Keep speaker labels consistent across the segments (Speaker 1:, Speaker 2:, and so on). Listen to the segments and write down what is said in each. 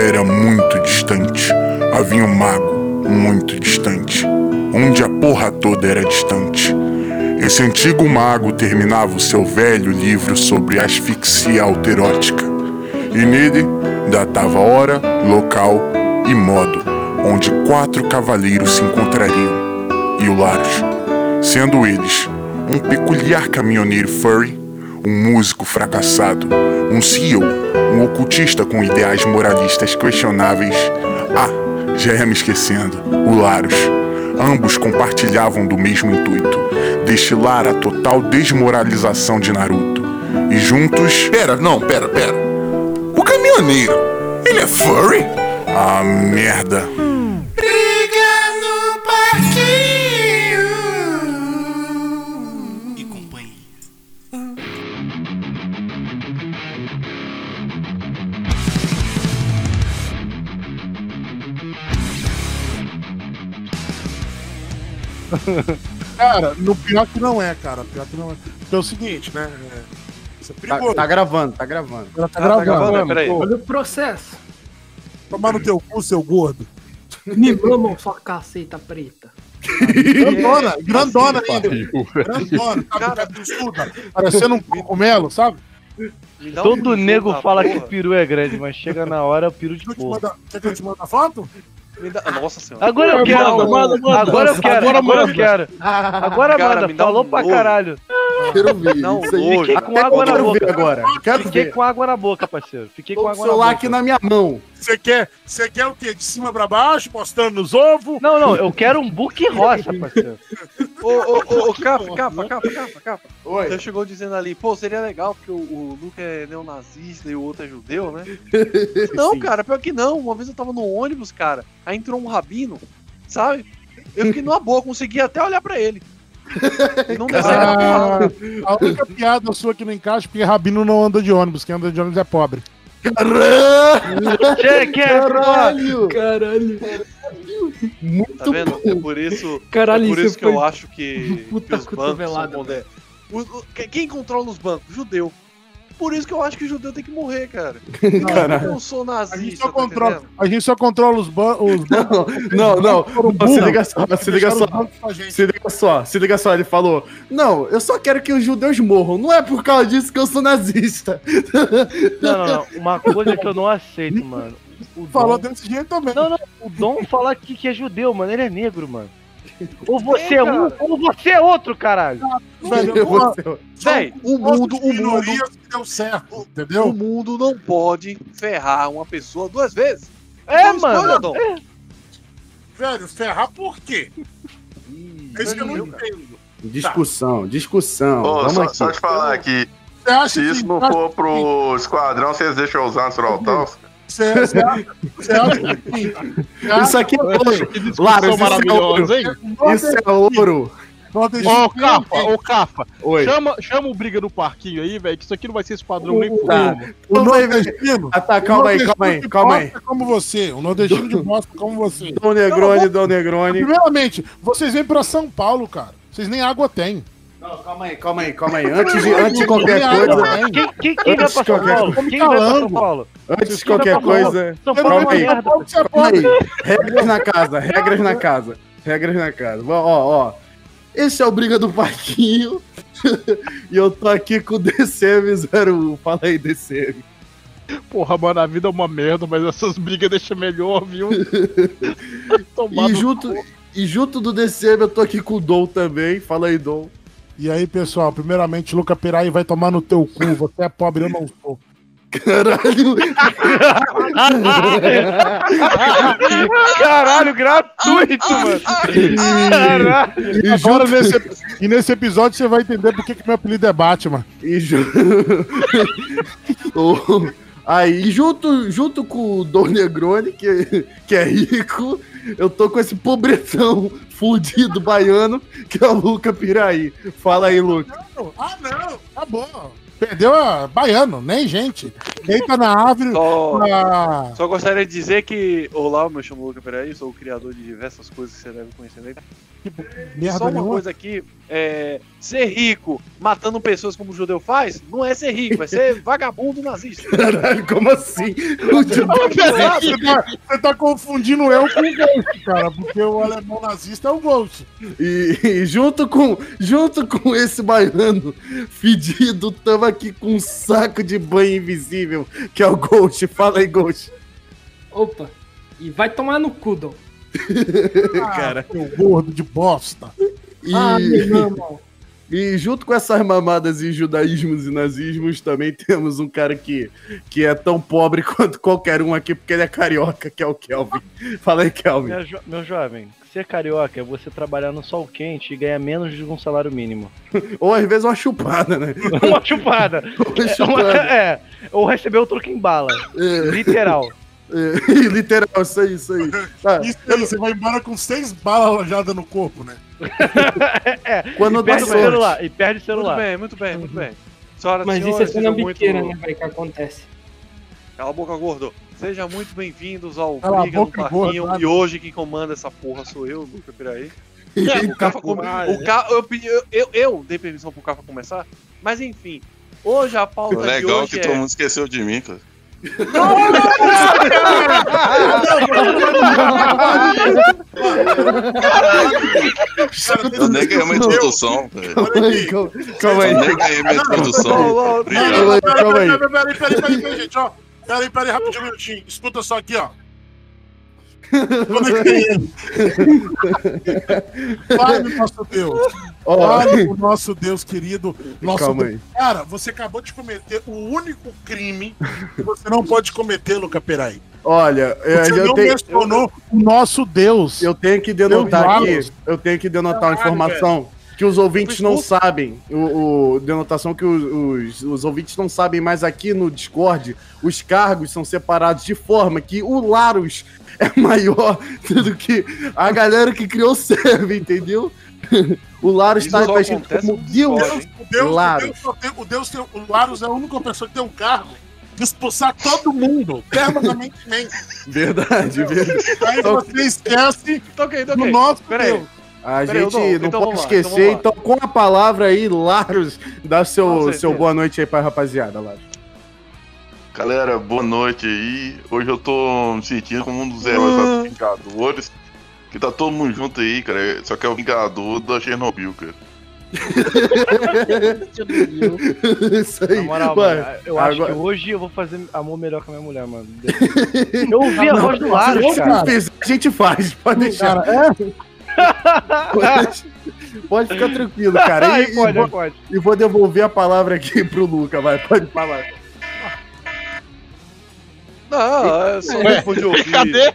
Speaker 1: era muito distante. Havia um mago muito distante, onde a porra toda era distante. Esse antigo mago terminava o seu velho livro sobre asfixia alterótica, e nele datava hora, local e modo onde quatro cavaleiros se encontrariam, e o Laros, sendo eles um peculiar caminhoneiro furry, um músico fracassado, um CEO, um ocultista com ideais moralistas questionáveis. Ah, já ia me esquecendo, o Laros. Ambos compartilhavam do mesmo intuito: destilar a total desmoralização de Naruto. E juntos.
Speaker 2: Pera, não, pera, pera. O caminhoneiro, ele é furry?
Speaker 1: Ah, merda.
Speaker 3: Cara, no pior que não é, cara. Pior que não é. Porque é o seguinte, né? É, isso é
Speaker 4: Tá,
Speaker 3: perigoso.
Speaker 4: tá gravando, tá gravando.
Speaker 3: Ela tá
Speaker 5: Ah, tá
Speaker 3: gravando.
Speaker 5: gravando,
Speaker 3: né?
Speaker 5: peraí.
Speaker 3: Pô,
Speaker 6: Olha o processo.
Speaker 3: Tomar no teu cu, seu gordo.
Speaker 6: Me mamam sua caceta preta.
Speaker 3: Grandona, grandona ainda. Grandona, sabe? Cara, estuda, parecendo um cogumelo, sabe?
Speaker 5: Um
Speaker 7: Todo
Speaker 5: jogo
Speaker 7: nego
Speaker 5: da
Speaker 7: fala
Speaker 5: porra.
Speaker 7: que peru é grande, mas chega na hora é o peru de porra.
Speaker 3: Quer que eu te mande a foto?
Speaker 5: Dá- Nossa senhora.
Speaker 7: Agora eu quero, agora eu quero, agora eu quero. Agora
Speaker 5: Cara,
Speaker 7: manda, falou
Speaker 5: um
Speaker 7: pra
Speaker 5: nojo.
Speaker 7: caralho.
Speaker 4: Quero ver.
Speaker 5: Não,
Speaker 4: isso.
Speaker 7: Fiquei com água na
Speaker 4: quero ver
Speaker 7: boca.
Speaker 4: agora. Quero
Speaker 7: Fiquei
Speaker 4: ver.
Speaker 7: com água na boca, parceiro. Fiquei
Speaker 4: Tô
Speaker 7: com água na
Speaker 4: celular
Speaker 7: boca.
Speaker 4: aqui na minha mão.
Speaker 3: Você quer, você quer o quê? De cima pra baixo, mostrando os ovos?
Speaker 7: Não, não, eu quero um book rosa, parceiro.
Speaker 5: Ô, ô, ô, ô, capa, capa, capa, capa, capa.
Speaker 4: Oi.
Speaker 5: Você chegou dizendo ali, pô, seria legal porque o, o Luke é neonazista e o outro é judeu, né? Não, cara, pior que não. Uma vez eu tava no ônibus, cara, aí entrou um rabino, sabe? Eu fiquei numa boa, consegui até olhar pra ele. Não porrada.
Speaker 3: Ah, a única piada sua que não encaixa é porque Rabino não anda de ônibus. Quem anda de ônibus é pobre.
Speaker 7: É,
Speaker 4: Caralho!
Speaker 6: Caralho.
Speaker 5: Tá vendo? É por isso,
Speaker 6: Caralho,
Speaker 5: é por
Speaker 6: isso
Speaker 5: que eu
Speaker 6: foi
Speaker 5: acho que,
Speaker 6: puta
Speaker 5: que os bancos são Quem controla os bancos? Judeu. Por isso que eu acho que judeu tem que morrer, cara.
Speaker 4: Caralho.
Speaker 5: Eu não sou
Speaker 3: A gente
Speaker 5: nazista,
Speaker 3: só
Speaker 5: tá
Speaker 3: controla,
Speaker 5: entendendo?
Speaker 3: a gente só controla os, ban os bancos.
Speaker 4: Não, não. Se liga só, se liga só. Se liga só, se liga só, ele falou: Não, eu só quero que os judeus morram. Não é por causa disso que eu sou nazista.
Speaker 7: Não, não, não. Uma coisa que eu não aceito, mano. O
Speaker 3: Falou
Speaker 7: Dom,
Speaker 3: desse jeito também.
Speaker 7: Não, não. O Dom fala que, que é judeu, mano. Ele é negro, mano. Ou você é,
Speaker 5: É,
Speaker 7: um, ou você é outro, caralho.
Speaker 3: Velho,
Speaker 4: Eu
Speaker 3: uma-
Speaker 4: vou ser-
Speaker 5: Véi, o mundo, o mundo,
Speaker 3: deu certo,
Speaker 5: o
Speaker 3: entendeu?
Speaker 5: mundo não pode ferrar uma pessoa duas vezes.
Speaker 7: É,
Speaker 5: Então
Speaker 7: mano.
Speaker 5: Dom.
Speaker 3: Velho, ferrar por quê? É isso que eu não entendo.
Speaker 4: Discussão, discussão.
Speaker 8: Ô,
Speaker 4: Vamos
Speaker 8: só,
Speaker 4: aqui.
Speaker 8: só te falar aqui, se
Speaker 3: que
Speaker 8: isso não for pro esquadrão, vocês deixam eu usar no Sorotals?
Speaker 3: Você, você acha, você acha que
Speaker 4: Isso aqui é ouro. Claro, isso é ouro.
Speaker 9: hein?
Speaker 4: Isso é ouro.
Speaker 9: Ô, Capa, ô, Capa,
Speaker 4: Oi.
Speaker 9: chama, chama o briga do parquinho aí, velho, que isso aqui não vai ser esquadrão nem
Speaker 4: Tá.
Speaker 9: fudendo.
Speaker 3: O
Speaker 4: Vamos aí, velho.
Speaker 3: nordestino.
Speaker 4: Ah, tá,
Speaker 3: o
Speaker 4: calma aí, calma aí, calma aí.
Speaker 3: é Como você, o nordestino de bosta como você.
Speaker 4: Dom Negroni, Dom Negroni.
Speaker 3: Primeiramente, vocês vêm pra São Paulo, cara. Vocês nem água têm.
Speaker 4: Não, calma aí, calma aí, calma aí. Antes de, antes de qualquer
Speaker 3: água
Speaker 4: coisa.
Speaker 7: Quem, quem, quem vai
Speaker 4: Antes
Speaker 7: pra
Speaker 4: de
Speaker 7: São Paulo? Quem vai pra São. Paulo?
Speaker 4: antes de
Speaker 7: vai
Speaker 4: qualquer
Speaker 7: pra
Speaker 4: coisa,
Speaker 3: você é
Speaker 4: calma aí. Regras na casa, regras na casa. Regras na casa. Ó, ó. Esse é o Briga do Parquinho. e eu tô aqui com o DCM01. Fala aí, DCM.
Speaker 9: Porra, mano, a vida é uma merda, mas essas brigas deixam melhor, viu?
Speaker 4: E junto, e junto do DCM eu tô aqui com o Dom também. Fala aí, Dom.
Speaker 3: E aí, pessoal, primeiramente, Luca Peraí vai tomar no teu cu. Você é pobre, eu não sou.
Speaker 4: Caralho.
Speaker 7: Caralho, gratuito, mano. Caralho.
Speaker 3: E agora, nesse, ep- e nesse episódio, você vai entender por que meu apelido é Batman.
Speaker 4: E ju... Aí, junto, junto com o Dom Negroni, que, que é rico, eu tô com esse pobretão fudido baiano, que é o Luca Piraí. Fala aí, Luca.
Speaker 3: Ah, não, tá bom. Perdeu a baiano, nem gente. Deita na árvore.
Speaker 5: Só,
Speaker 3: Ah,
Speaker 5: só gostaria de dizer que. Olá, eu me chamo Luca Peraí, sou o criador de diversas coisas que você deve conhecer. Né?
Speaker 3: merda
Speaker 5: Só uma
Speaker 3: nenhuma.
Speaker 5: coisa aqui: é, ser rico matando pessoas como o judeu faz, não é ser rico, é ser vagabundo nazista.
Speaker 4: Caralho, como assim? O judeu-
Speaker 3: Você tá, você tá confundindo eu com o Ghost, cara, porque o alemão nazista é o Ghost.
Speaker 4: E, e junto com junto com esse baiano fedido, tamo aqui com um saco de banho invisível, que é o Ghost. Fala aí, Ghost.
Speaker 6: Opa. E vai tomar no cu, Dom.
Speaker 4: Cara.
Speaker 3: Seu gordo de bosta.
Speaker 4: E,
Speaker 6: Ah, meu irmão.
Speaker 4: e junto com essas mamadas e judaísmos e nazismos, também temos um cara que, que é tão pobre quanto qualquer um aqui, porque ele é carioca, que é o Kelvin. Fala aí, Kelvin.
Speaker 7: Meu, jo- meu jovem, ser carioca é você trabalhar no sol quente e ganhar menos de um salário mínimo.
Speaker 4: Ou às vezes uma chupada, né?
Speaker 7: Uma chupada.
Speaker 4: Uma
Speaker 7: É,
Speaker 4: chupada.
Speaker 7: uma- é, ou receber o troco em bala.
Speaker 4: É, literal, isso aí, isso aí. Tá,
Speaker 3: Isso aí, você vai embora com seis balas alojadas no corpo, né?
Speaker 7: É,
Speaker 4: Quando
Speaker 7: e perde o
Speaker 4: sorte.
Speaker 7: celular. E perde o
Speaker 5: Muito
Speaker 7: celular.
Speaker 5: bem, muito bem, muito bem. Senhoras e
Speaker 6: Mas isso é sendo
Speaker 5: sejam muito...
Speaker 6: biqueira, né, velho, que acontece.
Speaker 5: Cala a boca, gordo. Sejam muito bem-vindos ao
Speaker 3: Cala
Speaker 5: Briga
Speaker 3: boca,
Speaker 5: Parquinho.
Speaker 3: gordo,
Speaker 5: e hoje quem comanda essa porra sou eu, Luca Piraí. O
Speaker 4: Eita,
Speaker 5: Cafa, come... o Ca... eu, eu, eu, eu dei permissão pro Cafa começar, mas enfim. Hoje a pauta de
Speaker 8: Legal
Speaker 5: hoje
Speaker 8: que
Speaker 5: é...
Speaker 8: todo mundo esqueceu de mim, cara. Eu nem ganhei uma introdução.
Speaker 4: Calma aí.
Speaker 8: Eu nem ganhei minha introdução.
Speaker 4: Calma aí.
Speaker 3: Peraí, peraí, peraí, peraí, peraí, gente, ó. Peraí, peraí, rapidinho, um minutinho. Escuta só aqui, ó. Conectei ele. Fale, nosso Deus. Fale o nosso Deus querido. Nosso
Speaker 4: Calma
Speaker 3: Deus.
Speaker 4: aí.
Speaker 3: Cara, você acabou de cometer o único crime que você não pode cometer, Luca Peraí.
Speaker 4: olha, eu,
Speaker 3: Você
Speaker 4: eu
Speaker 3: não
Speaker 4: tenho,
Speaker 3: mencionou o nosso Deus.
Speaker 4: eu tenho que denotar
Speaker 3: Deus
Speaker 4: aqui, eu tenho que denotar uma informação que os ouvintes não sabem. O, o- denotação que os, os, os ouvintes não sabem, mas aqui no Discord os cargos são separados de forma que o Larus é maior do que a galera que criou o server, entendeu? O Larus
Speaker 5: Isso
Speaker 4: tá,
Speaker 5: só
Speaker 4: tá escrito como Deus.
Speaker 3: O Deus, o
Speaker 4: Larus.
Speaker 3: Deus, tem, o Deus tem, o Larus é a única pessoa que tem um cargo de expulsar todo mundo, permanentemente.
Speaker 4: Verdade, verdade.
Speaker 3: Aí você esquece
Speaker 5: Toquei,
Speaker 3: do
Speaker 5: toquei.
Speaker 3: nosso
Speaker 5: Peraí.
Speaker 3: Deus.
Speaker 4: A
Speaker 5: Peraí, eu
Speaker 4: gente
Speaker 5: dou-
Speaker 4: não
Speaker 5: então
Speaker 4: pode
Speaker 5: então
Speaker 4: esquecer,
Speaker 5: lá.
Speaker 4: então, com a palavra aí, Larus, dá seu, seu boa noite aí pra rapaziada, Larus.
Speaker 8: Galera, boa noite aí. Hoje eu tô me sentindo como um dos heróis
Speaker 5: Ah.
Speaker 8: dos Vingadores. Que tá todo mundo junto aí, cara. Só que é o Vingador da Chernobyl, cara.
Speaker 4: Isso aí.
Speaker 7: Na moral,
Speaker 4: Mano,
Speaker 7: mano, eu acho
Speaker 4: agora-
Speaker 7: que hoje eu vou fazer amor melhor com a minha mulher, mano. Eu ouvi a voz do
Speaker 4: se
Speaker 7: cara.
Speaker 4: a gente faz, pode deixar.
Speaker 3: Cara, é,
Speaker 4: Pode, pode ficar tranquilo, cara. E,
Speaker 7: pode,
Speaker 4: e, vou,
Speaker 7: pode.
Speaker 4: e vou devolver a palavra aqui pro Luca, vai, pode falar.
Speaker 5: Não, é só depois de ouvir.
Speaker 9: Cadê?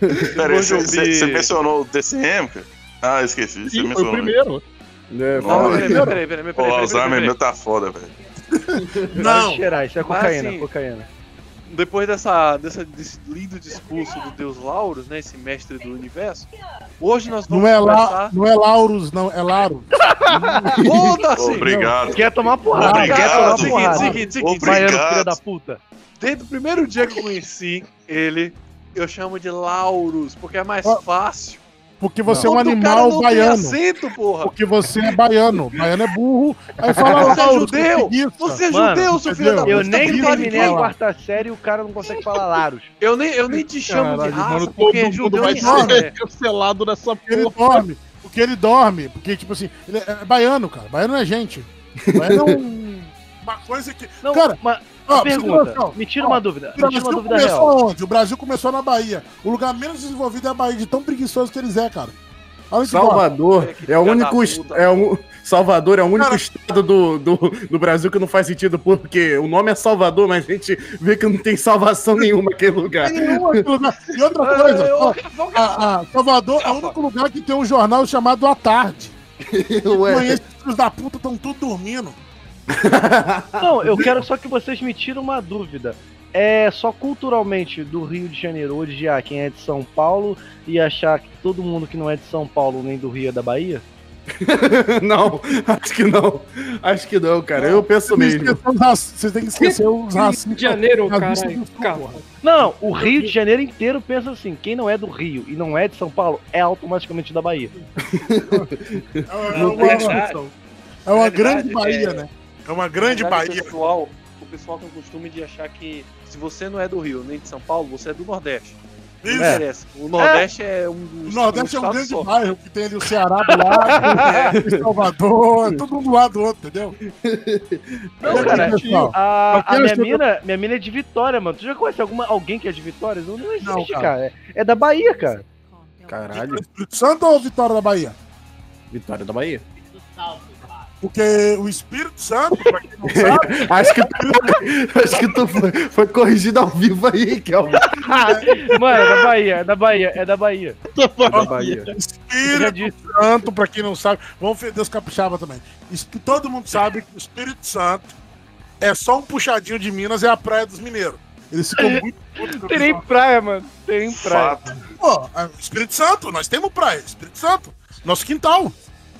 Speaker 8: Pera aí,
Speaker 5: Depois de ouvir.
Speaker 8: você mencionou o DCM, cara? Ah, esqueci. Você
Speaker 9: Sim, foi o primeiro.
Speaker 4: Né,
Speaker 5: Não, peraí, peraí, peraí, peraí, peraí,
Speaker 8: O
Speaker 5: peraí,
Speaker 8: Alzheimer
Speaker 5: peraí,
Speaker 8: meu tá foda, velho.
Speaker 3: não.
Speaker 7: cheirar, isso é cocaína,
Speaker 5: assim-
Speaker 7: cocaína.
Speaker 5: Depois dessa, dessa, desse lindo discurso do Deus Lauros, né, esse mestre do universo, hoje nós vamos
Speaker 3: Não é,
Speaker 5: conversar...
Speaker 3: La, não é Laurus, não, é Larus.
Speaker 5: Foda-se!
Speaker 8: Obrigado.
Speaker 7: Quer tomar porrada,
Speaker 8: Obrigado.
Speaker 7: quer tomar
Speaker 5: Seguinte,
Speaker 7: porrada.
Speaker 5: seguinte, seguinte.
Speaker 8: Obrigado.
Speaker 7: Baiano, filha da puta.
Speaker 5: Desde o primeiro dia que eu conheci ele, eu chamo de Laurus, porque é mais
Speaker 3: Ó,
Speaker 5: fácil.
Speaker 3: Porque você é um animal
Speaker 5: não
Speaker 3: baiano.
Speaker 5: Tem acento, porra.
Speaker 3: Porque você é baiano. Baiano é burro. Aí fala
Speaker 5: Você é
Speaker 3: Laurus,
Speaker 5: judeu! Você é
Speaker 7: Mano,
Speaker 5: judeu, seu filho da
Speaker 3: entendeu?
Speaker 7: Eu
Speaker 5: puta.
Speaker 7: nem terminei a
Speaker 5: de
Speaker 7: quarta série e o cara não consegue falar Larus.
Speaker 5: Eu nem, eu nem te chamo de
Speaker 9: Caralho,
Speaker 5: raça,
Speaker 9: mano, todo
Speaker 5: porque
Speaker 9: mundo
Speaker 5: judeu
Speaker 9: vai ser
Speaker 5: né?
Speaker 9: cancelado nessa
Speaker 3: Porque ele
Speaker 9: porra.
Speaker 3: dorme. Porque ele dorme. Porque, tipo assim, ele é é baiano, cara. Baiano não é gente. Baiano é um- uma coisa que.
Speaker 7: Não,
Speaker 3: Cara,
Speaker 7: mas
Speaker 3: ter
Speaker 7: pergunta, me tira uma dúvida,
Speaker 3: O
Speaker 7: me tira
Speaker 3: Brasil
Speaker 7: uma dúvida
Speaker 3: começou
Speaker 7: real.
Speaker 3: onde? O Brasil começou na Bahia. O lugar menos desenvolvido é a Bahia, de tão preguiçoso que eles é, cara. Que bosta.
Speaker 4: Salvador
Speaker 5: É,
Speaker 4: é o único
Speaker 5: puta.
Speaker 4: é um Salvador é o único
Speaker 3: Cara-
Speaker 4: estado do, do, do Brasil que não faz sentido porque o nome é Salvador, mas a gente vê que não tem salvação nenhuma naquele lugar.
Speaker 3: E outra coisa, ó, a- a Salvador é o único lugar que tem um jornal chamado A Tarde.
Speaker 4: Ué,
Speaker 3: filhos da puta, estão tudo dormindo.
Speaker 7: Não, eu quero só que vocês me tirem uma dúvida. É só culturalmente do Rio de Janeiro odiar quem é de São Paulo e achar que todo mundo que não é de São Paulo nem do Rio é da Bahia?
Speaker 4: não, acho que não. Acho que não, cara. Eu penso mesmo.
Speaker 3: Você tem que esquecer os racistas.
Speaker 6: Rio de Janeiro, caralho.
Speaker 3: porra.
Speaker 7: Não, o Rio de Janeiro inteiro pensa assim: quem não é do Rio e não é de São Paulo é automaticamente da Bahia.
Speaker 3: É uma, é uma grande Bahia,
Speaker 5: é-
Speaker 3: né? É uma grande
Speaker 5: verdade,
Speaker 3: Bahia.
Speaker 5: O pessoal, o pessoal tem o costume de achar que se você não é do Rio nem de São Paulo, você é do Nordeste. Não
Speaker 3: Isso.
Speaker 5: interessa. O Nordeste é, um
Speaker 3: O
Speaker 5: dos.
Speaker 3: Nordeste é um grande
Speaker 5: só.
Speaker 3: bairro que tem ali o Ceará do lado, o Salvador, todo mundo do lado do outro, entendeu?
Speaker 7: Não,
Speaker 3: Olha
Speaker 7: cara. A, a minha, mina, minha mina é de Vitória, mano. Tu já conhece alguma, alguém que é de Vitória? Não, não existe,
Speaker 3: Não,
Speaker 7: cara.
Speaker 3: cara.
Speaker 7: É, é da Bahia, cara.
Speaker 4: Caralho.
Speaker 3: Espírito Santo ou Vitória da Bahia?
Speaker 4: Vitória da Bahia.
Speaker 3: Porque o Espírito Santo, pra quem não sabe,
Speaker 4: Acho que tu, acho que tu foi, foi corrigido ao vivo aí, Kelvin.
Speaker 7: Mano, é da Bahia, é da Bahia, é da Bahia.
Speaker 4: Da Bahia.
Speaker 7: Já
Speaker 3: Espírito. Santo, pra quem não sabe, vamos ofender os capixaba também. Isso que todo mundo sabe que o Espírito Santo é só um puxadinho de Minas, é a praia dos mineiros. Eles ficam muito com
Speaker 7: Tem nem praia, mano. Tem praia.
Speaker 8: Fato.
Speaker 3: Pô, é, Espírito Santo, nós temos praia, Espírito Santo, nosso quintal.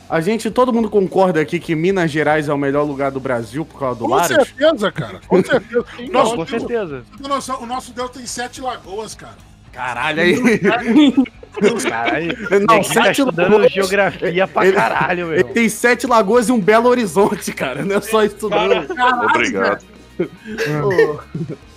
Speaker 4: A gente, todo mundo concorda aqui que Minas Gerais é o melhor lugar do Brasil por causa do
Speaker 3: Com
Speaker 4: Lares?
Speaker 3: certeza, cara. Com certeza.
Speaker 7: Não,
Speaker 3: Nosso
Speaker 7: com
Speaker 3: Deus-
Speaker 7: certeza.
Speaker 3: noção, o nosso Deus tem sete lagoas, cara.
Speaker 4: Caralho, aí.
Speaker 7: Caralho.
Speaker 4: Não,
Speaker 7: Não, tá
Speaker 4: sete
Speaker 7: estudando
Speaker 4: lagoas.
Speaker 7: geografia pra
Speaker 4: Ele-
Speaker 7: caralho, meu.
Speaker 4: Ele tem sete lagoas e um Belo Horizonte, cara. Não é só isso, não.
Speaker 8: Obrigado.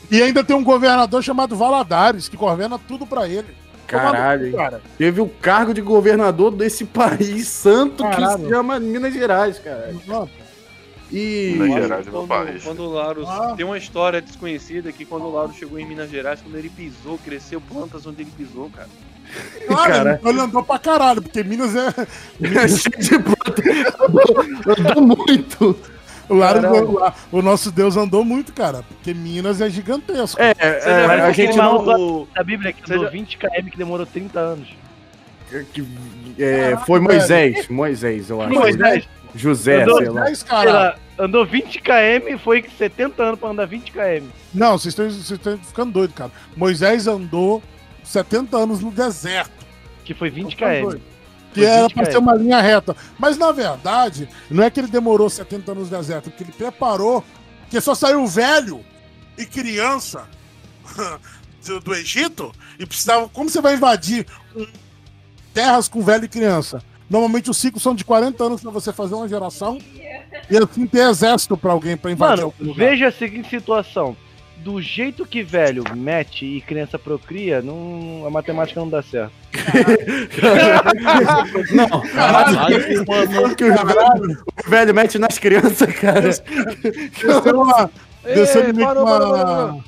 Speaker 3: E ainda tem um governador chamado Valadares, que governa tudo pra ele.
Speaker 4: Caralho, hein?
Speaker 3: Cara,
Speaker 4: Teve o cargo de governador desse país santo que
Speaker 3: Caralho.
Speaker 4: se chama Minas Gerais, cara. E.
Speaker 8: Minas Gerais é meu
Speaker 5: Quando,
Speaker 8: país.
Speaker 5: quando o Laros.
Speaker 3: Ah.
Speaker 5: Tem uma história desconhecida que quando o Laros chegou em Minas Gerais, quando ele pisou, cresceu plantas onde ele pisou, cara.
Speaker 3: claro,
Speaker 4: Cara.
Speaker 3: ele andou pra caralho, porque Minas é.
Speaker 4: É cheio de planta. Andou muito.
Speaker 3: O, nosso Deus andou muito, cara, porque Minas é gigantesco.
Speaker 4: É, é, a gente não.
Speaker 7: Da Bíblia que andou
Speaker 5: já-
Speaker 7: 20 km que demorou 30 anos.
Speaker 4: que- é, foi Moisés. Moisés, eu acho.
Speaker 7: Moisés.
Speaker 4: José,
Speaker 7: Andou-
Speaker 4: sei lá.
Speaker 3: Mas,
Speaker 7: Sei
Speaker 3: cara,
Speaker 7: lá, andou 20 km e foi 70 anos pra andar 20 km.
Speaker 3: não, vocês estão, vocês estão ficando doidos, cara. Moisés andou 70 anos no deserto.
Speaker 7: Que foi 20
Speaker 3: Ficando
Speaker 7: km.
Speaker 3: Que era
Speaker 7: 20
Speaker 3: pra
Speaker 7: km.
Speaker 3: ser uma linha reta. Mas na verdade, não é que ele demorou 70 anos no deserto, é que ele preparou, que só saiu velho e criança do, do Egito e precisava. Como você vai invadir terras com velho e criança? Normalmente os ciclos são de 40 anos pra você fazer uma geração e assim ter exército pra alguém pra invadir
Speaker 7: Mano,
Speaker 3: algum lugar.
Speaker 7: veja a seguinte situação. Do jeito que velho mete e criança procria, não, a matemática não dá certo.
Speaker 4: Não,
Speaker 9: mano.
Speaker 4: que o velho, o velho mete nas crianças, cara.
Speaker 3: Desceu uma, desceu uma-
Speaker 5: parou, parou, parou.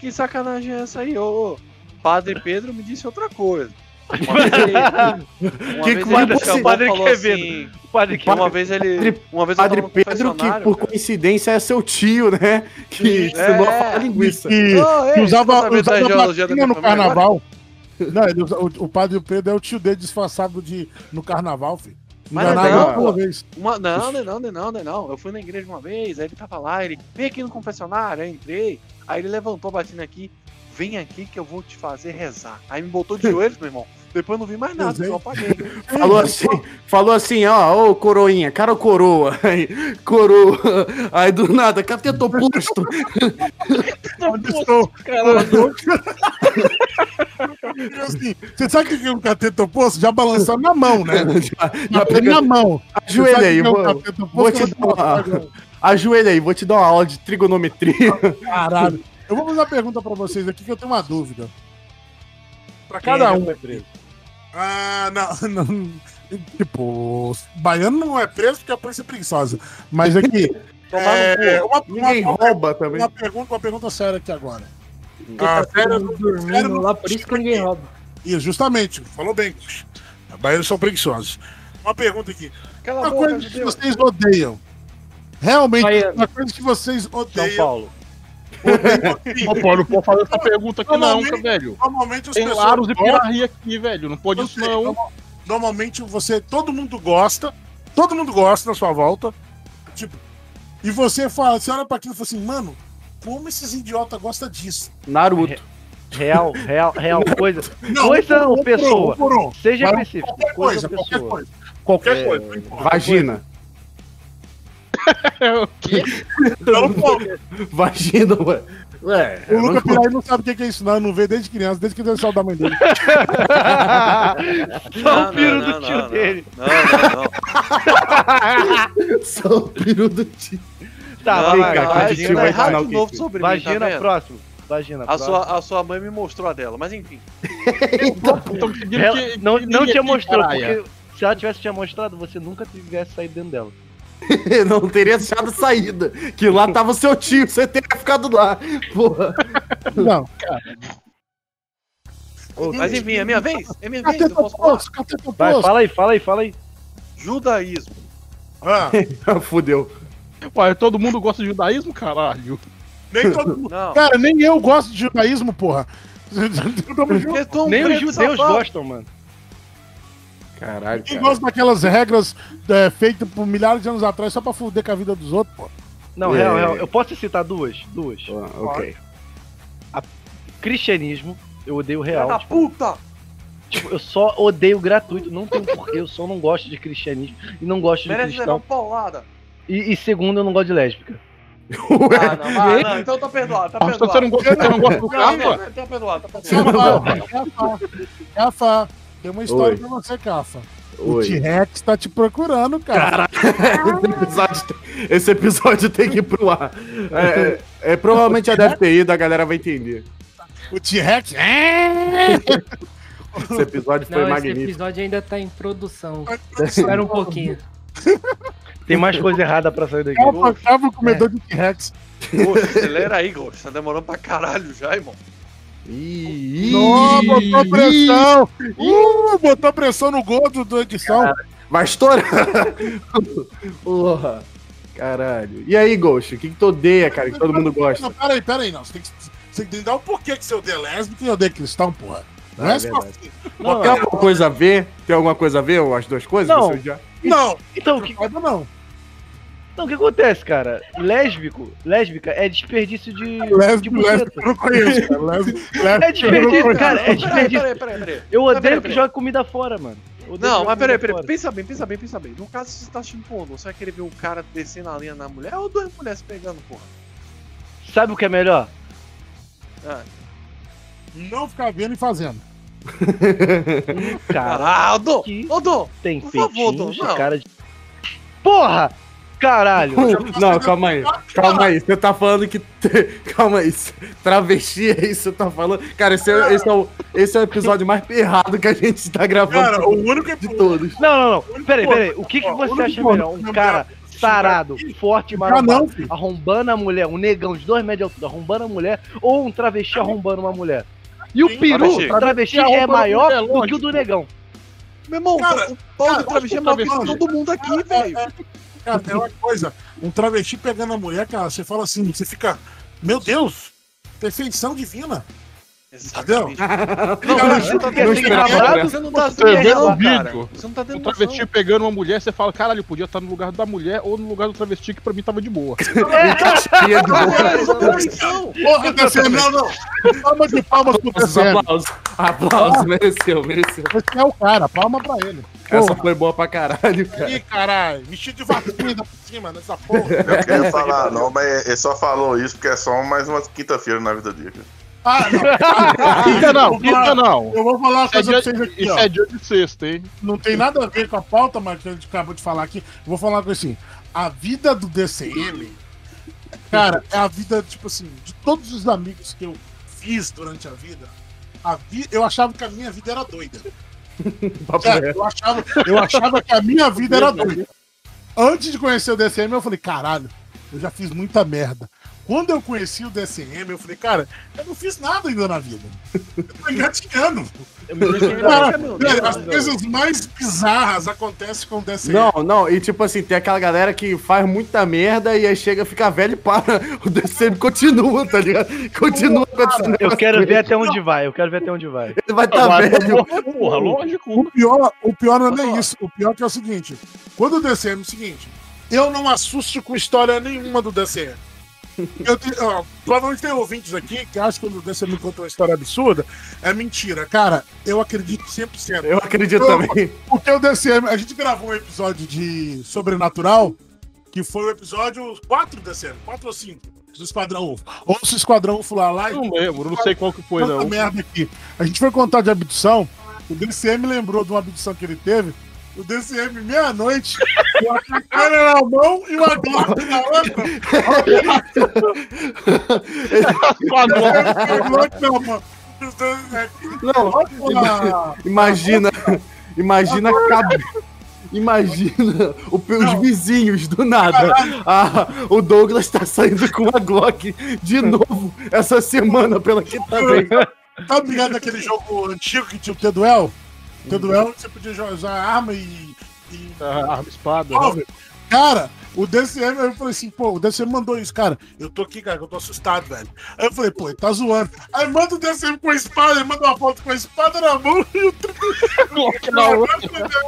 Speaker 5: Que sacanagem é essa aí, ô. Padre Pedro me disse outra coisa. Uma vez ele, uma
Speaker 4: Que
Speaker 5: vez
Speaker 4: coisa,
Speaker 5: ele chamou,
Speaker 7: padre
Speaker 5: falou
Speaker 7: Quevedo.
Speaker 5: assim,
Speaker 7: O padre que
Speaker 5: uma vez ele,
Speaker 4: Padre-
Speaker 5: uma vez
Speaker 4: Padre Pedro, que por
Speaker 5: cara.
Speaker 4: coincidência é seu tio, né? Que ensinou a linguiça.
Speaker 3: que,
Speaker 5: Ô, ei,
Speaker 3: que usava, usava
Speaker 5: minha
Speaker 3: no carnaval. Não, ele o, o padre Pedro é o tio dele disfarçado de, no carnaval, filho.
Speaker 5: Mas
Speaker 3: Enganado
Speaker 5: não,
Speaker 3: uma
Speaker 5: pô.
Speaker 3: vez.
Speaker 5: Uma, não, não, não, não, não, não, não. Eu fui na igreja uma vez, aí ele tava lá, ele vem aqui no confessionário, eu entrei. Aí ele levantou a batina aqui, vem aqui que eu vou te fazer rezar. Aí me botou de joelhos, meu irmão. Depois eu não vi mais nada, só apaguei.
Speaker 4: Falou assim, falou assim, ó, ô coroinha, cara ou coroa? Aí, coroa. Aí do nada, catetou posto.
Speaker 3: Onde estou?
Speaker 5: Caralho.
Speaker 3: Assim, você sabe o que é um cateto oposto? Já balançando na mão, né?
Speaker 4: Já,
Speaker 3: Na,
Speaker 4: já pega,
Speaker 3: na mão.
Speaker 4: ajoelha aí,
Speaker 3: é um
Speaker 4: vou,
Speaker 3: cateto
Speaker 4: te dar uma, ajoelha aí, vou te dar uma aula de trigonometria.
Speaker 3: Caralho. Eu vou fazer uma pergunta pra vocês aqui que eu tenho uma dúvida. Pra cada um.
Speaker 7: preso?
Speaker 3: Ah, não, não. Tipo, baiano não é preso porque a polícia é preguiçosa. Mas aqui. É, uma,
Speaker 4: Ninguém
Speaker 3: uma,
Speaker 4: rouba também.
Speaker 3: uma pergunta, uma pergunta séria aqui agora.
Speaker 6: Porque
Speaker 3: Ah,
Speaker 6: tá
Speaker 3: sério,
Speaker 6: dormindo
Speaker 3: sério,
Speaker 6: lá, por isso que ninguém rouba.
Speaker 3: Isso, justamente. Falou bem. Baianos são preguiçosos. Uma pergunta aqui.
Speaker 5: Cala a
Speaker 3: Uma coisa que
Speaker 5: judeu.
Speaker 3: vocês odeiam. Realmente,
Speaker 6: Baiano.
Speaker 3: uma coisa que vocês
Speaker 7: São
Speaker 3: odeiam.
Speaker 7: Paulo.
Speaker 9: Pô, pô, não pode fazer essa pergunta aqui não, velho.
Speaker 3: Normalmente as
Speaker 9: Tem. Laros e
Speaker 3: gostam-
Speaker 9: Pirarri aqui, velho. Não pode isso não.
Speaker 3: normal- Normalmente você, todo mundo gosta, todo mundo gosta na sua volta. Tipo, e você fala, você olha pra aquilo e fala assim, mano, como esses idiotas gostam disso?
Speaker 4: Naruto.
Speaker 7: Real, real, real coisa.
Speaker 3: Não,
Speaker 7: Coisa ou pessoa?
Speaker 3: um um.
Speaker 7: Seja específico.
Speaker 3: Qualquer
Speaker 7: Coisa
Speaker 3: coisa, qualquer
Speaker 7: pessoa.
Speaker 3: coisa. Qualquer
Speaker 7: É,
Speaker 3: coisa. não.
Speaker 4: Vagina.
Speaker 9: o quê?
Speaker 3: Não.
Speaker 4: Vagina, ué. Ué,
Speaker 3: O Luca Pirai não sabe o que que é isso, não. Não vê desde criança, desde que deu sal da mãe dele.
Speaker 7: Só o piro do tio dele.
Speaker 5: Não, não, não.
Speaker 4: Só o peru do tio.
Speaker 7: Tá,
Speaker 5: Não,
Speaker 7: vai,
Speaker 4: cara,
Speaker 7: vai,
Speaker 4: a gente vai o
Speaker 5: de
Speaker 4: que
Speaker 5: novo
Speaker 4: que-
Speaker 5: sobre tá
Speaker 7: vagina
Speaker 5: vendo?
Speaker 7: próximo. Vagina
Speaker 5: A
Speaker 7: próximo.
Speaker 5: sua, a sua mãe me mostrou a dela, mas enfim.
Speaker 9: Então,
Speaker 7: Ela
Speaker 9: que-
Speaker 7: não,
Speaker 9: que
Speaker 7: não tinha mostrado,
Speaker 9: caralho.
Speaker 7: porque se ela tivesse te mostrado, você nunca tivesse saído dentro dela.
Speaker 4: Não teria achado saída. Que lá tava o seu tio, você teria ficado lá. Porra.
Speaker 3: Não.
Speaker 5: Mas enfim, é minha vez? É minha vez? Eu posso falar?
Speaker 7: Vai, fala aí, fala aí, fala aí.
Speaker 5: Judaísmo.
Speaker 3: Ah,
Speaker 4: Fudeu.
Speaker 9: Ué, todo mundo gosta de judaísmo, caralho.
Speaker 3: nem todo mundo.
Speaker 5: Não.
Speaker 3: Cara, nem eu gosto de judaísmo, porra.
Speaker 7: Nem os judeus
Speaker 5: safado.
Speaker 7: gostam, mano.
Speaker 4: Caralho,
Speaker 3: Quem
Speaker 4: cara.
Speaker 3: gosta daquelas regras é, feitas por milhares de anos atrás só pra fuder com a vida dos outros, pô?
Speaker 7: Não,
Speaker 4: É.
Speaker 7: real, real. Eu posso citar duas? Duas.
Speaker 4: Ah, ok.
Speaker 7: Cristianismo, eu odeio
Speaker 5: Filha
Speaker 7: real.
Speaker 5: da
Speaker 7: Tipo,
Speaker 5: puta!
Speaker 7: tipo, eu só odeio gratuito, não tem porquê, eu só não gosto de cristianismo e não gosto de
Speaker 5: Merece levar uma
Speaker 7: cristão.
Speaker 5: paulada.
Speaker 7: E, e segundo, eu não gosto de lésbica.
Speaker 5: Ah, não, ah, não, então tá perdoado, tá
Speaker 9: Ah,
Speaker 5: perdoado.
Speaker 9: você não gosta, você não gosta do
Speaker 5: não, tá perdoado, tá perdoado.
Speaker 3: Cafa, Cafa, Cafa, tem uma história
Speaker 4: Oi.
Speaker 3: pra você, Cafa. O. T-Rex tá te procurando, cara.
Speaker 4: Esse episódio, tem- esse episódio tem que ir pro ar. É, é, provavelmente já deve ter ido, a galera vai entender.
Speaker 3: O T-Rex. é.
Speaker 4: Esse episódio foi
Speaker 6: Não, esse
Speaker 4: magnífico.
Speaker 6: episódio ainda tá em produção. Espera um pouquinho.
Speaker 7: Tem mais coisa errada pra sair daqui.
Speaker 3: Cafa, o comedor de T-Rex.
Speaker 5: Poxa, acelera aí, Ghost. Tá demorando pra caralho já, irmão.
Speaker 4: Ih,
Speaker 3: Não, botou pressão. Uh, botou pressão no gordo do edição.
Speaker 4: Vai estourar. Porra. Caralho. E aí, Ghost, o que, que tu odeia, cara, que todo mundo gosta?
Speaker 3: Não, peraí, peraí, não. Você tem que, você tem que dar um porquê que você odeia lésbica e odeia cristão, porra. Não é
Speaker 4: é
Speaker 3: só assim.
Speaker 7: Não,
Speaker 4: Tem alguma coisa a ver? Tem alguma coisa a ver, ou as duas coisas?
Speaker 7: Não.
Speaker 4: Você já...
Speaker 3: Não,
Speaker 7: Então, o que,
Speaker 3: não, não.
Speaker 7: não, o que acontece, cara? Lésbico, lésbica é desperdício de. de
Speaker 3: Lésbico,
Speaker 7: buceta.
Speaker 3: lésbico, eu não conheço, cara. Lésbico, lésbico,
Speaker 7: É
Speaker 3: eu não
Speaker 7: desperdício, cara, é
Speaker 5: Peraí,
Speaker 7: desperdício.
Speaker 5: peraí, peraí, peraí.
Speaker 7: Eu odeio
Speaker 5: peraí,
Speaker 7: que joga comida fora, mano.
Speaker 5: Não, mas peraí, peraí.
Speaker 7: fora.
Speaker 5: Pensa bem, pensa bem, pensa bem. No caso, se você tá assistindo pornô, você vai querer ver o cara descendo a linha na mulher ou duas mulheres se pegando, porra?
Speaker 7: Sabe o que é melhor?
Speaker 5: Ah,
Speaker 3: Não ficar vendo e fazendo.
Speaker 7: Um cara
Speaker 5: ah,
Speaker 7: tem
Speaker 5: favor,
Speaker 7: feitinhos
Speaker 5: Dom,
Speaker 7: de
Speaker 5: não.
Speaker 7: cara de. Porra! Caralho!
Speaker 4: Não, calma aí. Calma aí. Você tá falando que. Calma aí. Travesti é isso que você tá falando? Cara, esse é, esse é, o, esse é o episódio mais errado que a gente tá gravando
Speaker 3: Cara, o único
Speaker 4: de todos.
Speaker 7: Não, não, não. Peraí, peraí. O que, que você acha melhor? Um cara sarado, forte, marombado,
Speaker 3: não, filho.
Speaker 7: arrombando a mulher, um negão de dois metros de altura, arrombando a mulher, ou um travesti arrombando uma mulher? E o peru,
Speaker 5: travesti.
Speaker 7: o travesti
Speaker 9: Travesti
Speaker 7: é maior
Speaker 9: mulher,
Speaker 7: do que o do negão.
Speaker 5: Meu irmão,
Speaker 3: Cara,
Speaker 5: o pau do travesti é maior que todo mundo aqui, velho.
Speaker 3: Cara, tem uma coisa. Um travesti pegando a mulher, cara, você fala assim, você fica. Meu Deus! Perfeição divina.
Speaker 5: Exatamente.
Speaker 3: Não,
Speaker 5: você tá tendo. Você não tá
Speaker 9: no
Speaker 5: cara.
Speaker 9: vídeo,
Speaker 5: Você não tá
Speaker 9: O
Speaker 5: tendo
Speaker 9: travesti
Speaker 5: noção.
Speaker 9: pegando uma mulher, você fala, caralho, podia estar no lugar da mulher ou no lugar do travesti, que pra mim tava de boa.
Speaker 5: É.
Speaker 3: Porra, DCM, não, não. Palma de palmas pro DCM.
Speaker 4: Aplausos. Aplausos. Mereceu, mereceu.
Speaker 3: Esse é o cara, palma pra ele.
Speaker 4: Essa foi boa pra caralho, cara.
Speaker 3: Ih, caralho, vestido de vacina por cima nessa porra.
Speaker 8: Eu queria falar, não, mas ele só falou isso porque é só mais uma quinta-feira na vida dele.
Speaker 3: Ah, não.
Speaker 9: Quinta não,
Speaker 3: Eu vou falar-
Speaker 9: quinta não.
Speaker 3: Eu vou falar uma
Speaker 9: é
Speaker 3: coisa pra
Speaker 9: dia,
Speaker 3: vocês aqui,
Speaker 9: isso
Speaker 3: ó.
Speaker 9: é dia de sexta, hein?
Speaker 3: Não tem nada a ver com a pauta, mas que a gente acabou de falar aqui. Eu vou falar uma coisa assim. A vida do DCM, cara, é a vida, tipo assim, de todos os amigos que eu fiz durante a vida. A vi... Eu achava que a minha vida era doida.
Speaker 4: Reto.
Speaker 3: eu, achava, eu achava que a minha vida era doida. Antes de conhecer o DCM, eu falei, caralho, eu já fiz muita merda. Quando eu conheci o DCM, eu falei, cara, eu não fiz nada ainda na vida. Eu tô engatinhando. Cara, as coisas mais bizarras acontecem com o DCM.
Speaker 4: Não, não, e tipo assim, tem aquela galera que faz muita merda e aí chega, fica velho e para. O DCM continua, tá ligado? Continua acontecendo.
Speaker 7: Eu quero ver até onde vai, eu quero ver até onde vai.
Speaker 4: Ele vai estar
Speaker 9: Vai,
Speaker 4: velho.
Speaker 9: Porra, lógico.
Speaker 3: O pior, o pior não é isso. O pior que é o seguinte: quando o DCM é o seguinte, eu não assusto com história nenhuma do DCM. Eu ó, provavelmente tem ouvintes aqui que acham que o DCM me contou uma história absurda. É mentira, cara. Eu acredito 100%.
Speaker 4: Eu acredito
Speaker 3: Eu-
Speaker 4: também.
Speaker 3: Porque o DCM, a gente gravou um episódio de Sobrenatural, que foi o episódio 4 do DCM, 4 ou 5 do Esquadrão UFO. Ouça o Esquadrão UFO lá, lá e
Speaker 9: Não lembro, não sei qual que foi, não.
Speaker 3: merda aqui. A gente foi contar de abdução. O DCM lembrou de uma abdução que ele teve. O DCM, meia-noite, com a cara na mão e uma Glock na outra. A?
Speaker 4: Não, imagina, imagina a Imagina o- os vizinhos do nada. Ah, o Douglas tá saindo com uma Glock de novo essa semana pela quinta vez.
Speaker 3: Tá ligado naquele jogo antigo que tinha o T-Duel? T-Duel você podia usar arma e. e...
Speaker 9: Ah, Arma espada. né?
Speaker 3: Revólver. Cara, o DCM, eu falei assim, pô, o DCM mandou isso, cara. Eu tô aqui, cara, que eu tô assustado, velho. Aí eu falei, pô, ele tá zoando. Aí manda o DCM com a espada, ele manda uma foto com a espada na mão e o
Speaker 9: Glock na outra.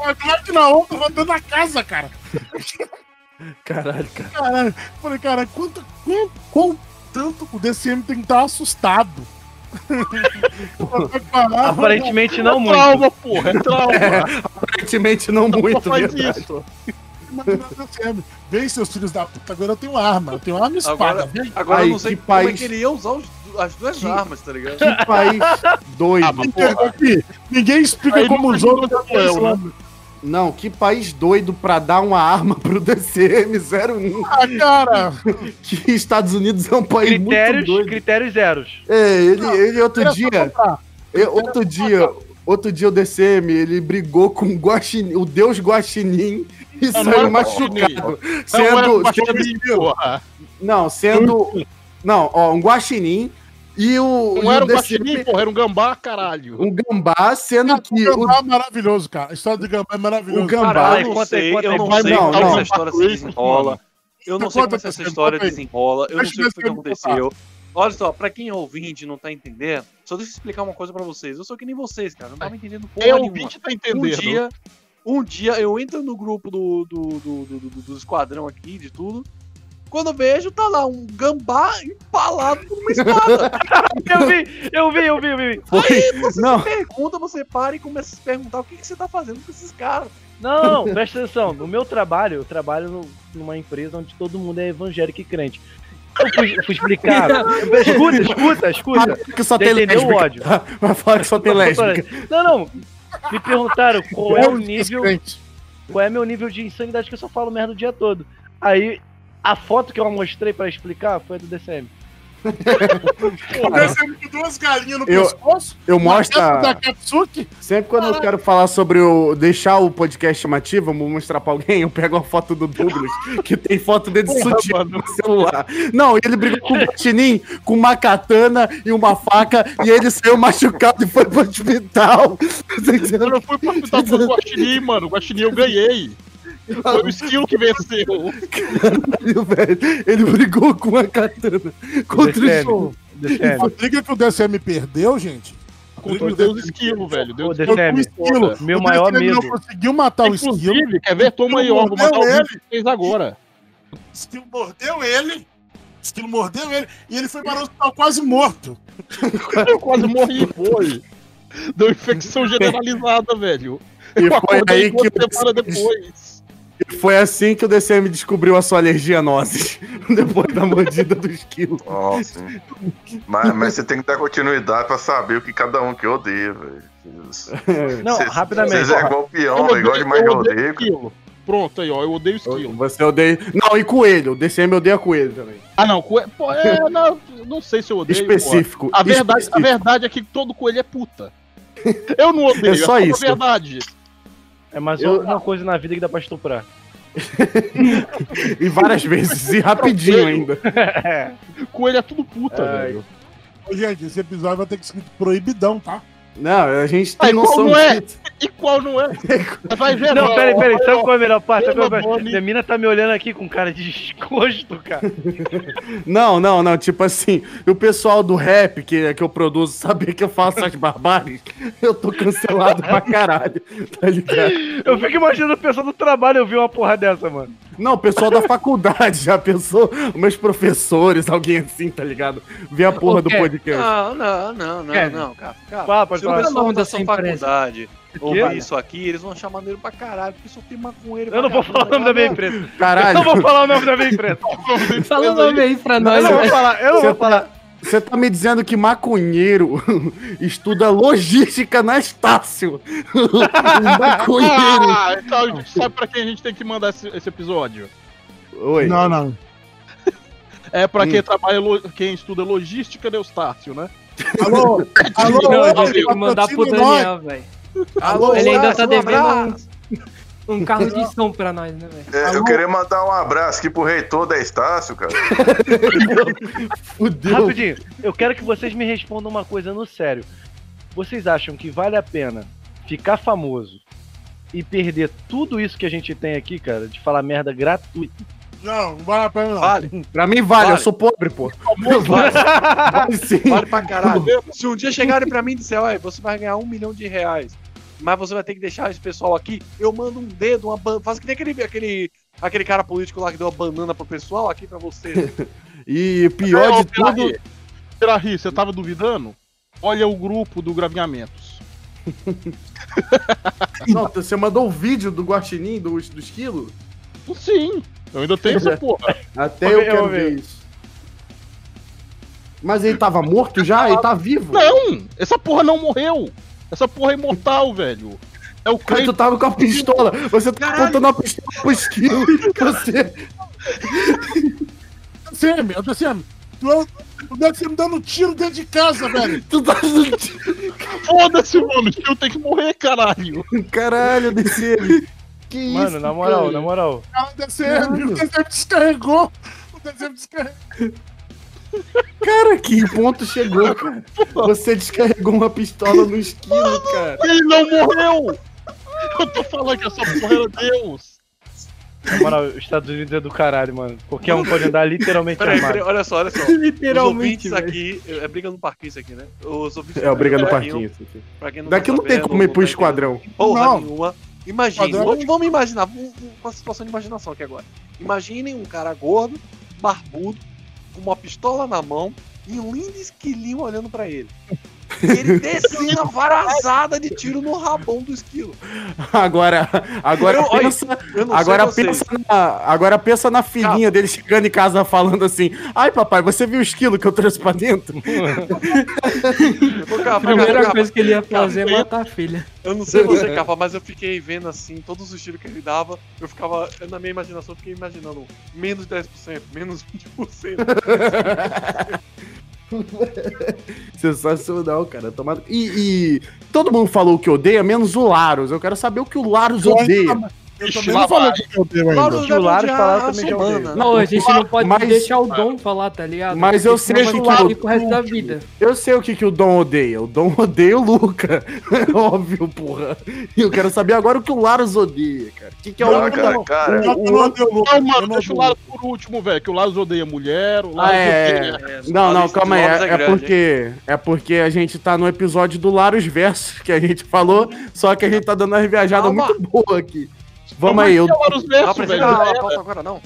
Speaker 3: A Glock na outra, rodando a casa, cara.
Speaker 4: Caralho, cara.
Speaker 3: Caralho. Eu Falei, cara, quanto, quão, quão tanto o DCM tem que estar assustado?
Speaker 7: Aparentemente não muito.
Speaker 9: Trauma, porra, é trauma.
Speaker 4: Aparentemente não muito,
Speaker 9: faz
Speaker 4: verdade.
Speaker 9: isso.
Speaker 3: Vem, seus filhos da puta, agora eu tenho arma, eu tenho arma e espada.
Speaker 5: Agora,
Speaker 3: vem.
Speaker 5: agora
Speaker 4: Aí,
Speaker 5: eu não sei
Speaker 4: que
Speaker 5: como é
Speaker 4: país-
Speaker 5: que ele ia usar os- as duas
Speaker 4: Que-
Speaker 5: armas, tá ligado?
Speaker 4: Que país doido.
Speaker 9: Ah, mas
Speaker 3: Ninguém, aqui, ninguém explica
Speaker 9: Aí
Speaker 3: como outros
Speaker 9: jogou Duel, né?
Speaker 4: Não, que país doido pra dar uma arma pro DCM-01.
Speaker 3: Ah, cara!
Speaker 4: Que Estados Unidos é um país
Speaker 7: Critérios,
Speaker 4: muito doido.
Speaker 7: critérios zeros.
Speaker 4: É, ele, ele outro dia, eu- outro dia, outro dia o DCM, ele brigou com o Guaxinim, o deus Guaxinim e
Speaker 9: Não, não
Speaker 4: saiu machucado.
Speaker 9: Não,
Speaker 4: Sendo,
Speaker 9: um
Speaker 4: sendo,
Speaker 9: guaxinim, porra.
Speaker 4: não, sendo, não, ó, um Guaxinim e o,
Speaker 9: Não era um guaxinim, porra, era um gambá, caralho.
Speaker 4: um gambá, sendo que
Speaker 3: O
Speaker 4: o,
Speaker 3: Gambá é maravilhoso, cara. A história do Gambá é maravilhosa.
Speaker 4: o gambá,
Speaker 5: Caralho, eu não sei,
Speaker 7: conta
Speaker 5: eu não sei
Speaker 4: não,
Speaker 5: como
Speaker 4: não.
Speaker 5: essa história se desenrola. Eu não sei como essa história desenrola. Eu não sei o que,
Speaker 3: eu
Speaker 5: aconteceu. Olha só, pra quem é ouvinte e não tá entendendo, só deixa eu explicar uma coisa pra vocês. Eu sou que nem vocês, cara. Não tava entendendo porra
Speaker 9: É o
Speaker 5: nenhuma.
Speaker 9: 20 tá
Speaker 5: Um
Speaker 9: entendendo.
Speaker 5: dia, um dia eu entro no grupo do, do, do, do, do- do esquadrão aqui, de tudo. Quando eu vejo, tá lá um gambá empalado por uma espada.
Speaker 7: Eu vi, eu vi, eu vi, eu vi.
Speaker 5: Aí você
Speaker 4: Não.
Speaker 5: se pergunta, você para e começa a se perguntar o que, que você tá fazendo com esses caras.
Speaker 7: Não, não, presta atenção. No meu trabalho, eu trabalho no- numa empresa onde todo mundo é evangélico e crente. Eu fui, fui explicar. escuta, escuta, escuta.
Speaker 4: que só tem
Speaker 7: entendeu o
Speaker 4: lésbica.
Speaker 7: ódio?
Speaker 4: Vai falar que só tem lésbica.
Speaker 7: Não, não. Me perguntaram qual é o nível. Qual é meu nível de insanidade que eu só falo merda o dia todo. Aí, a foto que eu mostrei pra explicar foi a do DCM.
Speaker 3: O DCM com duas galinhas no
Speaker 4: Eu-
Speaker 3: pescoço.
Speaker 4: Eu mostro.
Speaker 3: da
Speaker 4: a-
Speaker 3: Katsuki.
Speaker 4: Sempre quando eu quero falar sobre o. deixar o podcast chamativo, vou mostrar pra alguém, eu pego uma foto do Douglas, que tem foto dele de sutiã no celular. Não, ele brigou com o Guaxinim com uma katana e uma faca, e ele saiu machucado e foi pro hospital.
Speaker 9: Eu não fui pro hospital com o Guaxinim, mano. O Guaxinim eu ganhei. Foi o esquilo que venceu.
Speaker 4: Caralho, velho. Ele brigou com a katana contra o
Speaker 7: DCM.
Speaker 4: show.
Speaker 3: A briga que o DCM perdeu, gente.
Speaker 9: Contra o deus esquilo, velho. Deus esquilo.
Speaker 7: DCM,
Speaker 3: o esquilo.
Speaker 7: meu
Speaker 3: O
Speaker 7: maior medo.
Speaker 3: não conseguiu matar o esquilo.
Speaker 9: Inclusive, quer ver? Toma aí, ó. Vou mandar o que fez agora.
Speaker 3: O esquilo mordeu ele. O esquilo mordeu ele. E ele foi para o hospital quase morto.
Speaker 9: Eu quase morri, foi. Deu infecção generalizada, velho.
Speaker 4: E
Speaker 9: Eu
Speaker 4: foi aí que
Speaker 9: semanas depois.
Speaker 4: Foi assim que o DCM descobriu a sua alergia a nozes. Depois da mordida do esquilo.
Speaker 8: Nossa. mas, mas você tem que dar continuidade pra saber o que cada um que odeia, velho.
Speaker 7: Não,
Speaker 8: Cês-
Speaker 7: rapidamente.
Speaker 8: Vocês é igual peão, é igual de mais
Speaker 9: eu
Speaker 8: de odeio
Speaker 9: esquilo. Pronto, aí, ó. Eu odeio esquilo.
Speaker 4: Você odeia. Não, e coelho. O DCM odeia coelho também.
Speaker 9: Ah, não. Coelho, pô, é, não, não sei se eu odeio.
Speaker 4: Específico.
Speaker 9: A verdade, a
Speaker 4: específico.
Speaker 9: verdade é que todo coelho é puta. Eu não odeio,
Speaker 4: É só isso.
Speaker 9: a verdade.
Speaker 7: É mais
Speaker 4: Eu-
Speaker 7: uma coisa na vida que dá pra estuprar.
Speaker 4: E várias vezes. E rapidinho ainda.
Speaker 9: Coelho é tudo puta,
Speaker 4: Ai.
Speaker 9: velho.
Speaker 3: Ô, gente, esse episódio vai ter que ser escrito proibidão, tá?
Speaker 4: Não, a gente
Speaker 9: Aí,
Speaker 4: tem
Speaker 9: qual
Speaker 4: noção
Speaker 9: não é?
Speaker 4: disso.
Speaker 9: E qual não é? Vai ver,
Speaker 7: Não, peraí, peraí, sabe qual é a melhor parte? Sabe qual é a melhor parte? Minha mina tá me olhando aqui com cara de desgosto, cara.
Speaker 4: Não, não, não. Tipo assim, o pessoal do rap que, que eu produzo saber que eu faço as barbáries, eu tô cancelado pra caralho. Tá ligado?
Speaker 7: Eu fico imaginando o pessoal do trabalho eu vi uma porra dessa, mano.
Speaker 4: Não, o pessoal da faculdade já pensou, meus professores, alguém assim, tá ligado? Vê a porra do podcast.
Speaker 5: Não, não, não, não, não, cara. cara
Speaker 7: Fala, pode
Speaker 5: se o
Speaker 7: falar.
Speaker 5: pessoal
Speaker 6: Fala o nome
Speaker 5: da
Speaker 6: dessa
Speaker 5: sua faculdade ouvir isso aqui, eles vão achar maneiro pra caralho, porque só tem maconheiro.
Speaker 7: Eu não vou falar o nome da minha empresa. Eu
Speaker 4: Caralho,
Speaker 7: não vou falar o nome da minha empresa.
Speaker 6: Fala o nome aí pra
Speaker 7: Eu
Speaker 6: nós,
Speaker 7: não vou
Speaker 6: velho.
Speaker 7: falar, eu não vou falar.
Speaker 4: Você tá me dizendo que maconheiro estuda logística na Estácio. Maconheiro.
Speaker 9: Ah, então sabe pra quem a gente tem que mandar esse, esse episódio?
Speaker 4: Oi.
Speaker 3: Não, não.
Speaker 9: É pra
Speaker 4: Hum.
Speaker 9: quem trabalha, lo- quem estuda logística do Eustácio, né?
Speaker 3: Alô? Alô?
Speaker 6: Não,
Speaker 3: oi,
Speaker 6: eu mandar pro. Daniel, velho.
Speaker 5: Alô,
Speaker 6: Ele ainda tá devendo um. Um carro de som pra nós, né, velho?
Speaker 8: É, eu queria mandar um abraço aqui pro reitor da Estácio, cara.
Speaker 4: Fudeu.
Speaker 7: Rapidinho, eu quero que vocês me respondam uma coisa no sério. Vocês acham que vale a pena ficar famoso e perder tudo isso que a gente tem aqui, cara, de falar merda gratuita?
Speaker 3: Não, não vale a pena não.
Speaker 5: Vale,
Speaker 4: Pra mim vale,
Speaker 5: Vale.
Speaker 4: eu sou pobre, pô.
Speaker 5: vale,
Speaker 4: Vale sim.
Speaker 5: vale pra caralho. Se um dia chegarem pra mim e disser, olha, você vai ganhar um milhão de reais, mas você vai ter que deixar esse pessoal aqui, eu mando um dedo, uma ban... Faz que nem aquele, aquele, aquele cara político lá que deu a banana pro pessoal aqui pra você.
Speaker 4: E pior
Speaker 9: É,
Speaker 4: de tudo.
Speaker 9: Pirahi, Pirahi, você tava duvidando? Olha o grupo do Gravinhamentos.
Speaker 4: Não, você mandou o vídeo do guaxinim, do, do esquilo?
Speaker 9: Sim, eu ainda tenho essa porra.
Speaker 4: Até eu
Speaker 7: ver,
Speaker 4: quero
Speaker 7: ver.
Speaker 4: ver isso. Mas ele tava morto já? Ele tá vivo?
Speaker 9: Não, essa porra não morreu. Essa porra é imortal, velho. É o
Speaker 4: Cara,
Speaker 9: Cleiton.
Speaker 4: tu tava com a pistola. Você tá apontando a pistola pro esquilo. Você...
Speaker 3: DCM, ô, DCM, tu é o o DCM dando tiro dentro de casa, velho.
Speaker 4: Tu tá.
Speaker 9: Foda-se, mano. O tio tem que morrer, caralho.
Speaker 4: Caralho, DCM. Que isso?
Speaker 7: Mano, na moral,
Speaker 4: cara?
Speaker 7: na moral.
Speaker 3: Cara, o DCM, o DCM descarregou. O DCM descarregou.
Speaker 4: Cara, que ponto chegou, cara? Você descarregou uma pistola no esquilo, cara.
Speaker 9: Ele não morreu. Eu tô falando que essa porra era Deus.
Speaker 7: Na moral, os Estados Unidos é do caralho, mano. Qualquer um pode andar literalmente
Speaker 5: Peraí,
Speaker 7: armado.
Speaker 5: peraí, olha só, olha só. Os
Speaker 6: Literalmente,
Speaker 5: ouvintes
Speaker 6: velho.
Speaker 5: aqui, é briga no parquinho isso aqui, né? Os ouvintes
Speaker 4: É, o briga no parquinho.
Speaker 5: não
Speaker 4: Daqui
Speaker 5: tá
Speaker 4: não tem como ir pro esquadrão.
Speaker 5: Porra
Speaker 3: Não.
Speaker 5: nenhuma. Imagine,
Speaker 3: Padrão.
Speaker 5: vamos, vamos imaginar, um- um- uma situação de imaginação aqui agora. Imaginem um cara gordo, barbudo, com uma pistola na mão e um lindo esquilinho olhando pra ele. E ele descendo a varazada de tiro no rabão do esquilo.
Speaker 4: Agora, agora
Speaker 5: Eu-
Speaker 4: pensa,
Speaker 5: Eu
Speaker 4: agora pensa na, agora pensa na filhinha dele chegando em casa falando assim: "Ai, papai, você viu o esquilo que eu trouxe pra dentro?"
Speaker 5: Ô, Capa,
Speaker 6: A primeira
Speaker 5: Capa,
Speaker 6: coisa que ele ia fazer é
Speaker 5: Capa,
Speaker 6: matar a filha.
Speaker 5: Eu não sei você, Capa, mas eu fiquei vendo assim, todos os tiros que ele dava, eu ficava, na minha imaginação, eu fiquei imaginando menos 10%, menos 20%.
Speaker 4: Sensacional, cara. Tomado... E, e todo mundo falou que odeia, menos o Laros. Eu quero saber o que o Laros odeia.
Speaker 3: Eu
Speaker 9: Ixi,
Speaker 3: também não falei o que eu dei ainda.
Speaker 5: Claro,
Speaker 7: que o Laros
Speaker 5: deve
Speaker 7: falar
Speaker 5: odiar a
Speaker 7: também odeio.
Speaker 5: né?
Speaker 6: Não, a gente não pode
Speaker 4: Mas-
Speaker 6: deixar o Dom falar, tá ligado?
Speaker 4: Mas eu sei
Speaker 6: senão
Speaker 4: que
Speaker 6: vai
Speaker 4: o
Speaker 6: resto da vida.
Speaker 4: Eu sei o que, que o Dom odeia. O Dom odeia o Luca. Óbvio, porra. E eu quero saber agora o que o Laros odeia, cara. O que, que é o
Speaker 8: Não,
Speaker 4: Luca?
Speaker 8: cara, cara,
Speaker 3: Eu não odeio o Lucas,
Speaker 9: Não,
Speaker 3: eu
Speaker 9: mano, deixa o
Speaker 3: odeio.
Speaker 9: Lado por último, velho. Que o Lado odeia mulher, o Lado
Speaker 4: Ah, é.
Speaker 9: odeia.
Speaker 5: É,
Speaker 4: Não, não, calma
Speaker 5: de
Speaker 4: aí. É, é
Speaker 5: hein?
Speaker 4: porque é porque a gente tá no episódio do Laros Verso que a gente falou, só que a gente tá dando uma reviajada
Speaker 5: Calma.
Speaker 4: muito boa aqui. Vamos aí, eu,
Speaker 9: Não
Speaker 5: precisa a pauta agora, não.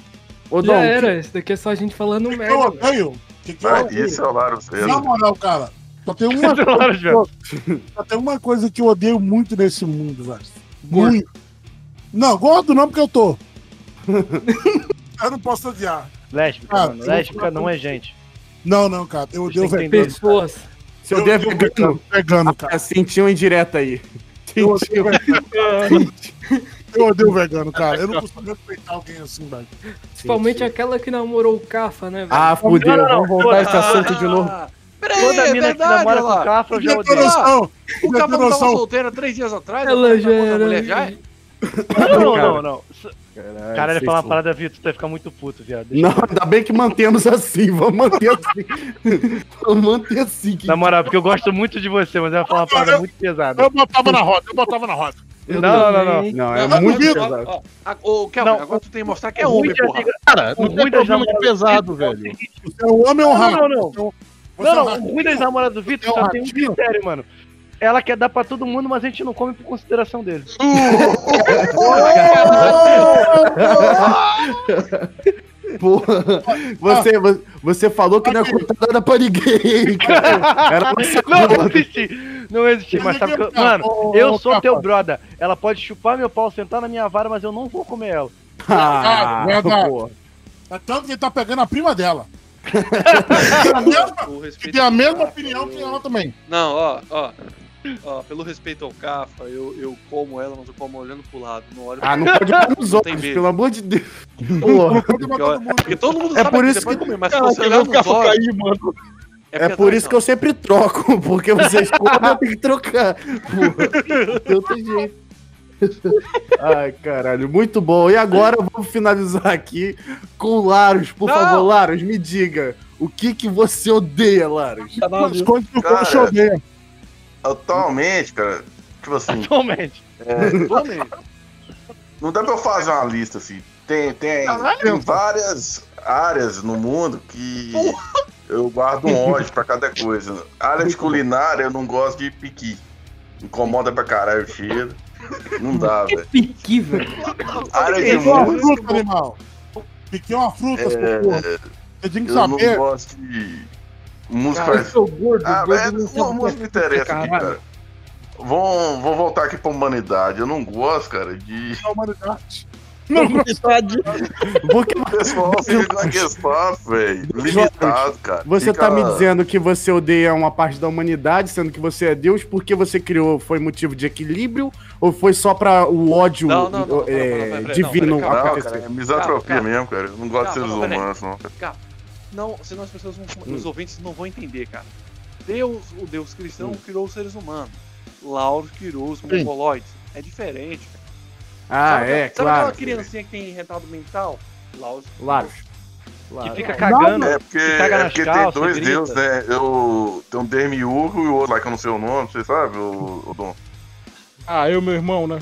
Speaker 4: ô Dom.
Speaker 6: Já era, isso daqui é só a gente falando
Speaker 3: eu
Speaker 6: merda.
Speaker 3: odeio? Que que eu
Speaker 8: Ah,
Speaker 3: odeio?
Speaker 8: isso é o Laros
Speaker 3: Na
Speaker 8: mesmo.
Speaker 3: moral, cara, só tem uma
Speaker 7: Laros Verso.
Speaker 3: Só tem uma coisa que eu odeio muito nesse mundo, velho. Muito. Não, gordo não, porque eu tô. eu não posso odiar.
Speaker 7: Lésbica, mano. Lésbica não é gente.
Speaker 3: Não, não, cara. Eu odeio vegano.
Speaker 6: Pessoas.
Speaker 4: Se eu der vegano,
Speaker 3: vegano, vegano, cara.
Speaker 4: ah, senti um indireto aí.
Speaker 3: Odeio. Eu odeio vegano, cara. Eu não consigo respeitar alguém assim, velho.
Speaker 6: Principalmente aquela que namorou o Cafa, né, velho?
Speaker 4: Ah, fudeu.
Speaker 7: Não, não, não.
Speaker 4: Vamos voltar esse assunto de novo.
Speaker 5: Peraí,
Speaker 7: Toda
Speaker 5: é
Speaker 7: mina que
Speaker 5: verdade,
Speaker 7: namora
Speaker 5: olha
Speaker 7: com o Cafra eu já odeio.
Speaker 3: noção.
Speaker 5: O não tava
Speaker 3: noção.
Speaker 5: solteira três dias atrás?
Speaker 6: Ela
Speaker 5: tá
Speaker 6: já era.
Speaker 5: mulher já? é?
Speaker 7: Não, não, não.
Speaker 4: Caralho,
Speaker 7: Cara, ele falar uma parada, Vitor, tu vai ficar muito puto, viado. Deixa
Speaker 4: Não, ainda bem que mantemos assim. Vamos manter assim. Vamos manter assim. que-
Speaker 7: Na moral, porque eu gosto muito de você, mas eu vou falar uma parada muito pesada.
Speaker 3: Eu botava na roda, eu botava na roda.
Speaker 7: Não, não, não, não.
Speaker 4: Não, é
Speaker 5: Não,
Speaker 4: muito pesado.
Speaker 5: ó, ó, Ô, Kelvin,
Speaker 7: Não,
Speaker 5: agora tu tem que mostrar que é homem,
Speaker 7: de
Speaker 5: porra.
Speaker 9: Cara,
Speaker 7: O
Speaker 9: não tem
Speaker 7: das
Speaker 9: problema de
Speaker 7: namoradas
Speaker 9: pesado,
Speaker 7: é
Speaker 9: velho.
Speaker 7: seguinte,
Speaker 3: Você é um homem ou um
Speaker 7: Não, não, não.
Speaker 3: É
Speaker 7: Não,
Speaker 3: é
Speaker 7: não, o ruim das namoradas do Vitor
Speaker 3: É
Speaker 7: só tem um critério, mano. Ela quer dar pra todo mundo, mas a gente não come por consideração dele.
Speaker 4: Porra, você, você falou que não ia contar nada pra ninguém, cara. Era
Speaker 7: Não, não existe. Não existe, mas sabe que eu, Mano, eu sou teu brother. Ela pode chupar meu pau, sentar na minha vara, mas eu não vou comer ela.
Speaker 4: Ah,
Speaker 3: Verdade.
Speaker 4: porra.
Speaker 3: É tanto que ele tá pegando a prima dela. que, tem a mesma, tem a mesma opinião que ela também.
Speaker 5: Não, ó, ó. Ó, pelo respeito ao Cafa, eu, eu como ela, mas eu como olhando pro lado. Não olho
Speaker 4: Ah, não pode olhar nos
Speaker 5: Não tem
Speaker 4: pelo amor de Deus.
Speaker 5: Porque, ó, porque todo mundo
Speaker 4: É
Speaker 5: sabe
Speaker 4: por isso
Speaker 5: você pode
Speaker 4: que-
Speaker 5: comer, mas se
Speaker 9: Cara,
Speaker 5: você olhar nos olhos...
Speaker 9: cair, mano?
Speaker 4: É por isso que eu sempre troco, porque vocês comem, eu tenho que trocar. Porra, não tem outro jeito. Ai, caralho, muito bom. E agora vamos finalizar aqui com o Laros. Por
Speaker 5: Não.
Speaker 4: favor, Laros, me diga. O que que você odeia, Laros?
Speaker 3: As coisas que o
Speaker 8: Cara.
Speaker 3: odeia.
Speaker 8: Atualmente, cara, tipo assim,
Speaker 7: Atualmente.
Speaker 5: Atualmente.
Speaker 8: não dá pra eu fazer uma lista assim. Tem, tem, tem várias áreas no mundo que eu guardo um ódio pra cada coisa. área de culinária, eu não gosto de piqui. Incomoda pra caralho o cheiro. Não dá, velho.
Speaker 6: Piqui, velho.
Speaker 8: Área de
Speaker 3: Piqui é uma
Speaker 8: música,
Speaker 3: fruta, animal. Piqui é uma fruta,
Speaker 8: é.
Speaker 3: Você tem que
Speaker 8: eu não
Speaker 3: saber.
Speaker 8: gosto de música.
Speaker 6: Cara, eu sou gordo,
Speaker 8: Ah,
Speaker 6: gordo
Speaker 8: mas
Speaker 6: não
Speaker 8: não, não me
Speaker 6: é
Speaker 8: interessa aqui, cara. Vou, vou voltar aqui pra humanidade. Eu não gosto, cara, de.
Speaker 3: A humanidade.
Speaker 4: Porque
Speaker 8: O pessoal fica aquele papo, velho. Limitado, cara.
Speaker 4: você
Speaker 8: Fica-
Speaker 4: tá me dizendo que você odeia uma parte da humanidade, sendo que você é Deus, porque você criou foi motivo de equilíbrio? Ou foi só pra o ódio
Speaker 5: Não, não, não, não,
Speaker 4: é,
Speaker 5: não, não, não,
Speaker 4: divino
Speaker 8: Não, cara, é misantropia
Speaker 5: Calma,
Speaker 8: mesmo, cara. Eu não gosto de seres humanos, não. cara.
Speaker 5: Não, senão as pessoas, vão,
Speaker 4: Hum.
Speaker 5: os ouvintes não vão entender, cara. Deus, o Deus cristão,
Speaker 4: Hum.
Speaker 5: criou os seres humanos. Lauro criou os
Speaker 3: Sim.
Speaker 5: mongoloides. É diferente, cara.
Speaker 4: Ah,
Speaker 5: sabe,
Speaker 4: é,
Speaker 5: sabe
Speaker 4: claro.
Speaker 5: aquela criancinha que tem retardo mental? Lauro.
Speaker 4: Laros.
Speaker 7: Que
Speaker 4: Laros.
Speaker 7: fica cagando.
Speaker 8: É porque,
Speaker 7: caga
Speaker 8: é porque
Speaker 7: calças,
Speaker 8: tem dois deuses, né? Eu, tem um Demiurgo e o outro lá que eu não sei o nome, você sabe, o, o Dom?
Speaker 9: Ah, eu, meu irmão, né?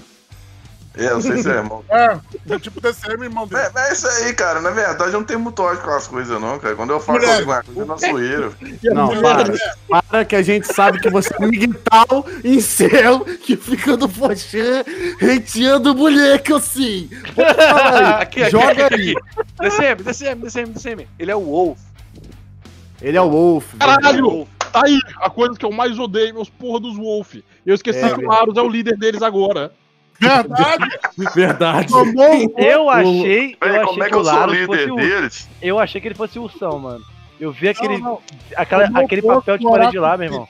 Speaker 8: É, não sei se é irmão.
Speaker 3: É, é tipo DCM, irmão dele.
Speaker 8: É, mas é isso aí, cara. Na verdade, eu não tenho muito ódio com as coisas, não, cara. Quando eu falo
Speaker 3: Mulher.
Speaker 8: alguma coisa, é na zoeira.
Speaker 4: Não, para. Para que a gente sabe que você é um miguel em céu que fica no Fochan hateando moleque assim. Pode falar aí.
Speaker 5: Aqui, aqui,
Speaker 4: Joga
Speaker 5: aqui,
Speaker 4: aí.
Speaker 5: DCM, DCM, DCM, DCM. Ele é o Wolf.
Speaker 4: Ele é o Wolf.
Speaker 5: É o
Speaker 9: Caralho!
Speaker 5: Wolf.
Speaker 9: Tá aí, a coisa que eu mais odeio, meus porra dos Wolf. Eu esqueci
Speaker 4: É,
Speaker 9: que o Larus é o líder deles agora.
Speaker 3: Verdade.
Speaker 4: Verdade.
Speaker 3: Tomou
Speaker 7: Eu achei, eu
Speaker 8: Véi,
Speaker 7: achei
Speaker 8: como é
Speaker 7: que
Speaker 8: eu sou líder
Speaker 7: o
Speaker 8: deles?
Speaker 7: Eu achei que ele fosse o ursão, mano. Eu vi aquele,
Speaker 3: Não, não.
Speaker 7: aquela- aquele papel de parede de lá, meu irmão.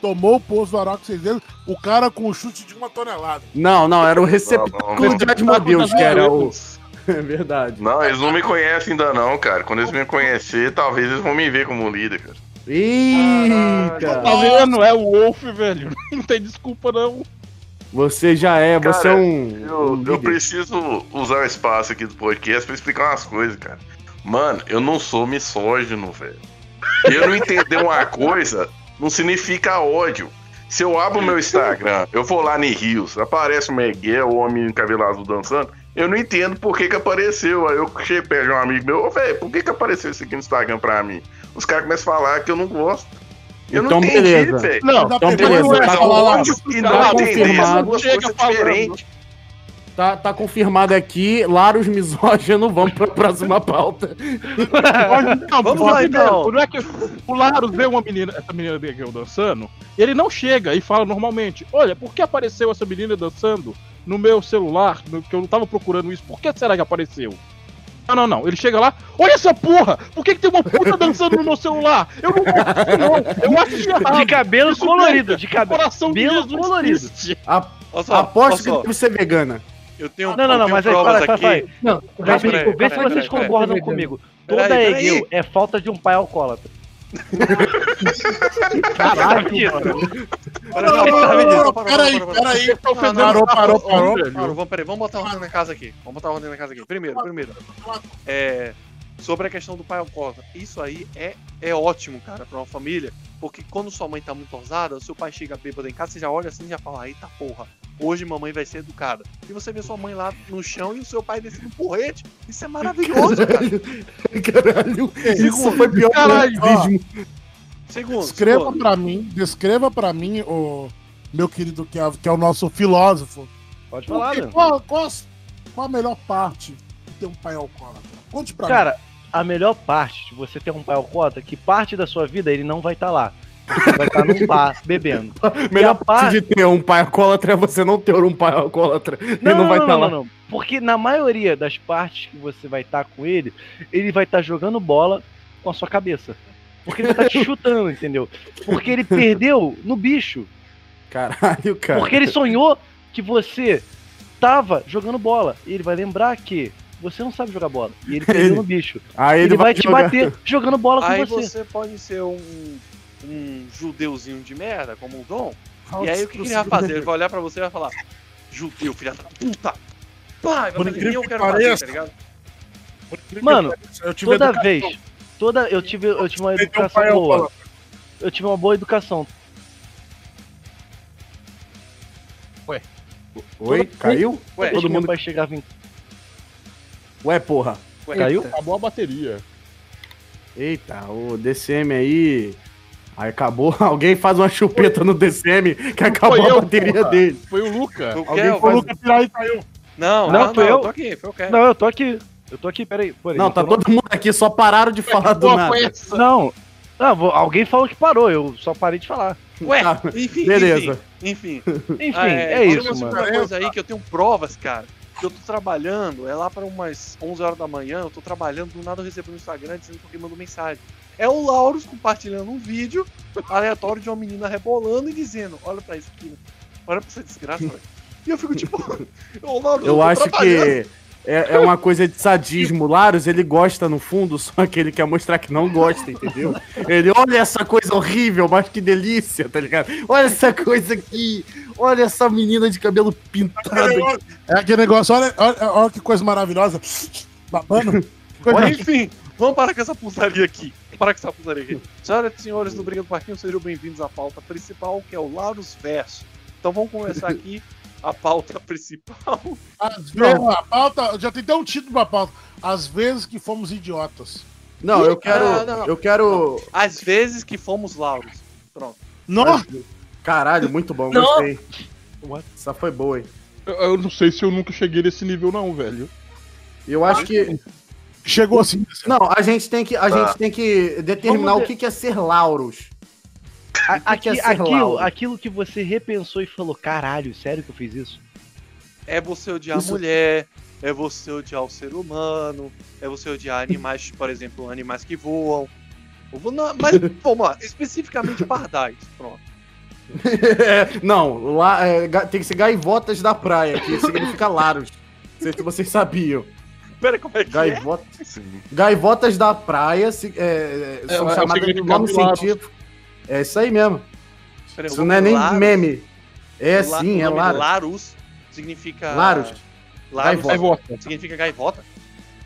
Speaker 3: tomou o pouso do Araco seis dedos, o cara com o chute de uma tonelada.
Speaker 4: Não, não, era o receptáculo de Asmodeus, que era o. É verdade.
Speaker 8: Não, eles não me conhecem ainda não, cara. Quando eles me conhecer, talvez eles vão me ver como líder, cara.
Speaker 4: Eita!
Speaker 9: Tá vendo? É o Wolf, velho. Não tem desculpa, não.
Speaker 4: Você já é, você
Speaker 8: Cara,
Speaker 4: é um.
Speaker 8: Eu,
Speaker 4: um
Speaker 8: eu preciso usar o espaço aqui do podcast pra explicar umas coisas, cara. Mano, eu não sou misógino, velho. Eu não entender uma coisa não significa ódio. Se eu abro meu Instagram, eu vou lá no Rios, aparece o Miguel, o homem cabelo azul dançando, eu não entendo por que que apareceu. Aí eu perto de um amigo meu, ô velho, por que que apareceu isso aqui no Instagram pra mim? Os caras começam a falar que eu não gosto. Eu
Speaker 4: Então,
Speaker 8: não entendi,
Speaker 4: beleza.
Speaker 9: Não,
Speaker 3: Então,
Speaker 4: Então, beleza.
Speaker 3: é
Speaker 4: Tá, Tá confirmado.
Speaker 9: Chega falando.
Speaker 4: tá, tá confirmado aqui. Laros misógino, vamos pra próxima pauta.
Speaker 9: Não,
Speaker 5: Vamos lá, então.
Speaker 9: Não é que o Larus vê uma menina, essa menina eu dançando, e ele não chega e fala normalmente: Olha, por que apareceu essa menina dançando no meu celular? no- que eu não tava procurando isso, por que será que apareceu? Não, não, não. Ele chega lá, olha essa porra! Por que, que tem uma puta dançando no meu celular? Eu não gosto não. Eu acho errado.
Speaker 7: De cabelo
Speaker 9: Isso
Speaker 7: colorido,
Speaker 9: mesmo.
Speaker 7: de cabelo
Speaker 9: Coração de
Speaker 7: cabelo
Speaker 9: Jesus
Speaker 7: colorido.
Speaker 4: A-
Speaker 5: só,
Speaker 4: aposto que deve ser vegana.
Speaker 5: Eu tenho,
Speaker 7: Não, não, não, mas aí fala, fala, fala.
Speaker 5: aqui.
Speaker 6: Não,
Speaker 7: vê se vocês concordam comigo. Toda. EGU é falta de um pai alcoólatra.
Speaker 9: Caralho, mano.
Speaker 5: Peraí, peraí,
Speaker 3: Parou, parou, parou.
Speaker 5: Claro, vamos, peraí, vamos botar ordem na casa aqui. Vamos botar ordem na casa aqui. Primeiro, primeiro. É, sobre a questão do pai alcoólatra. Isso aí é, é ótimo, cara, pra uma família. Porque quando sua mãe tá muito ousada, seu pai chega bêbado em casa, você já olha assim e já fala, eita porra, hoje mamãe vai ser educada. E você vê sua mãe lá no chão e o seu pai descendo um porrete. Isso é maravilhoso, cara.
Speaker 4: Caralho, isso foi pior
Speaker 9: Caralho.
Speaker 4: que o vídeo.
Speaker 5: Segundo,
Speaker 3: Descreva pra mim, descreva pra mim, ô, meu querido Kelvin, que é o nosso filósofo.
Speaker 7: Pode falar,
Speaker 3: quê?
Speaker 7: meu.
Speaker 3: Qual, qual, qual a melhor parte de ter um pai alcoólatra? Conte pra
Speaker 7: Cara, a melhor parte de você ter um pai alcoólatra, que parte da sua vida ele não vai estar lá. Você vai estar num bar bebendo.
Speaker 4: Melhor parte de ter um pai alcoólatra é você não ter um pai alcoólatra. Ele não, vai estar lá.
Speaker 7: não. Porque na maioria das partes que você vai estar com ele, ele vai estar jogando bola com a sua cabeça. Porque ele estar te chutando, entendeu? Porque ele perdeu no bicho.
Speaker 4: Caralho, cara.
Speaker 7: Porque ele sonhou que você tava jogando bola. E ele vai lembrar que você não sabe jogar bola. E ele perdeu no bicho.
Speaker 4: Aí
Speaker 7: Ele,
Speaker 4: ele
Speaker 7: vai,
Speaker 4: vai
Speaker 7: te
Speaker 4: jogar.
Speaker 7: bater jogando bola com
Speaker 5: Aí
Speaker 7: você.
Speaker 5: você pode ser um, um judeuzinho de merda, como o Dom. E aí o que, que ele vai fazer? Ele vai olhar pra você e vai falar: Judeu, filha da puta! Pá, vai
Speaker 3: Por
Speaker 5: fazer,
Speaker 3: incrível
Speaker 5: nem eu
Speaker 3: que
Speaker 5: quero fazer,
Speaker 3: pareça,
Speaker 5: tá ligado?
Speaker 7: Mano,
Speaker 3: eu tive
Speaker 7: toda
Speaker 3: educação.
Speaker 7: vez. Toda, eu tive, eu tive uma
Speaker 3: um
Speaker 7: educação boa.
Speaker 3: alcoólatra.
Speaker 7: Eu tive uma boa educação.
Speaker 4: Oi? Caiu?
Speaker 5: Ué,
Speaker 7: Todo
Speaker 4: mundo-
Speaker 7: pai chegava em.
Speaker 4: Ué, porra.
Speaker 5: ué,
Speaker 7: Caiu?
Speaker 9: Acabou a bateria.
Speaker 4: Eita, o DCM aí. Aí acabou. Alguém faz uma chupeta no DCM que acabou
Speaker 9: Foi
Speaker 4: a
Speaker 9: eu,
Speaker 4: bateria
Speaker 9: porra.
Speaker 4: dele.
Speaker 9: Foi o Luca.
Speaker 5: Foi o
Speaker 4: Alguém
Speaker 5: Kelvin.
Speaker 3: O Luca Piraí caiu.
Speaker 5: Não,
Speaker 7: Não,
Speaker 5: não,
Speaker 7: foi
Speaker 5: não,
Speaker 7: eu.
Speaker 5: tô aqui, foi o.
Speaker 7: Não, eu tô aqui. Eu tô aqui, peraí. Peraí,
Speaker 4: Não, tá
Speaker 7: eu tô-
Speaker 4: todo mundo aqui, só pararam de falar do nada.
Speaker 9: foi?
Speaker 7: Não. Não, alguém falou que parou, eu só parei de falar.
Speaker 5: Ué,
Speaker 4: Tá,
Speaker 5: enfim,
Speaker 4: beleza.
Speaker 5: enfim, enfim.
Speaker 7: Enfim,
Speaker 5: Ah,
Speaker 7: é,
Speaker 5: fala
Speaker 7: isso, mano.
Speaker 5: coisa aí que eu tenho provas, cara. Eu tô trabalhando, é lá para umas 11 horas da manhã, eu tô trabalhando, do nada eu recebo no Instagram dizendo que alguém mandou mensagem. É o Lauros compartilhando um vídeo aleatório de uma menina rebolando e dizendo: Olha pra isso aqui, olha pra essa desgraça. E eu fico tipo, ô Lauros,
Speaker 4: Eu
Speaker 5: tô
Speaker 4: acho
Speaker 5: trabalhando."
Speaker 4: que é, é uma coisa de sadismo. Laros, ele gosta no fundo, só que ele quer mostrar que não gosta, entendeu? Ele, olha essa coisa horrível, mas que delícia, tá ligado? Olha essa coisa aqui. Olha essa menina de cabelo pintado.
Speaker 3: É aquele negócio, olha, olha, olha que coisa maravilhosa. Babando. Coisa
Speaker 5: Olha, enfim, vamos parar com essa putaria aqui. Vamos parar com essa putaria aqui. Senhoras e senhores do Briga do Parquinho, sejam bem-vindos à pauta principal, que é o Lauros Verso. Então vamos começar aqui a pauta principal.
Speaker 3: Às vezes, a pauta, já tem até um título pra pauta. Às vezes que fomos idiotas.
Speaker 4: Não, eu quero.
Speaker 5: Ah, não, não.
Speaker 4: Eu quero.
Speaker 5: Às vezes que fomos Lauros. Pronto.
Speaker 3: Nossa,
Speaker 4: Caralho, muito bom,
Speaker 6: Não.
Speaker 4: gostei.
Speaker 5: What?
Speaker 4: Essa foi boa, hein?
Speaker 9: Eu, eu não sei se eu nunca cheguei nesse nível, não, velho.
Speaker 4: Eu acho que.
Speaker 3: chegou assim.
Speaker 4: Não, a gente tem que, a gente tem que determinar o que que é ser Lauros.
Speaker 7: Aqui-
Speaker 4: é ser
Speaker 7: aquilo, aquilo que você repensou e falou, caralho, sério que eu fiz isso?
Speaker 5: É você odiar
Speaker 4: Isso.
Speaker 5: a mulher, é você odiar o ser humano, é você odiar animais, por exemplo, animais que voam. Não, Mas vamos lá, especificamente pardais. Pronto.
Speaker 4: não, lá, é, tem que ser gaivotas da praia, que significa Laros. Não sei se vocês sabiam.
Speaker 5: Pera, como é que é?
Speaker 4: Gaivota- Gaivotas da praia se- é, é,
Speaker 9: É,
Speaker 4: são
Speaker 9: é
Speaker 4: chamadas de nome científico. É isso aí mesmo.
Speaker 5: Pera,
Speaker 4: Isso não é nem
Speaker 5: Larus.
Speaker 4: meme. É
Speaker 5: La-
Speaker 4: sim, é Laros.
Speaker 5: Larus significa.
Speaker 4: Laros.
Speaker 5: Larus
Speaker 4: Gaivota.
Speaker 5: Significa gaivota?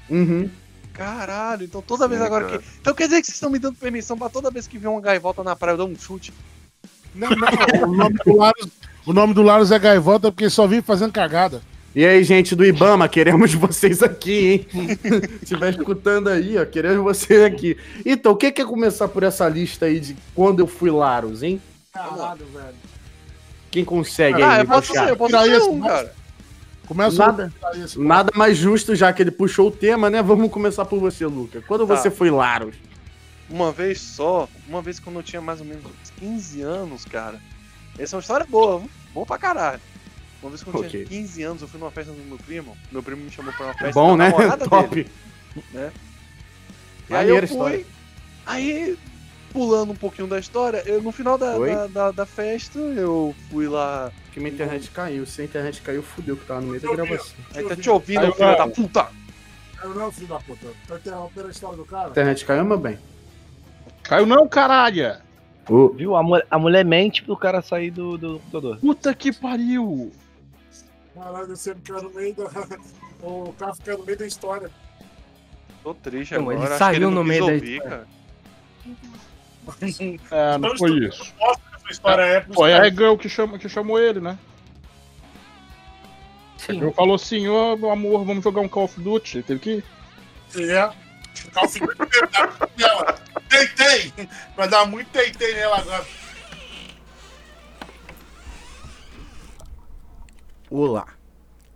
Speaker 4: Uhum.
Speaker 5: Caralho, então toda vez
Speaker 8: Sim,
Speaker 5: agora
Speaker 8: cara.
Speaker 5: que. Então quer dizer que vocês estão me dando permissão pra toda vez que vê uma gaivota na praia eu dar um chute?
Speaker 3: Não, não, o nome do Laros, o nome do Laros é Gaivota porque só vive fazendo cagada.
Speaker 4: E aí, gente do Ibama, queremos vocês aqui, hein? Se estiver escutando aí, ó, queremos vocês aqui. Então, o que que é começar por essa lista aí de quando eu fui Laros, hein?
Speaker 3: Caralho, velho.
Speaker 4: Quem consegue
Speaker 5: Ah,
Speaker 4: aí
Speaker 5: eu
Speaker 4: me
Speaker 5: posso
Speaker 4: puxar?
Speaker 5: ser, eu posso ser
Speaker 3: isso,
Speaker 5: um, cara.
Speaker 3: Começa
Speaker 4: Nada.
Speaker 3: isso.
Speaker 4: Nada mais justo, já que ele puxou o tema, né? Vamos começar por você, Luca. Quando
Speaker 5: Tá.
Speaker 4: você foi Laros?
Speaker 5: Uma vez só, uma vez quando eu tinha mais ou menos uns 15 anos, cara. Essa é uma história boa, boa pra caralho. Uma vez quando eu
Speaker 4: Ok.
Speaker 5: tinha 15 anos, eu fui numa festa do meu primo. Meu primo me chamou pra uma festa
Speaker 4: Bom,
Speaker 5: da
Speaker 4: né? Top.
Speaker 5: dele. E aí eu
Speaker 4: a história.
Speaker 5: fui. Aí, pulando um pouquinho da história, eu, no final da, da, da- da festa, eu fui lá.
Speaker 4: Que minha internet caiu. Se a internet caiu, fudeu que tava no meio da gravação.
Speaker 5: Aí tá te ouvindo,
Speaker 9: Aí,
Speaker 5: filho da puta!
Speaker 3: Eu não, filho da puta. Tá interrompendo a história do cara?
Speaker 4: A internet caiu, meu bem?
Speaker 9: Caiu não, caralho!
Speaker 4: Ô,
Speaker 7: Viu? A mulher mente pro cara sair do, do computador.
Speaker 9: Puta que pariu!
Speaker 3: Caralho, você fica no meio da. O cara fica no meio da história.
Speaker 5: Tô triste
Speaker 6: Não,
Speaker 5: agora.
Speaker 6: ele
Speaker 5: acho
Speaker 6: saiu
Speaker 5: que ele
Speaker 6: no meio da
Speaker 5: ouvir,
Speaker 6: história.
Speaker 9: É, não foi isso.
Speaker 3: História é.
Speaker 9: Foi a. Girl que, chama, que chamou ele, né? A Girl falou assim, ô meu amor, vamos jogar um Call of Duty. Ele teve que ir.
Speaker 3: É. Ficar o filho dela. Tentei! Vai dar muito tentei nela agora.
Speaker 4: Olá,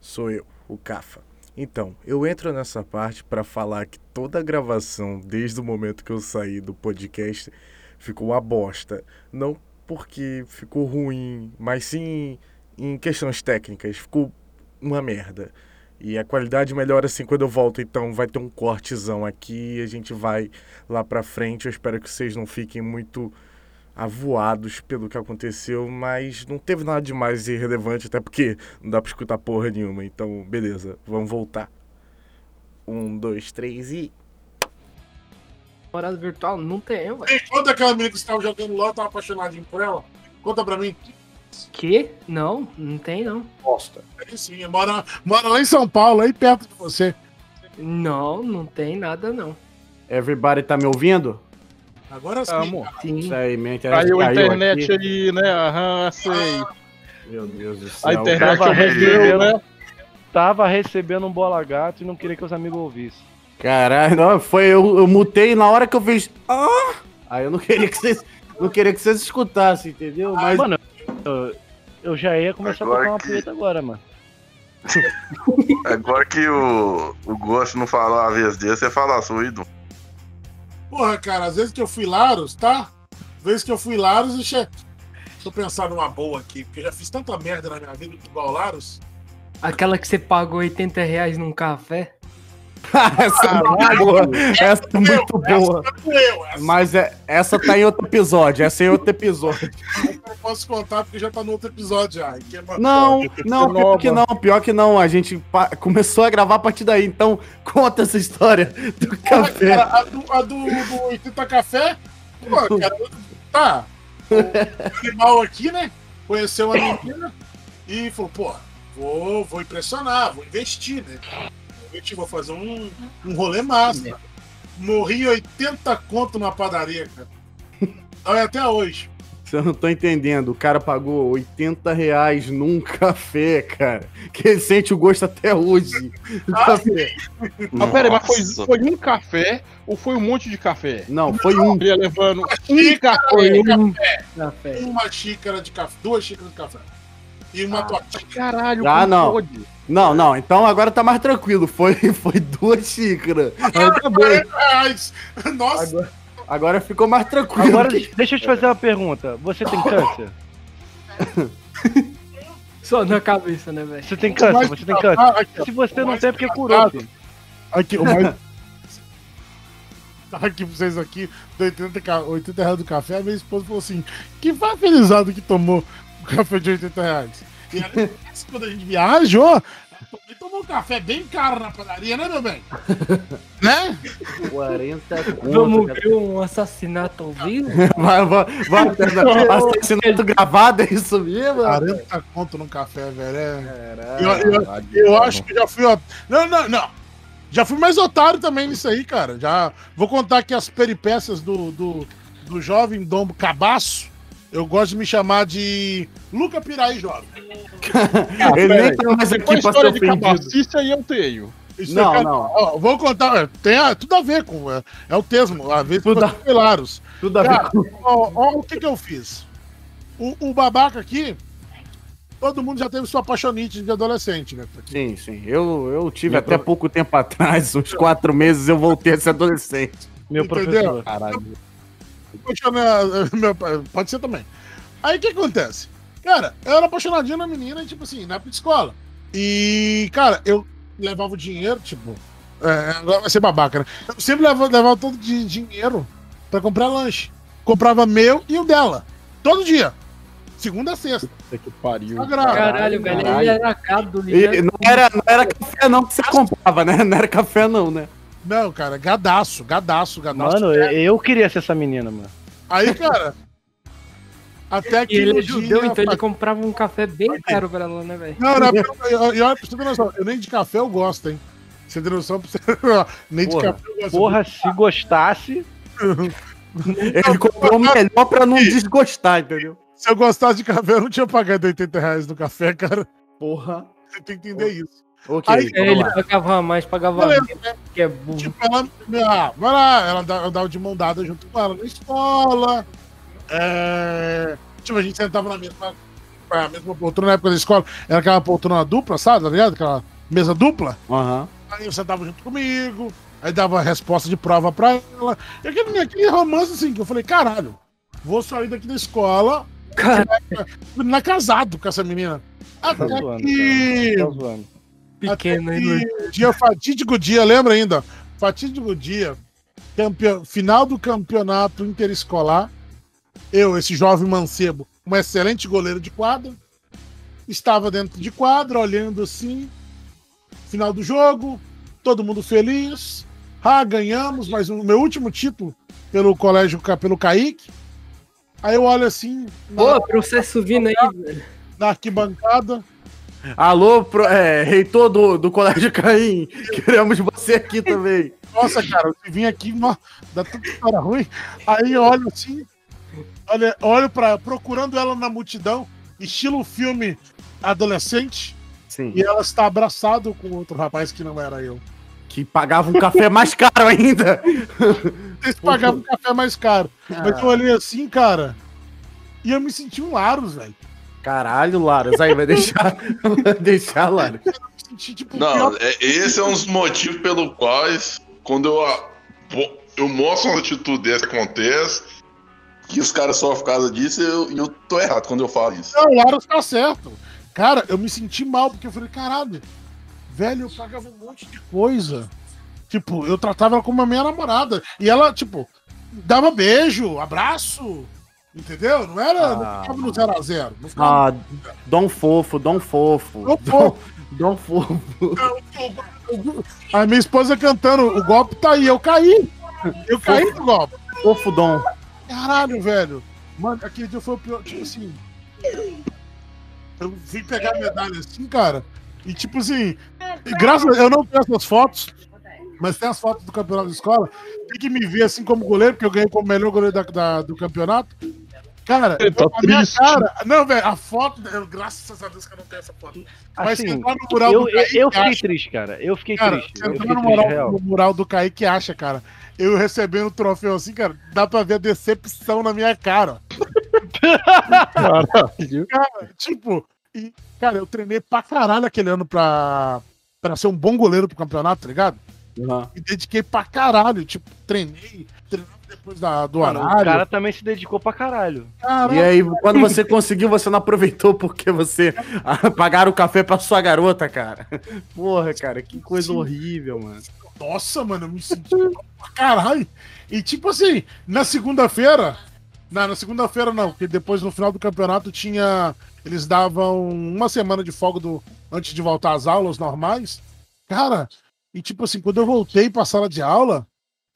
Speaker 4: sou eu, o Cafa. Então, eu entro nessa parte para falar que toda a gravação, desde o momento que eu saí do podcast, ficou uma bosta. Não porque ficou ruim, mas sim em questões técnicas, ficou uma merda. E a qualidade melhora assim quando eu volto, então vai ter um cortezão aqui a gente vai lá pra frente. Eu espero que vocês não fiquem muito avoados pelo que aconteceu, mas não teve nada demais e relevante, até porque não dá pra escutar porra nenhuma. Então, beleza, vamos voltar. Um, dois, três e.
Speaker 6: Namorada virtual não tem, ué.
Speaker 3: Ei, conta aquela menina que você tava jogando LOL, tava apaixonadinho por ela. Conta pra mim.
Speaker 6: Que? Não, não tem não.
Speaker 4: Bosta.
Speaker 3: Aí sim, mora, mora lá em São Paulo, aí perto de você.
Speaker 6: Não, não tem nada não.
Speaker 4: Everybody tá me ouvindo?
Speaker 3: Agora sim.
Speaker 9: Amor.
Speaker 6: Sim.
Speaker 4: Isso aí, minha internet
Speaker 9: Caiu a
Speaker 4: caiu
Speaker 9: internet
Speaker 4: aqui.
Speaker 9: aí, né? Aham, sei.
Speaker 4: Meu Deus do céu.
Speaker 9: A internet
Speaker 7: Tava
Speaker 9: horrível,
Speaker 7: recebendo,
Speaker 9: né?
Speaker 7: tava recebendo um bola gato e não queria que os amigos ouvissem.
Speaker 4: Caralho, não, foi eu, eu mutei na hora que eu fiz. Ah! Aí eu não queria que vocês. Não queria que vocês escutassem, entendeu? Mas.
Speaker 7: Mano, eu, eu já ia começar
Speaker 8: Agora
Speaker 7: a tocar uma
Speaker 8: que-
Speaker 7: punheta agora, mano.
Speaker 8: Agora que o, o Gosto não falou a vez dele, você fala a sua, Ido.
Speaker 3: Porra, cara, às vezes que eu fui Laros, tá? Às vezes que eu fui Laros e che... Deixa eu pensar numa boa aqui, porque eu já fiz tanta merda na minha vida igual Laros.
Speaker 6: Aquela que você pagou 80 reais num café.
Speaker 4: essa é muito boa. Essa é muito boa.
Speaker 3: Essa essa
Speaker 4: Mas é, essa tá em outro episódio. Essa é em outro episódio.
Speaker 3: eu posso contar porque já tá no outro episódio já. É
Speaker 4: Não, não, pior
Speaker 9: nova.
Speaker 4: que não, pior que não. A gente começou a gravar a partir daí. Então, conta essa história do
Speaker 3: Porra,
Speaker 4: café.
Speaker 3: cara, a do, a do, do 80 Café, pô, cara, tá. O animal aqui, né? Conheceu uma menina e falou, pô, vou, vou impressionar, vou investir, né? Vou investir, vou fazer um, um rolê massa. Morri 80 conto na padaria, cara. É até hoje.
Speaker 4: Você não tô entendendo. O cara pagou 80 reais num café, cara. Que ele sente o gosto até hoje.
Speaker 3: Ah,
Speaker 4: café.
Speaker 9: Mas pera aí, mas foi, foi um café ou foi um monte de café?
Speaker 4: Não, foi um.
Speaker 9: Levando um
Speaker 3: xícara,
Speaker 9: café.
Speaker 6: Um café.
Speaker 3: Uma xícara de café, duas xícaras de café. E uma tortinha.
Speaker 9: Caralho,
Speaker 4: Ah, não.
Speaker 9: pode?
Speaker 4: Não, não. Então agora tá mais tranquilo. Foi, foi duas xícaras. Ainda bem.
Speaker 3: 40 reais. Nossa,
Speaker 4: Agora, agora ficou mais tranquilo.
Speaker 7: Agora, deixa eu te fazer uma pergunta. Você tem câncer?
Speaker 6: Só na cabeça, né, velho?
Speaker 7: Você tem câncer? Você tem câncer?
Speaker 3: Ah, aqui, ó.
Speaker 7: Se você não tem, é porque curou, filho.
Speaker 3: Aqui, o mais. Tá aqui pra vocês aqui, do 80, ca- 80 reais do café, a minha esposa falou assim: que vai felizado que tomou café de 80 reais. E aí, quando a gente viajou, ele tomou um café bem caro na padaria, né, meu bem? né?
Speaker 4: 40
Speaker 6: Vamos
Speaker 4: conto.
Speaker 6: ver um assassinato ao vivo?
Speaker 4: Vai, vai, vai. Assassinato gravado, é isso mesmo?
Speaker 3: 40 conto no café, velho. É...
Speaker 4: Caralho.
Speaker 3: Eu, eu, eu acho que já fui. ó- Não, não, não. Já fui mais otário também nisso aí, cara. Já vou contar aqui as peripécias do, do, do jovem Dombo Cabaço. Eu gosto de me chamar de Luca Piraí Jovem.
Speaker 4: Ele nem tá mais aqui pra ser
Speaker 9: história de
Speaker 4: ofendido.
Speaker 9: aí eu tenho.
Speaker 3: Isso
Speaker 4: Não,
Speaker 3: é-
Speaker 4: não.
Speaker 3: Ó, vou contar. é, Tem a- tudo a ver com. É, é o termo. A vez
Speaker 4: Tudo a-
Speaker 3: Pilaros.
Speaker 4: Tudo a ver com.
Speaker 3: ó, ó o que, que eu fiz. O, o babaca aqui. Todo mundo já teve sua paixonite de adolescente, né?
Speaker 4: Sim, sim. Eu, eu tive
Speaker 3: Minha
Speaker 4: até
Speaker 3: pro-
Speaker 4: pouco tempo atrás, uns quatro meses, eu voltei a ser adolescente.
Speaker 7: Meu
Speaker 3: Entendeu?
Speaker 7: professor.
Speaker 9: Caralho.
Speaker 3: pode ser também. Aí o que acontece? Cara, eu era apaixonadinho na menina, tipo assim, na época de escola. E, cara, eu levava o dinheiro, tipo. É, agora vai ser babaca, né? Eu sempre levava, levava todo de dinheiro pra comprar lanche. Comprava meu e o dela. Todo dia. Segunda a sexta.
Speaker 9: Puta que pariu.
Speaker 3: Sagrado.
Speaker 6: Caralho, velho, ele era cado
Speaker 4: E não era, não era café não que você comprava, né? Não era café não, né?
Speaker 3: Não, cara, gadaço, gadaço, gadaço.
Speaker 7: Mano, eu, eu queria ser essa menina, mano.
Speaker 3: Aí, cara. Até que.
Speaker 6: Ele é judeu,
Speaker 3: dia-
Speaker 6: então ele comprava um café bem caro pra ela, né, velho?
Speaker 3: Não, não, e olha, pra você ter noção, eu nem de café eu gosto, hein? Você tem noção? pra você- Nem de
Speaker 7: Porra,
Speaker 3: café eu gosto.
Speaker 7: Porra, se gostasse.
Speaker 4: Ele comprou o melhor pra não desgostar, entendeu?
Speaker 3: Se eu gostasse de café, eu não tinha pagado 80 reais no café, cara.
Speaker 4: Porra.
Speaker 3: Você tem que entender isso.
Speaker 4: Ok,
Speaker 3: Aí,
Speaker 6: É,
Speaker 4: vamos
Speaker 6: ele
Speaker 4: lá.
Speaker 6: pagava mais, pagava
Speaker 3: Beleza,
Speaker 6: menos,
Speaker 3: né?
Speaker 6: que é burro.
Speaker 3: Tipo, ela. Ah, vai lá, ela dá- eu dava de mão dada junto com ela na escola. É, tipo, a gente sentava na mesma a mesma poltrona na época da escola, era aquela poltrona dupla, sabe? Tá ligado? Aquela mesa dupla.
Speaker 4: Aham.
Speaker 3: Aí você tava junto comigo, aí dava a resposta de prova pra ela. E aquele, aquele romance assim, que eu falei, caralho, vou sair daqui da escola.
Speaker 6: Cara,
Speaker 3: Não é casado com essa menina.
Speaker 7: Tá
Speaker 3: Até
Speaker 7: zoando,
Speaker 3: que.
Speaker 7: cara. Tá zoando.
Speaker 6: Pequeno,
Speaker 3: que dia fatídico dia, lembra ainda? Fatídico dia. Campeão, final do campeonato interescolar. Eu, esse jovem mancebo, um excelente goleiro de quadra, estava dentro de quadra, olhando assim. Final do jogo, todo mundo feliz. Ah, ganhamos, mas o meu último título pelo colégio, pelo Kaique. Aí eu olho assim,
Speaker 6: Pô, processo vindo aí, velho.
Speaker 3: na arquibancada.
Speaker 4: Alô, pro, é, reitor do, do Colégio Caim, queremos você aqui também.
Speaker 3: Nossa, cara, eu vim aqui, dá tanta história ruim. Aí olho assim, olha, olho para procurando ela na multidão, estilo filme adolescente,
Speaker 4: Sim.
Speaker 3: e ela está abraçado com outro rapaz que não era eu.
Speaker 4: Que pagava um café mais caro ainda.
Speaker 3: Eles pagavam um café mais caro. Mas eu olhei assim, cara, e eu me senti um Laros, velho.
Speaker 4: Caralho, Laras, aí vai deixar. Vai deixar, Laras.
Speaker 3: Tipo
Speaker 8: Não, é- esse é um dos motivos pelo quais, quando eu, ah, eu mostro uma atitude dessa que acontece, que os caras sofrem por causa disso, e eu, eu tô errado quando eu falo isso.
Speaker 3: Não, o Laros tá certo. Cara, eu me senti mal, porque eu falei, caralho, velho, eu pagava um monte de coisa. Tipo, eu tratava ela como a minha namorada. E ela, tipo, dava beijo, abraço. Entendeu? Não era. Não
Speaker 4: Ah.
Speaker 3: ficava no 0 a 0 Não ficava
Speaker 4: Ah, Dom Fofo, Dom Fofo.
Speaker 3: Dom Fofo.
Speaker 4: Dom Fofo.
Speaker 3: A minha esposa cantando, o golpe tá aí, eu caí. Eu caí do golpe.
Speaker 4: Fofo Dom.
Speaker 3: Caralho, velho. Mano, aquele dia foi o pior. Tipo assim. Eu vim pegar a medalha assim, cara. E tipo assim. Graças a eu não tenho essas fotos. Mas tem as fotos do campeonato da escola. Tem que me ver assim como goleiro, porque eu ganhei como melhor goleiro da- da- do campeonato. Cara,
Speaker 9: Ele tá
Speaker 3: a minha
Speaker 9: triste.
Speaker 3: cara. Não, velho, a foto. eu- graças a Deus que eu não tenho essa foto. Mas se
Speaker 7: Assim,
Speaker 3: entrar no mural
Speaker 7: eu,
Speaker 3: do Kaique,
Speaker 7: eu fiquei
Speaker 3: acha.
Speaker 7: triste, cara. Eu fiquei
Speaker 3: Cara,
Speaker 7: triste.
Speaker 3: entrar
Speaker 7: fiquei
Speaker 3: no
Speaker 7: triste,
Speaker 3: mural,
Speaker 7: real.
Speaker 3: no mural do Kaique acha, cara. Eu recebendo o troféu assim, cara, dá pra ver a decepção na minha cara.
Speaker 9: Caralho.
Speaker 3: Cara, tipo, e, cara, eu treinei pra caralho aquele ano pra, pra ser um bom goleiro pro campeonato, tá ligado?
Speaker 4: Aham.
Speaker 3: Me dediquei pra caralho, tipo, treinei, treinei depois da, do
Speaker 7: Mano, o
Speaker 3: horário.
Speaker 7: cara também se dedicou pra caralho.
Speaker 3: Caralho,
Speaker 4: E aí, quando você conseguiu, você não aproveitou porque você ah, pagaram o café pra sua garota, cara. Porra, cara, que coisa
Speaker 3: Sim.
Speaker 4: horrível, mano.
Speaker 3: Nossa, mano, eu me senti pra caralho. E tipo assim, na segunda-feira. Não, na segunda-feira não, porque depois no final do campeonato tinha. Eles davam uma semana de folga do, antes de voltar às aulas normais. Cara, e tipo assim, quando eu voltei pra sala de aula,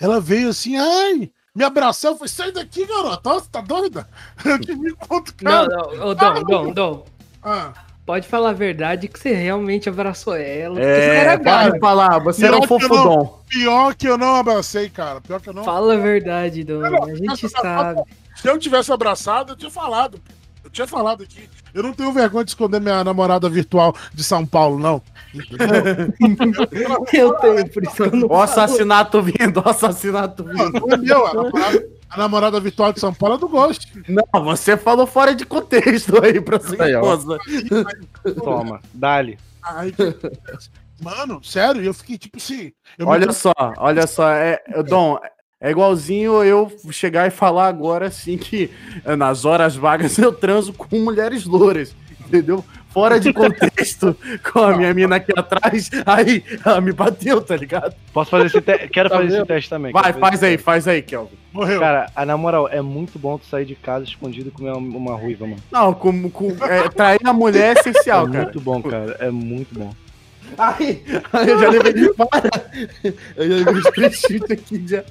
Speaker 3: ela veio assim, ai, me abraçou, eu falei, sai daqui, garota, Nossa, tá doida? Eu que me conto,
Speaker 6: Não,
Speaker 3: cara.
Speaker 6: não, ô, Dom, Dom, Dom.
Speaker 3: Ah,
Speaker 6: Pode falar a verdade que você realmente abraçou ela.
Speaker 4: É,
Speaker 6: você era
Speaker 4: pode
Speaker 6: gato.
Speaker 4: falar, você era um
Speaker 3: Pior que eu
Speaker 4: fofo
Speaker 3: não-
Speaker 4: Dom.
Speaker 3: pior que eu não abracei, cara. Pior que eu não.
Speaker 6: Fala a verdade, Dom. A gente sabe.
Speaker 3: Se eu tivesse abraçado, eu tinha falado. Eu tinha falado aqui. Eu não tenho vergonha de esconder minha namorada virtual de São Paulo, não.
Speaker 6: Eu tenho, por isso eu não
Speaker 4: o assassinato vindo, o assassinato vindo.
Speaker 3: não é meu. A namorada, a namorada virtual de São Paulo é do Ghost.
Speaker 4: Não, você falou fora de contexto aí pra sua esposa.
Speaker 7: Toma, dali.
Speaker 3: Aí, mano, sério, eu fiquei tipo assim. Eu me
Speaker 4: Olha só, olha só, é, Dom, é igualzinho eu chegar e falar agora assim que é, nas horas vagas eu transo com mulheres louras, entendeu? Fora de contexto, com a minha mina aqui atrás, aí ela me bateu, tá ligado?
Speaker 7: Posso fazer esse teste? Quero
Speaker 9: Tá
Speaker 7: fazer esse
Speaker 9: vendo?
Speaker 7: teste também.
Speaker 4: Vai, faz
Speaker 7: esse
Speaker 4: aí,
Speaker 7: teste.
Speaker 4: faz aí, Kelvin.
Speaker 3: morreu.
Speaker 7: Cara, a, na moral, é muito bom tu sair de casa escondido e comer uma, uma ruiva, mano.
Speaker 4: Não, com, com, é, trair a mulher é
Speaker 7: É
Speaker 4: essencial, cara.
Speaker 7: muito bom, cara. É muito bom.
Speaker 4: Ai, ai, eu já levei. Para! Eu já levei chutes aqui já.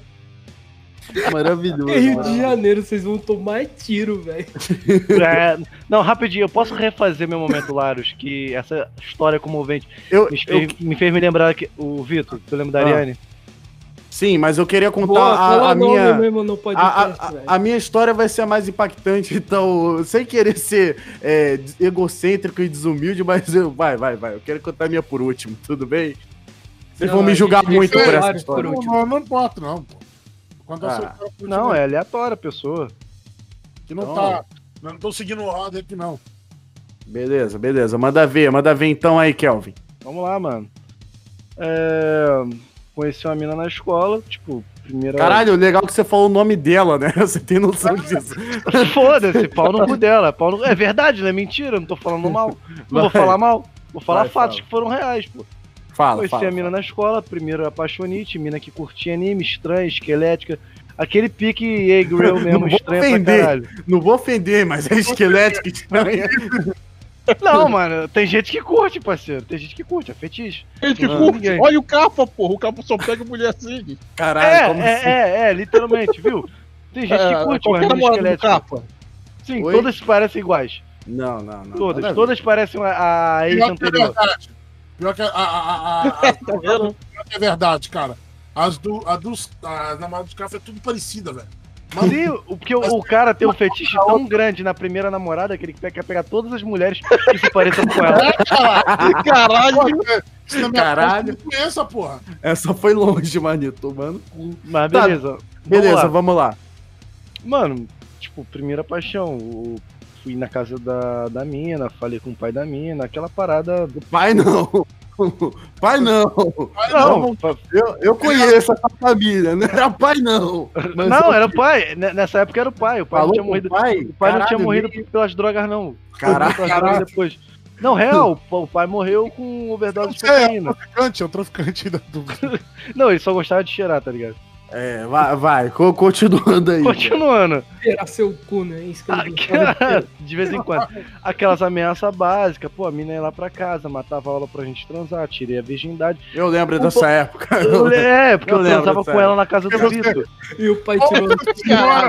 Speaker 4: Maravilhoso.
Speaker 6: Rio de
Speaker 4: maravilhoso.
Speaker 6: Janeiro, vocês vão tomar tiro, velho.
Speaker 7: É, não, rapidinho, eu posso refazer meu momento, Larus, que essa história comovente
Speaker 4: Eu,
Speaker 7: me
Speaker 4: eu-
Speaker 7: fez, me fez me lembrar que. O Vitor, tu lembra da
Speaker 4: Ah.
Speaker 7: Ariane?
Speaker 4: sim, mas eu queria contar
Speaker 6: Boa,
Speaker 4: a, a minha.
Speaker 6: mesmo no
Speaker 4: A,
Speaker 6: podcast,
Speaker 4: a-
Speaker 6: velho.
Speaker 4: a minha história vai ser a mais impactante, então, sem querer ser é, egocêntrico e desumilde, mas eu, vai, vai, vai. Eu quero contar a minha por último, tudo bem? Vocês
Speaker 6: Não,
Speaker 4: vão me
Speaker 6: a
Speaker 4: julgar muito por essa história.
Speaker 6: por
Speaker 3: Não, não, não importa, não. Pô. Quando
Speaker 4: Ah.
Speaker 3: eu
Speaker 7: Não, é aleatória a pessoa.
Speaker 3: Que não
Speaker 4: Não.
Speaker 3: tá. Eu não tô seguindo o roda aqui, não.
Speaker 4: Beleza, beleza. Manda ver, manda ver então aí, Kelvin.
Speaker 7: Vamos lá, mano. É... Conheci uma mina na escola, tipo, primeira.
Speaker 4: Caralho, legal que você falou o nome dela, né? Você tem noção disso.
Speaker 7: Foda-se, pau no cu dela. Pau no... É verdade, não é mentira, não tô falando mal. Não vou falar mal. Vou falar
Speaker 4: Vai,
Speaker 7: fatos
Speaker 4: fala.
Speaker 7: que foram reais, pô.
Speaker 4: Fala,
Speaker 7: Conheci
Speaker 4: fala.
Speaker 7: a mina na escola, primeiro apaixonite, mina que curtia anime, estranha, esquelética. Aquele pique A-Grill mesmo,
Speaker 4: Não vou
Speaker 7: estranho pra
Speaker 4: ofender.
Speaker 7: caralho.
Speaker 4: Não vou ofender, mas é esquelético estranha.
Speaker 7: Não, mano, tem gente que curte, parceiro. Tem gente que curte, é fetiche.
Speaker 9: Gente que
Speaker 7: Não,
Speaker 9: curte.
Speaker 7: ninguém.
Speaker 9: Olha o capa, porra. O capa só pega mulher assim.
Speaker 4: Caralho,
Speaker 7: É,
Speaker 4: como
Speaker 7: é,
Speaker 4: assim?
Speaker 7: é, é, literalmente, viu? Tem gente
Speaker 9: É,
Speaker 7: que curte, mas mina
Speaker 9: namorado do
Speaker 7: esquelética.
Speaker 9: capa.
Speaker 7: Sim,
Speaker 4: Oi?
Speaker 7: todas parecem iguais.
Speaker 4: Não, não, não.
Speaker 7: Todas, todas parecem a, a ex
Speaker 3: é
Speaker 7: anterior.
Speaker 3: verdade. Pior que a, a, a, a, a-
Speaker 9: Tá vendo?
Speaker 3: pior que é verdade, cara. As do, a dos, a namorada do cara é tudo parecida, velho.
Speaker 7: Sim, o- porque o, o cara tem um fetiche tão grande na primeira namorada que ele quer pegar todas as mulheres que se pareçam com ela.
Speaker 9: Caralho.
Speaker 3: Minha
Speaker 4: Caralho.
Speaker 3: Eu não conheço a porra.
Speaker 4: Essa foi longe, manito, mano.
Speaker 7: Mas
Speaker 4: Tá,
Speaker 7: beleza.
Speaker 4: Beleza,
Speaker 7: lá.
Speaker 4: vamos lá.
Speaker 7: Mano, tipo, primeira paixão. eu Fui na casa da, da mina, falei com o pai da mina, aquela parada.
Speaker 4: Pai não. Pai não.
Speaker 7: Não, fa-
Speaker 4: Eu, eu conheço essa família, não era pai não. Mas
Speaker 7: não
Speaker 4: eu-
Speaker 7: era o pai. Nessa época era o pai. O pai
Speaker 4: Falou
Speaker 7: não tinha morrido.
Speaker 4: o pai?
Speaker 7: O pai não tinha
Speaker 4: Caralho,
Speaker 7: morrido
Speaker 4: nem-
Speaker 7: pelas drogas, não.
Speaker 4: Caraca,
Speaker 7: Foi pelas drogas
Speaker 3: caraca.
Speaker 7: depois. Não, real, o pa- o pai morreu com overdose de
Speaker 3: Você é
Speaker 7: cocaína.
Speaker 3: um traficante, é um traficante da dúvida.
Speaker 7: Não, ele só gostava de cheirar, tá ligado?
Speaker 4: É, vai, vai, co- continuando aí.
Speaker 7: Continuando.
Speaker 6: Tirar seu cu, né? Que ele
Speaker 7: de vez em quando. Aquelas ameaças básicas, pô, a mina ia lá pra casa, matava a aula pra gente transar, tirei a virgindade.
Speaker 4: Eu lembro
Speaker 7: Um
Speaker 4: dessa
Speaker 7: pouco-
Speaker 4: época.
Speaker 7: Eu, é, porque
Speaker 4: Eu
Speaker 7: eu,
Speaker 4: lembro
Speaker 7: transava com ela na casa do Vitor.
Speaker 6: E o pai tirou.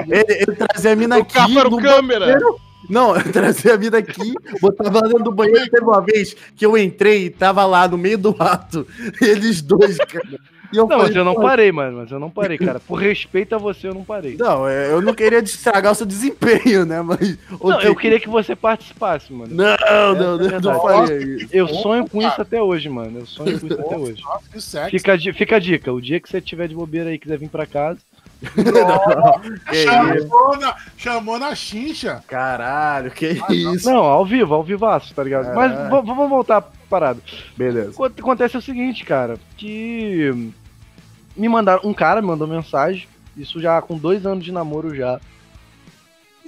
Speaker 4: Ele, ele trazia a mina
Speaker 9: O
Speaker 4: aqui.
Speaker 9: era o
Speaker 4: no
Speaker 9: câmera.
Speaker 4: banheiro. Não, eu trazia a mina aqui, botava lá dentro do banheiro. Teve uma vez que eu entrei e tava lá no meio do ato. Eles dois, cara. E eu
Speaker 7: Não,
Speaker 4: falei,
Speaker 7: mas eu não
Speaker 4: "Pô,
Speaker 7: parei, mano. Mas eu não parei, cara. Por respeito a você, eu não parei.
Speaker 4: Não, é, eu não queria estragar o seu desempenho, né? Mas.
Speaker 7: Não, eu queria que você participasse, mano.
Speaker 4: Não, não,
Speaker 7: É
Speaker 4: não,
Speaker 7: verdade.
Speaker 4: não isso.
Speaker 7: Eu sonho com isso até hoje, mano. Eu sonho com isso até hoje. Fica, a fica a dica, o dia que você tiver de bobeira aí e quiser vir pra casa.
Speaker 4: Que isso?
Speaker 3: Chamou na, chamou na chincha.
Speaker 4: Caralho, que isso?
Speaker 7: Não, ao vivo, ao vivaço, tá ligado? Mas
Speaker 4: Caralho.
Speaker 7: vamos voltar pra parada.
Speaker 4: Beleza.
Speaker 7: O que acontece é o seguinte, cara, que me mandaram, um cara me mandou mensagem, isso já com dois anos de namoro já.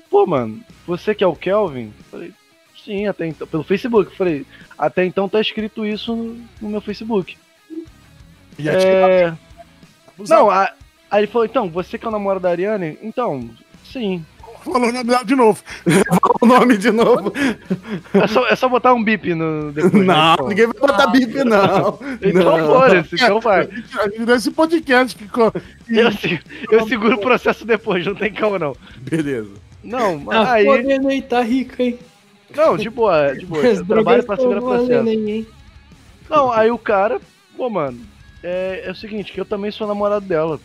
Speaker 7: Pô, mano, você que é o Kelvin? Falei, sim, até então, pelo Facebook. Falei, até então tá escrito isso no, no meu Facebook.
Speaker 3: E a
Speaker 7: É,
Speaker 3: tia-
Speaker 7: não, a- aí ele falou, então, você que é o namoro da Ariane? Então, sim.
Speaker 3: falou o nome dela de novo.
Speaker 4: o nome de novo.
Speaker 7: É só, é só botar um bip no. Depois, né,
Speaker 4: Não,
Speaker 7: então.
Speaker 4: ninguém vai botar bip, não.
Speaker 7: Então foda-se, então vai.
Speaker 3: Nesse podcast que.
Speaker 7: Eu, eu seguro o processo depois, não tem calma não.
Speaker 4: Beleza.
Speaker 7: Não,
Speaker 6: Ah,
Speaker 7: aí.
Speaker 6: podendo aí, tá rico, hein?
Speaker 7: Não, de boa, de boa. Eu trabalho pra segurar processo.
Speaker 6: hein?
Speaker 7: Não, aí o cara, pô, mano, é, é o seguinte, que eu também sou namorado dela.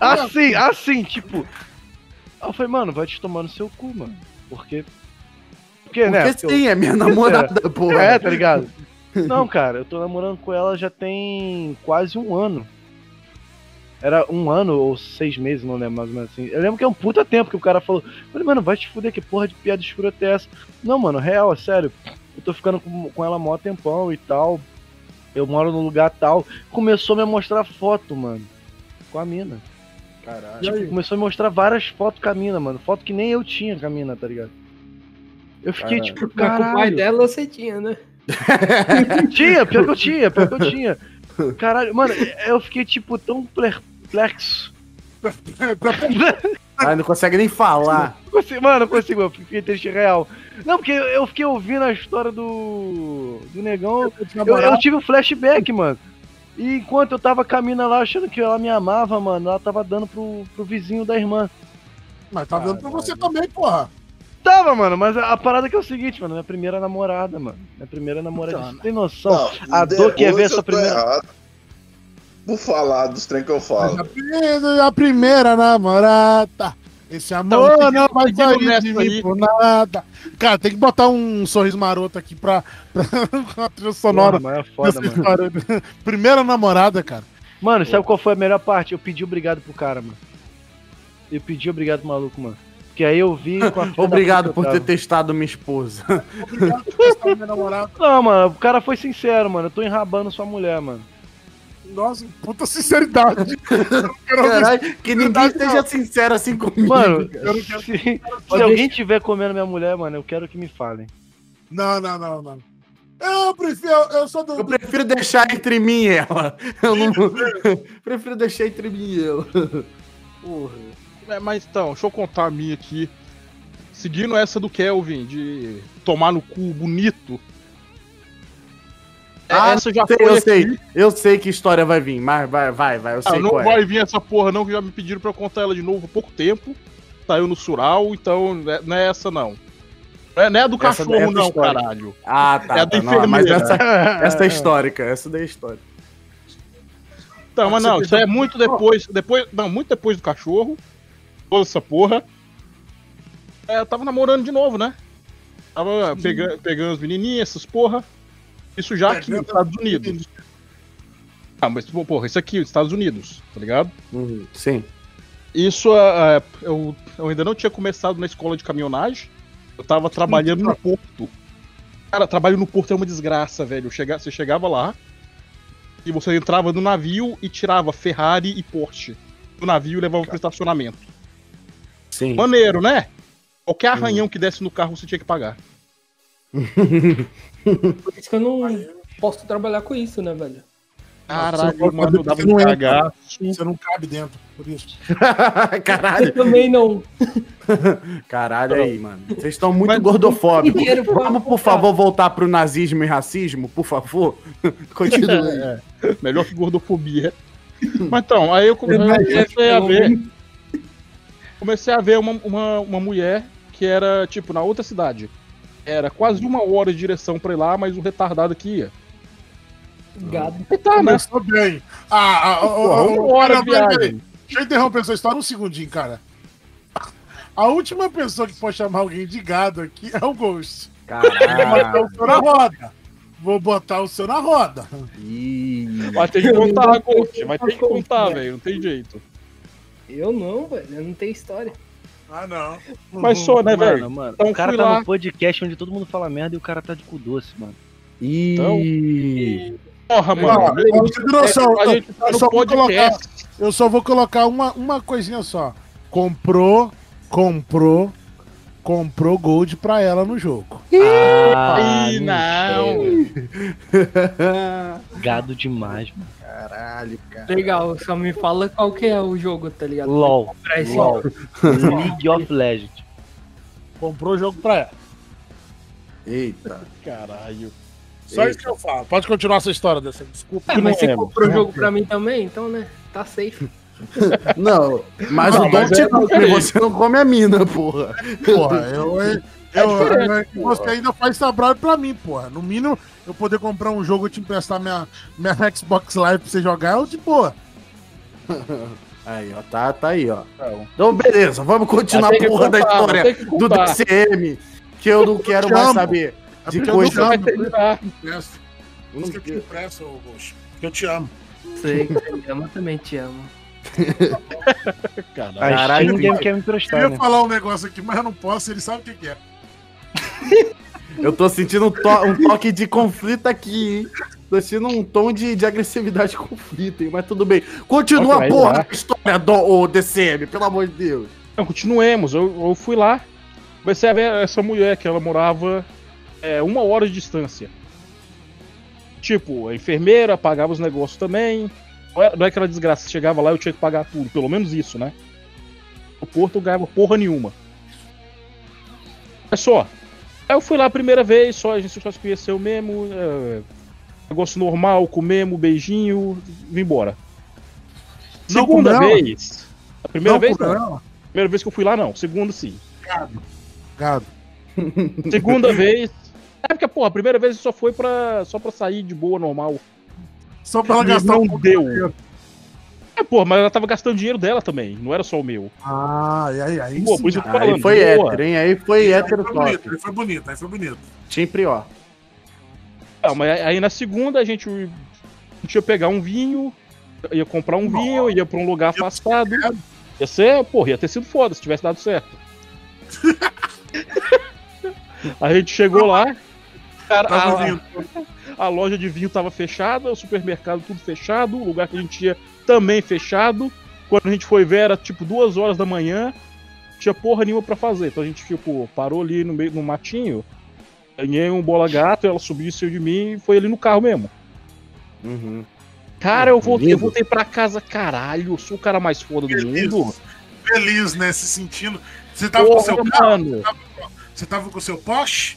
Speaker 7: Assim, assim, tipo. Aí eu falei, mano, vai te tomar no seu cu, mano. Porque. Porque, né?
Speaker 4: Porque
Speaker 7: porque eu-
Speaker 4: sim, é minha namorada, porra.
Speaker 7: É, tá ligado? Não, cara, eu tô namorando com ela já tem quase um ano. Era um ano ou seis meses, não lembro mais ou menos assim. Eu lembro que é um puta tempo que o cara falou. Eu Falei, mano, vai te fuder, que porra de piada escrota é essa? Não, mano, real, é sério. Eu tô ficando com, com ela mó tempão e tal. Eu moro num lugar tal. Começou a me mostrar foto, mano. Com a mina.
Speaker 4: Caralho.
Speaker 7: Tipo, começou a me mostrar várias fotos com a mina, mano. Foto que nem eu tinha com a mina, tá ligado? Eu fiquei
Speaker 4: Caralho.
Speaker 7: tipo,
Speaker 6: Mas com o pai
Speaker 7: caralho.
Speaker 6: dela você tinha, né?
Speaker 7: Tinha, pior que eu tinha, pior que eu tinha. Caralho, mano, eu fiquei tipo tão perplexo.
Speaker 4: Ai, não consegue nem falar.
Speaker 7: Não consigo- Mano, não consigo, eu fiquei triste real. Não, porque eu fiquei ouvindo a história do. do negão. Eu, eu tive um flashback, mano. E enquanto eu tava caminhando lá achando que ela me amava, mano, ela tava dando pro, pro vizinho da irmã.
Speaker 3: Mas tá dando pra você também, porra.
Speaker 7: Tava, mano, mas a, a parada que é o seguinte, mano, minha primeira namorada, mano. Minha primeira namorada,
Speaker 3: Então,
Speaker 7: você tem noção?
Speaker 8: Não,
Speaker 7: a dor que é ver essa primeira.
Speaker 8: errado. Vou falar dos trem que eu
Speaker 3: A
Speaker 8: falo.
Speaker 3: primeira, a primeira namorada. Esse amor
Speaker 9: Então,
Speaker 3: não vai sair de mim por nada. Cara, tem que botar um sorriso maroto aqui pra, pra com a trilha sonora.
Speaker 7: Porra, é foda, mano.
Speaker 3: Primeira namorada, cara.
Speaker 7: Mano, sabe qual foi a melhor parte? Eu pedi obrigado pro cara, mano. Eu pedi obrigado pro maluco, mano. Que aí eu vi
Speaker 4: Obrigado por ter testado minha esposa.
Speaker 3: Obrigado por testar minha namorada.
Speaker 7: Não, mano, o cara foi sincero, mano. Eu tô enrabando sua mulher, mano.
Speaker 3: Nossa, puta sinceridade.
Speaker 4: Caralho, que ninguém esteja sincero assim comigo.
Speaker 7: Mano,
Speaker 3: Eu não quero-
Speaker 7: se, se alguém tiver comendo minha mulher, mano, eu quero que me falem.
Speaker 3: Não, não, não, não. Eu prefiro, eu sou do.
Speaker 4: Eu prefiro deixar entre mim e ela. Eu não. prefiro deixar entre mim e ela. Porra.
Speaker 9: É, mas então, deixa eu contar a minha aqui. Seguindo essa do Kelvin, de tomar no cu bonito. É,
Speaker 4: Ah,
Speaker 9: essa já
Speaker 4: sei,
Speaker 9: foi
Speaker 4: eu
Speaker 9: aqui.
Speaker 4: sei. Eu sei que história vai vir, mas vai, vai, vai. Eu
Speaker 9: Ah,
Speaker 4: sei
Speaker 9: não
Speaker 4: qual é.
Speaker 9: vai vir essa porra não, que já me pediram pra eu contar ela de novo há pouco tempo. Saiu no Sural, então né, não é essa não. Não é, não é do
Speaker 4: Essa-
Speaker 9: cachorro
Speaker 4: essa
Speaker 9: não,
Speaker 4: história.
Speaker 9: caralho.
Speaker 4: Ah, tá.
Speaker 9: É a
Speaker 4: tá,
Speaker 9: da
Speaker 4: não, mas essa, essa é histórica. Essa daí é histórica.
Speaker 9: Então, mas não, isso aí é muito depois, depois. Não, muito depois do cachorro. Toda essa porra. É, eu tava namorando de novo, né? Tava pegando, pegando as menininhas, essas porra. Isso já aqui nos Estados Unidos. Ah, mas, porra, isso aqui, nos Estados Unidos, tá ligado?
Speaker 4: Uhum, sim.
Speaker 9: Isso, ah, ah, eu, eu ainda não tinha começado na escola de caminhonagem. Eu tava trabalhando no porto. Cara, trabalho no porto é uma desgraça, velho. Chega- você chegava lá e você entrava no navio e tirava Ferrari e Porsche do navio e levava pro estacionamento.
Speaker 4: Sim.
Speaker 9: Maneiro, né? Qualquer arranhão que desse no carro você tinha que pagar.
Speaker 6: Por isso que eu não posso trabalhar com isso, né, velho?
Speaker 9: Caralho, mano, dava
Speaker 3: Você não
Speaker 9: um
Speaker 3: entra.
Speaker 9: cagaço.
Speaker 3: Você não cabe dentro, por isso.
Speaker 4: Caralho.
Speaker 6: Eu também não.
Speaker 4: Caralho aí, mano. Vocês estão muito
Speaker 9: Mas-
Speaker 4: gordofóbicos.
Speaker 6: Pra
Speaker 4: Vamos, por favor, voltar pro nazismo e racismo, por favor? Continua aí.
Speaker 9: É, melhor que gordofobia. Mas então, aí eu
Speaker 6: é
Speaker 9: comecei a ver. Comecei a ver uma, uma, uma mulher que era, tipo, na outra cidade. Era quase uma hora de direção pra ir lá, mas o retardado que ia.
Speaker 6: Gado.
Speaker 9: E tá, né?
Speaker 3: Começou bem. Ah, ah, ah, ah,
Speaker 9: uma hora viagem.
Speaker 3: Deixa eu interromper essa história um segundinho, cara. A última pessoa que pode chamar alguém de gado aqui é o Ghost. Vou botar o seu na roda. Vou botar o seu na roda.
Speaker 4: Ih.
Speaker 9: Vai ter que contar, Ghost. Vai ter que contar, velho. Não tem jeito.
Speaker 6: Eu não, velho. Eu não tenho história.
Speaker 3: Ah, não.
Speaker 9: Mas só, né, velho?
Speaker 7: Mano, mano,
Speaker 9: Então
Speaker 7: o cara tá
Speaker 9: lá.
Speaker 7: no podcast onde todo mundo fala merda e o cara tá de cu doce, mano.
Speaker 4: Ih.
Speaker 9: Porra,
Speaker 3: Não,
Speaker 9: mano.
Speaker 3: noção,
Speaker 9: tá
Speaker 3: eu só vou
Speaker 9: podcast.
Speaker 3: Eu só vou colocar uma, uma coisinha só. Comprou, comprou, comprou gold pra ela no jogo.
Speaker 7: Ah,
Speaker 9: Ih, não.
Speaker 7: Gado demais, mano.
Speaker 4: Caralho, cara.
Speaker 6: Legal, só me fala qual que é o jogo, tá ligado?
Speaker 7: LOL. LOL. League of Legends.
Speaker 3: Comprou o jogo pra ela.
Speaker 4: Eita.
Speaker 9: Caralho.
Speaker 3: Só isso que eu falo. Pode continuar essa história dessa. Desculpa.
Speaker 6: Ah, mas você
Speaker 9: é,
Speaker 6: comprou o jogo pra mim também, então, né? Tá safe.
Speaker 4: Não, mas
Speaker 9: Não,
Speaker 4: o Dom te
Speaker 9: é-
Speaker 4: come, você não come a mina, porra.
Speaker 3: Porra, eu, eu, eu, eu- você ainda faz trabalho pra mim, porra. No mínimo, eu poder comprar um jogo e te emprestar minha, minha Xbox Live pra você jogar, eu de boa.
Speaker 4: Aí, ó, tá, tá aí, ó.
Speaker 9: Não.
Speaker 4: Então, beleza, vamos continuar a
Speaker 9: que
Speaker 4: porra da história
Speaker 9: que
Speaker 4: do. DCM, que eu não quero mais saber
Speaker 3: É
Speaker 4: de coisa.
Speaker 3: eu
Speaker 9: terminar.
Speaker 3: Impresso.
Speaker 4: Eu não
Speaker 3: Por isso que eu te impresso. Porque eu te amo.
Speaker 6: Sei, você me ama, eu também te amo.
Speaker 9: Caralho.
Speaker 4: Que-
Speaker 7: quer me
Speaker 3: Eu
Speaker 7: emprestar,
Speaker 3: ia
Speaker 7: né?
Speaker 3: falar um negócio aqui, mas eu não posso, ele sabe o que, que é.
Speaker 4: Eu tô sentindo um, to- um toque de conflito aqui, hein? Tô sentindo um tom de, de agressividade e conflito, hein? Mas tudo bem. Continua a porra da história do ô, DCM, pelo amor de Deus.
Speaker 9: Não, continuemos. Eu, eu fui lá, comecei a ver essa mulher que ela morava é, uma hora de distância. Tipo, a enfermeira pagava os negócios também. Não é, é aquela desgraça, chegava lá eu tinha que pagar tudo, pelo menos isso, né? No Porto eu ganhava porra nenhuma. É só. Aí eu fui lá a primeira vez, só a gente só se conheceu mesmo. é, negócio normal, comemos, beijinho, vim embora.
Speaker 3: Não
Speaker 9: Segunda vez. A primeira
Speaker 3: Não,
Speaker 9: vez
Speaker 3: porra,
Speaker 9: não. Primeira vez que eu fui lá, não. Segunda, sim.
Speaker 3: Gado.
Speaker 9: Segunda vez. É porque, pô, a primeira vez só foi pra, só pra sair de boa, normal.
Speaker 3: Só pra ela gastar
Speaker 9: não
Speaker 3: um
Speaker 9: deu.
Speaker 3: de dinheiro.
Speaker 9: É, pô, mas ela tava gastando dinheiro dela também, não era só o meu.
Speaker 3: Ah, e aí, aí.
Speaker 9: Pô,
Speaker 3: sim,
Speaker 9: por isso eu tô
Speaker 3: cara.
Speaker 4: Aí
Speaker 9: falando.
Speaker 4: foi
Speaker 9: boa.
Speaker 4: hétero, hein? Aí foi
Speaker 3: Aí
Speaker 4: hétero
Speaker 3: foi bonito,
Speaker 4: top.
Speaker 3: aí foi bonito, aí foi bonito.
Speaker 4: Sempre, ó.
Speaker 9: Não, mas aí na segunda a gente, a gente ia pegar um vinho, ia comprar um vinho, ia pra um lugar afastado. Ia ser, porra, ia ter sido foda se tivesse dado certo. A gente chegou lá, cara, a,
Speaker 3: vindo.
Speaker 9: a loja de vinho tava fechada, o supermercado tudo fechado, o lugar que a gente ia também fechado. Quando a gente foi ver, era tipo duas horas da manhã, tinha porra nenhuma pra fazer. Então a gente, tipo, parou ali no meio no matinho, ganhei um bola gato, ela subiu em cima de mim e foi ali no carro mesmo.
Speaker 4: Uhum.
Speaker 9: Cara, eu voltei, eu voltei pra casa, caralho, eu sou o cara mais foda do mundo.
Speaker 3: Feliz, né? Se sentindo. Você tava com
Speaker 9: Porra,
Speaker 3: seu carro?
Speaker 9: mano.
Speaker 3: Você tava com seu Porsche?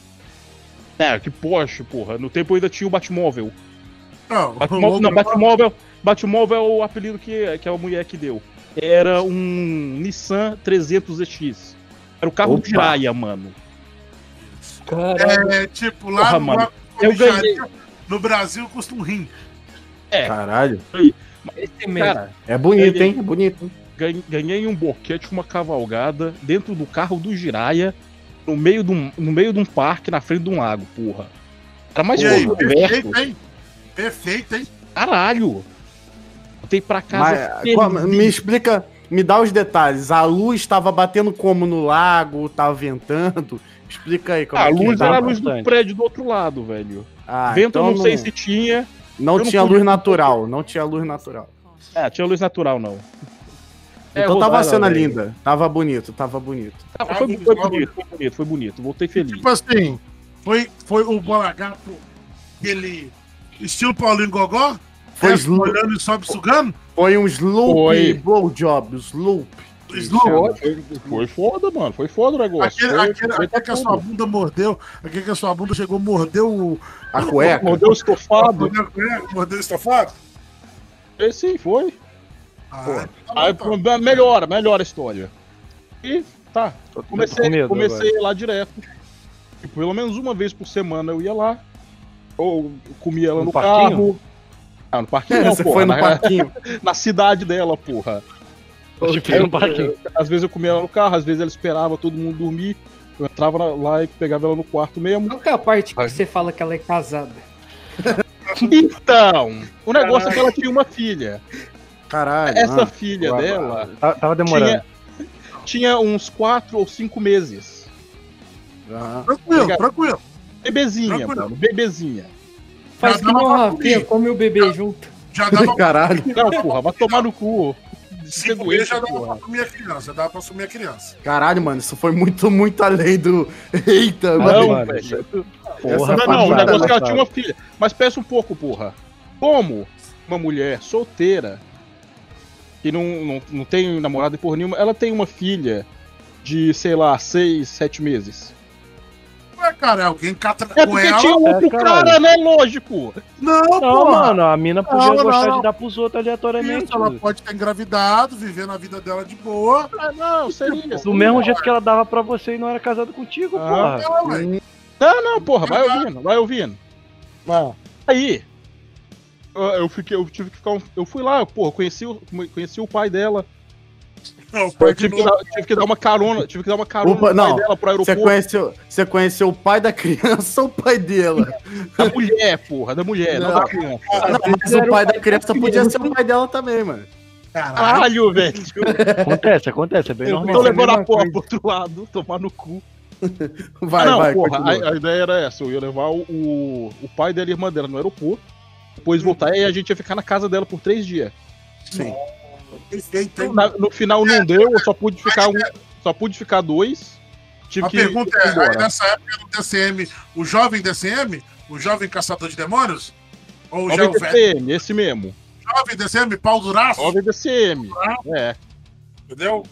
Speaker 9: É, que Porsche, porra. No tempo ainda tinha o Batmóvel.
Speaker 3: Não,
Speaker 9: Batmóvel,
Speaker 3: o
Speaker 9: não, Batmóvel, Batmóvel é o apelido que, que a mulher que deu. Era um Nissan 300ZX. Era o carro
Speaker 4: Opa.
Speaker 9: do Jiraya, mano.
Speaker 6: Caralho.
Speaker 3: É, tipo, lá
Speaker 9: Porra,
Speaker 3: no,
Speaker 9: mano. Eu ganhei.
Speaker 3: no Brasil custa um rim.
Speaker 9: É,
Speaker 4: Caralho.
Speaker 6: Esse mesmo.
Speaker 9: cara,
Speaker 4: É bonito,
Speaker 9: Ele-
Speaker 4: hein? É bonito. hein?
Speaker 9: ganhei, ganhei um boquete, uma cavalgada, dentro do carro do Jiraya, no meio de um, no meio de um parque, na frente de um lago, porra. Era mais
Speaker 3: E aí, perfeito, hein? Perfeito, hein?
Speaker 9: Caralho. Voltei pra casa.
Speaker 4: Mas, qual- me explica, me dá os detalhes. A luz estava batendo como no lago, tava ventando. Explica aí como
Speaker 9: a
Speaker 4: é que
Speaker 9: luz
Speaker 4: tava.
Speaker 9: era a luz do prédio do outro lado, velho.
Speaker 4: Ah,
Speaker 9: Vento
Speaker 4: então
Speaker 9: eu não sei se tinha.
Speaker 4: Não
Speaker 9: eu não
Speaker 4: tinha
Speaker 9: pude-
Speaker 4: luz natural, não tinha luz natural.
Speaker 9: É, tinha luz natural, não. É,
Speaker 4: então tava
Speaker 9: rodaram,
Speaker 4: cena
Speaker 9: velho.
Speaker 4: linda, tava bonito, tava bonito.
Speaker 9: Ah, Foi, foi bonito, foi bonito, foi bonito. Voltei feliz.
Speaker 3: Tipo assim, foi, foi o Bola Gato, aquele estilo Paulinho Gogó?
Speaker 4: Foi slu-
Speaker 3: olhando e sobe sugando?
Speaker 4: Foi um sloop
Speaker 9: Foi.
Speaker 4: blowjob, sloop.
Speaker 3: Slow.
Speaker 9: Foi, foi foda, mano. Foi foda o negócio.
Speaker 3: Aquele,
Speaker 9: foi,
Speaker 3: aquele,
Speaker 9: foi
Speaker 3: aquele que a sua bunda mordeu, aquele que a sua bunda chegou, mordeu o.
Speaker 4: A cueca.
Speaker 9: Mordeu o estofado.
Speaker 3: Mordeu a cueca, mordeu o estofado?
Speaker 9: Esse sim, foi.
Speaker 3: Ah,
Speaker 9: Aí,
Speaker 3: então tá bom.
Speaker 9: pô, melhora, melhora a história. E tá. Comecei,
Speaker 7: medo
Speaker 9: comecei lá direto. E pelo menos uma vez por semana eu ia lá. Ou comia ela
Speaker 7: No
Speaker 9: no,
Speaker 7: parquinho?
Speaker 9: carro. Ah, no parquinho não,
Speaker 4: Você
Speaker 9: porra.
Speaker 4: foi no
Speaker 9: na,
Speaker 4: parquinho.
Speaker 9: na cidade dela, porra.
Speaker 7: agora. Tipo, no parquinho.
Speaker 9: Às vezes eu comia ela no carro, às vezes ela esperava todo mundo dormir. Eu entrava lá e pegava ela no quarto mesmo.
Speaker 6: Qual que é a parte que você fala que ela é casada?
Speaker 9: Então, o negócio é que ela tinha uma filha.
Speaker 4: Caralho.
Speaker 9: Essa
Speaker 4: ah.
Speaker 9: filha dela
Speaker 7: Tá- Tava demorando.
Speaker 9: tinha, tinha uns 4 ou 5 meses.
Speaker 4: Ah.
Speaker 3: Tranquilo,
Speaker 9: Obrigado.
Speaker 3: tranquilo.
Speaker 9: Bebezinha,
Speaker 3: Tranquilo.
Speaker 9: mano, bebezinha.
Speaker 6: Faz
Speaker 3: Já
Speaker 6: que nem
Speaker 3: dava
Speaker 6: o
Speaker 3: pra
Speaker 6: Rafinha, come o bebê junto.
Speaker 3: Já dava pra
Speaker 4: Caralho.
Speaker 9: Não, porra, vai tomar no cu.
Speaker 3: cinco meses, já dava pra assumir a criança. Já dava pra assumir a criança.
Speaker 4: Caralho, mano, isso foi muito, muito além do. Eita,
Speaker 9: Não,
Speaker 4: mano.
Speaker 9: velho.
Speaker 7: Porra,
Speaker 9: Não, não, o negócio é que ela
Speaker 7: passada.
Speaker 9: tinha uma filha. Mas pensa um pouco, porra. Como uma mulher solteira, que não, não, não tem namorado e porra nenhuma, ela tem uma filha de, sei lá, 6, 7 meses.
Speaker 3: Ué, cara, alguém cata
Speaker 9: É
Speaker 3: com
Speaker 9: porque
Speaker 3: ela.
Speaker 9: tinha outro
Speaker 7: É,
Speaker 9: cara, né? Lógico.
Speaker 3: Não,
Speaker 7: Não,
Speaker 3: pô.
Speaker 7: mano, a mina podia
Speaker 3: Não,
Speaker 7: gostar
Speaker 3: não.
Speaker 7: de dar pros outros aleatoriamente.
Speaker 3: Isso, ela pode ter engravidado, viver na vida dela de boa.
Speaker 9: Ah, não, seria.
Speaker 7: Do mesmo jeito que ela dava pra você e não era casado contigo,
Speaker 9: Ah.
Speaker 7: porra.
Speaker 3: Não.
Speaker 9: Não, não, porra, vai ouvindo, vai ouvindo. Aí, eu, eu fiquei, eu tive que ficar. um- Eu fui lá, porra, conheci, o- conheci o pai dela.
Speaker 3: Não,
Speaker 9: Eu tive, que dar, tive que dar uma carona, tive que dar uma carona
Speaker 4: Opa, não,
Speaker 9: dela pro
Speaker 4: Você
Speaker 9: aeroporto.
Speaker 4: conheceu, você conheceu o pai da criança ou o pai dela?
Speaker 9: Da mulher, porra, da mulher, não,
Speaker 4: Não.
Speaker 9: da criança.
Speaker 4: Não, mas o pai da criança podia ser o pai dela também, mano.
Speaker 3: Caralho.
Speaker 9: Caralho, velho.
Speaker 7: Acontece, acontece, é bem
Speaker 9: Eu
Speaker 7: normal.
Speaker 9: tô levando a porra pro outro lado, tomar no cu.
Speaker 4: Vai,
Speaker 9: Ah, não,
Speaker 4: vai,
Speaker 9: porra, a, a ideia era essa, eu ia levar o, o, o pai dela e a irmã dela no aeroporto, depois voltar e a gente ia ficar na casa dela por três dias.
Speaker 4: Sim.
Speaker 9: Na- no final não deu, eu só pude ficar um, só pude ficar dois. Tive
Speaker 3: A
Speaker 9: que
Speaker 3: pergunta é, aí nessa época do DCM, o jovem DCM, o jovem caçador de demônios? Ou já
Speaker 9: Jovem
Speaker 3: o velho?
Speaker 9: DCM, esse mesmo.
Speaker 3: Jovem DCM, pau duraço?
Speaker 9: Jovem DCM. É.
Speaker 3: Entendeu?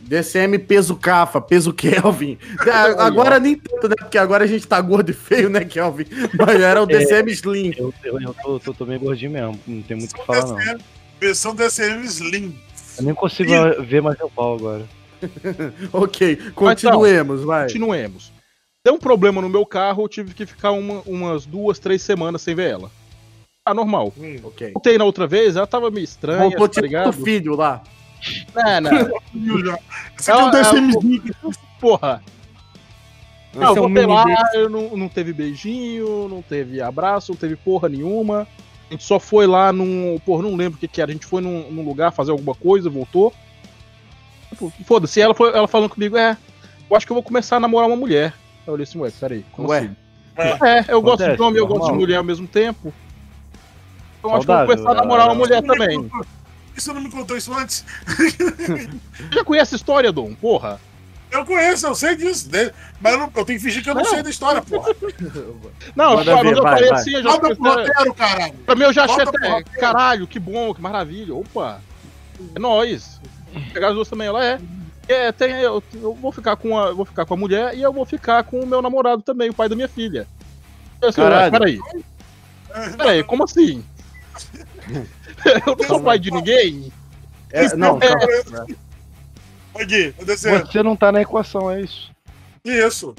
Speaker 4: DCM peso Cafa, peso Kelvin. Agora nem tanto, né? Porque agora a gente tá gordo e feio, né, Kelvin? Mas era o DCM Slim.
Speaker 7: Eu, eu, eu tô, tô, tô meio gordinho mesmo, não tem muito o que falar, não.
Speaker 3: Versão DCM Slim.
Speaker 7: Eu nem consigo ver mais meu pau agora.
Speaker 4: Ok, continuemos, vai.
Speaker 9: Continuemos. Deu um problema no meu carro, eu tive que ficar uma- umas duas, três semanas sem ver ela. Ah, normal.
Speaker 4: Ok.
Speaker 9: Voltei na outra vez, ela tava meio estranha,
Speaker 4: Voltou
Speaker 9: tá
Speaker 4: tipo
Speaker 9: ligado?
Speaker 4: o filho lá.
Speaker 9: É, não.
Speaker 3: Esse aqui é um
Speaker 9: ah,
Speaker 3: Slim.
Speaker 9: Porra. Não, eu
Speaker 6: é
Speaker 9: voltei lá, eu não, não teve beijinho, não teve abraço, não teve porra nenhuma. A gente só foi lá num. Porra, não lembro o que, que era. A gente foi num, num lugar fazer alguma coisa, voltou. Tipo, Foda-se, ela, foi, ela falando comigo, é. eu acho que eu vou começar a namorar uma mulher. Eu olhei assim, ué, peraí, como
Speaker 4: Ué?
Speaker 9: assim? É, eu gosto de
Speaker 7: Acontece,
Speaker 9: homem, eu gosto de mulher ao mesmo tempo. Então acho que eu vou começar a namorar uma
Speaker 7: é.
Speaker 9: mulher também.
Speaker 3: E você não me contou isso antes?
Speaker 9: Você já conhece a história, Dom? Porra.
Speaker 3: Eu conheço, eu sei disso. né? Mas eu, não- eu tenho que fingir que eu não,
Speaker 9: Não.
Speaker 3: sei da história, porra.
Speaker 9: Não,
Speaker 4: Manda
Speaker 9: eu,
Speaker 4: ver,
Speaker 9: eu
Speaker 4: vai,
Speaker 9: falei
Speaker 4: vai.
Speaker 9: assim, eu já
Speaker 3: Manda pro
Speaker 9: comecei-
Speaker 3: roteiro, caralho.
Speaker 9: Pra mim eu já achei
Speaker 3: Volta
Speaker 9: até.
Speaker 3: pro roteiro.
Speaker 9: Caralho, que bom, que maravilha. Opa. É nóis. Pegar as duas também, ela é. É, tem, eu, eu vou ficar com a. eu Vou ficar com a mulher e eu vou ficar com o meu namorado também, o pai da minha filha. Eu assim,
Speaker 4: Caralho.
Speaker 9: peraí. Peraí, como assim? eu não sou pai de ninguém?
Speaker 4: É, não,
Speaker 9: É.
Speaker 4: calma.
Speaker 3: Descendo.
Speaker 7: Você não tá na equação, é isso.
Speaker 3: Isso.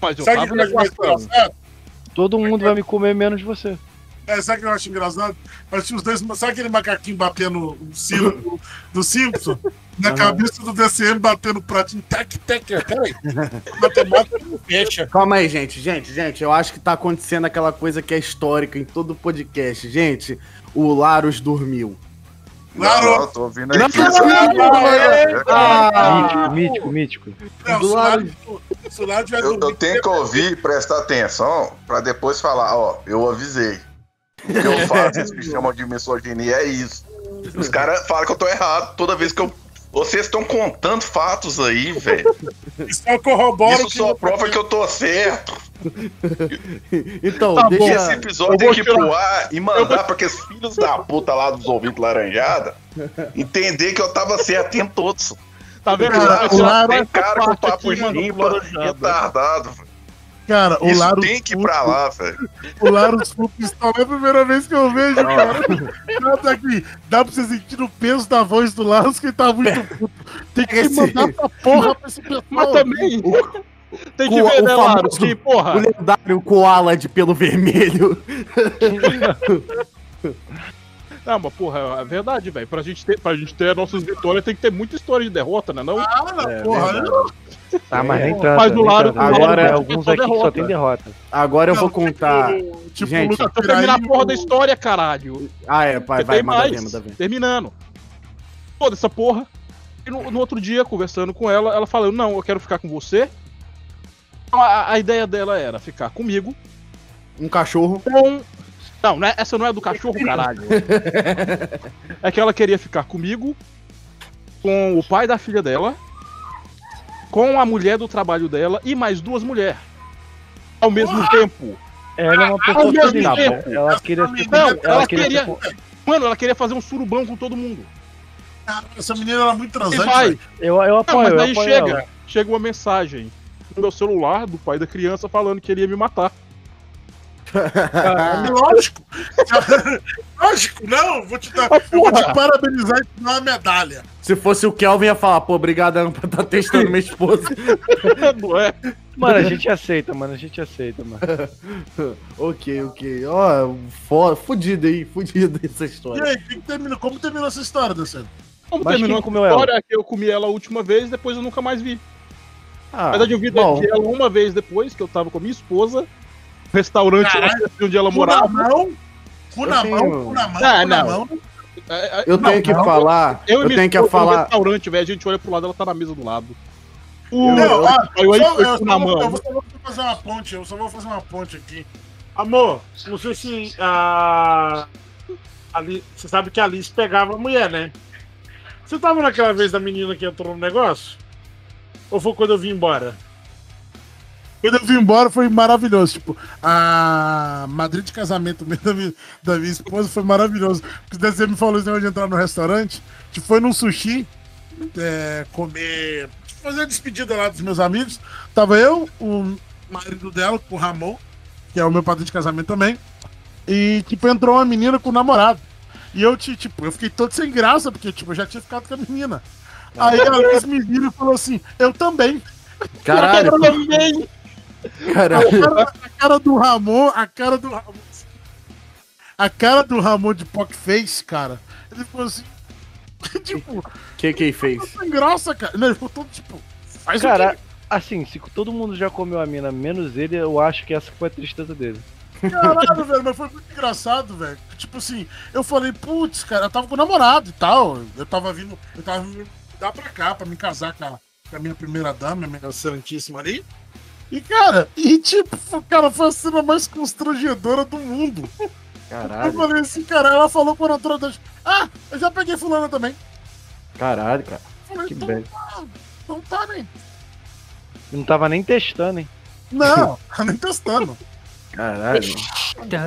Speaker 9: Mas eu
Speaker 3: Sabe o
Speaker 9: tava
Speaker 3: que
Speaker 9: na equação.
Speaker 3: engraçado?
Speaker 7: Todo mundo vai me comer menos você.
Speaker 3: É, sabe o que eu acho engraçado? Tinha os dois. Sabe aquele macaquinho batendo o sino do, do Simpson? Na cabeça do DCM batendo o pratinho. Tac, tac. Peraí. Matemática não fecha.
Speaker 4: Calma aí, gente. Gente, gente, eu acho que tá acontecendo aquela coisa que é histórica em todo podcast. Gente, o Larus dormiu.
Speaker 3: Claro.
Speaker 8: Não, tô ouvindo
Speaker 4: Não,
Speaker 8: aqui.
Speaker 4: não, Ah,
Speaker 7: Mítico, mítico, mítico.
Speaker 3: Não,
Speaker 4: Do
Speaker 3: o
Speaker 4: lado-
Speaker 3: Lado- se o Lado tiver
Speaker 8: Eu, eu tenho que ouvir e prestar atenção pra depois falar, ó, eu avisei. O que eu faço, eles me chamam de misoginia, é isso. Os caras falam que eu tô errado toda vez que eu. Vocês estão contando fatos aí, velho.
Speaker 3: só corrobora
Speaker 8: Isso só prova que eu tô certo.
Speaker 4: Então,
Speaker 9: Tá
Speaker 4: deixa.
Speaker 8: Esse episódio tem
Speaker 9: vou
Speaker 8: que ir pro ar e mandar pra aqueles filhos da puta lá dos ouvintes laranjada entender que eu tava certo em todos.
Speaker 9: Tá vendo?
Speaker 3: Cara,
Speaker 9: Eu vou
Speaker 3: o
Speaker 9: tirar
Speaker 3: Lara-
Speaker 8: Tem cara com papo
Speaker 9: laranjada.
Speaker 8: retardado. velho.
Speaker 3: Cara, o
Speaker 8: Isso
Speaker 3: Laro.
Speaker 8: tem que ir pra lá, velho.
Speaker 3: O Full Pistola é a primeira vez que eu vejo, cara. Cara, tá aqui. Dá pra você sentir o peso da voz do Larus que ele tá muito puto. Tem que
Speaker 4: Esse-
Speaker 3: mandar essa porra pra esse pessoal.
Speaker 9: Mas também. Tem que
Speaker 4: o-
Speaker 9: ver,
Speaker 4: o
Speaker 9: né, Laro? Que,
Speaker 4: O
Speaker 9: porra.
Speaker 4: lendário koala de pelo vermelho.
Speaker 9: Não, mas porra, é verdade, velho. Pra gente ter, pra gente ter as nossas vitórias, tem que ter muita história de derrota, né? Não?
Speaker 3: Ah, não,
Speaker 4: É,
Speaker 3: porra.
Speaker 4: verdade.
Speaker 7: Tá, mas nem
Speaker 3: Pô,
Speaker 7: tanto.
Speaker 9: mas do
Speaker 7: nem
Speaker 9: lado-
Speaker 7: tanto. Tem
Speaker 9: é
Speaker 7: alguns
Speaker 9: só
Speaker 7: aqui que só
Speaker 9: derrota.
Speaker 7: tem derrota.
Speaker 4: Agora eu
Speaker 3: não,
Speaker 4: vou contar.
Speaker 3: Tipo, tipo
Speaker 4: Gente,
Speaker 3: Lucas
Speaker 9: terminar a porra
Speaker 3: o-
Speaker 9: da história, caralho.
Speaker 4: Ah, é, vai, vai, manda
Speaker 9: mais.
Speaker 4: manda.
Speaker 9: Terminando. Toda essa porra. E no, no outro dia, conversando com ela, ela falou: Não, eu quero ficar com você. Então, A, a ideia dela era ficar comigo
Speaker 4: Um cachorro.
Speaker 9: com. Não, né? essa não é do cachorro, caralho. É que ela queria ficar comigo, com o pai da filha dela, com a mulher do trabalho dela e mais duas mulheres. Ao mesmo tempo.
Speaker 7: Ela é uma pessoa
Speaker 9: Ao mesmo
Speaker 7: feliz.
Speaker 9: tempo.
Speaker 7: Ela queria ser.
Speaker 9: Não,
Speaker 7: ela
Speaker 9: ela
Speaker 7: queria
Speaker 9: queria.
Speaker 7: ser
Speaker 9: Mano, ela queria fazer um surubão com todo mundo.
Speaker 3: Cara, Essa menina era muito transante.
Speaker 9: vai.
Speaker 7: Eu, eu
Speaker 9: Não,
Speaker 7: apoio,
Speaker 9: mas
Speaker 7: eu
Speaker 9: daí
Speaker 7: apoio
Speaker 9: chega,
Speaker 7: ela.
Speaker 9: chega uma mensagem no meu celular do pai da criança falando que ele ia me matar.
Speaker 3: Lógico. Lógico, não. Vou te dar. Eu vou te parabenizar e te dar uma medalha.
Speaker 4: Se fosse o Kelvin, ia falar, pô, obrigadão por estar testando minha esposa.
Speaker 9: É?
Speaker 7: Mano, a gente aceita, mano. A gente aceita, mano.
Speaker 4: ok, ok. Ó, fo- fudido aí, fudido essa
Speaker 3: E
Speaker 4: história.
Speaker 3: aí, que termina? como terminou essa história, Decendo?
Speaker 9: Como
Speaker 7: Mas
Speaker 9: terminou
Speaker 7: quem comeu ela?
Speaker 9: eu comi ela a última vez, depois eu nunca mais vi.
Speaker 4: Ah,
Speaker 9: Na verdade, eu vi
Speaker 4: bom.
Speaker 9: ela uma vez depois, que eu tava com a minha esposa, restaurante lá onde ela
Speaker 3: Cu na
Speaker 9: morava.
Speaker 3: mão, cu na mão, cu na mão,
Speaker 9: Ah,
Speaker 3: cu na
Speaker 9: não.
Speaker 3: mão.
Speaker 9: É, é,
Speaker 4: Eu
Speaker 9: não,
Speaker 4: tenho que
Speaker 9: não,
Speaker 4: falar,
Speaker 9: Eu,
Speaker 4: eu
Speaker 9: e minha
Speaker 4: tenho que
Speaker 9: esposa no
Speaker 4: falar.
Speaker 9: restaurante, velho, a gente olha pro lado, ela tá na mesa do lado.
Speaker 3: Não, ah,
Speaker 9: Aí eu
Speaker 3: só- eu só
Speaker 9: na
Speaker 3: vou-
Speaker 9: mão.
Speaker 3: eu vou- fazer uma ponte, eu só vou fazer uma ponte aqui.
Speaker 10: Amor, não sei se a. a Li- Você sabe que a Alice pegava a mulher, né? Você tava naquela vez da menina que entrou no negócio? Ou foi quando eu vim embora?
Speaker 3: Quando eu vim embora foi maravilhoso. Tipo, a madrinha de casamento da minha, da minha esposa foi maravilhoso. Porque você me falou esse negócio de entrar no restaurante. A gente foi num sushi é, comer. Fazer a despedida lá dos meus amigos. Tava eu, o marido dela, com o Ramon, que é o meu padrinho de casamento também. E, tipo, entrou uma menina com o namorado. E eu, ti- tipo, eu fiquei todo sem graça, porque, tipo, eu já tinha ficado com a menina. Aí a Liz me vira e falou assim: Eu também.
Speaker 4: Caralho,
Speaker 9: Eu também.
Speaker 3: A
Speaker 4: caralho.
Speaker 3: cara, a cara do Ramon, a cara do Ramon. A cara do Ramon de Pockface, cara. Ele ficou assim. tipo,
Speaker 4: que que ele fez?
Speaker 3: sem graça, cara. Não, ele ficou todo tipo. Faz o
Speaker 7: Cara, assim, se todo mundo já comeu a mina, menos ele, eu acho que essa foi a tristeza dele.
Speaker 3: quê? Caralho, velho, mas foi muito engraçado, velho. Tipo assim, eu falei, putz, cara, eu tava com o namorado e tal. Eu tava vindo. Eu tava vindo dar pra cá pra me casar com a, com a minha primeira dama, a minha excelentíssima ali. E, cara, e tipo, cara, foi a cena mais constrangedora do mundo. Eu
Speaker 4: Caralho,
Speaker 3: falei assim, cara, ela falou quando entrou dentro. Ah, eu já peguei fulana também.
Speaker 4: caralho, cara.
Speaker 3: Eu falei,
Speaker 4: Que
Speaker 3: então,
Speaker 4: bem.
Speaker 3: tá, então tá, né?
Speaker 7: Não tava nem testando, hein?
Speaker 3: Não, tá nem testando.
Speaker 4: Caralho.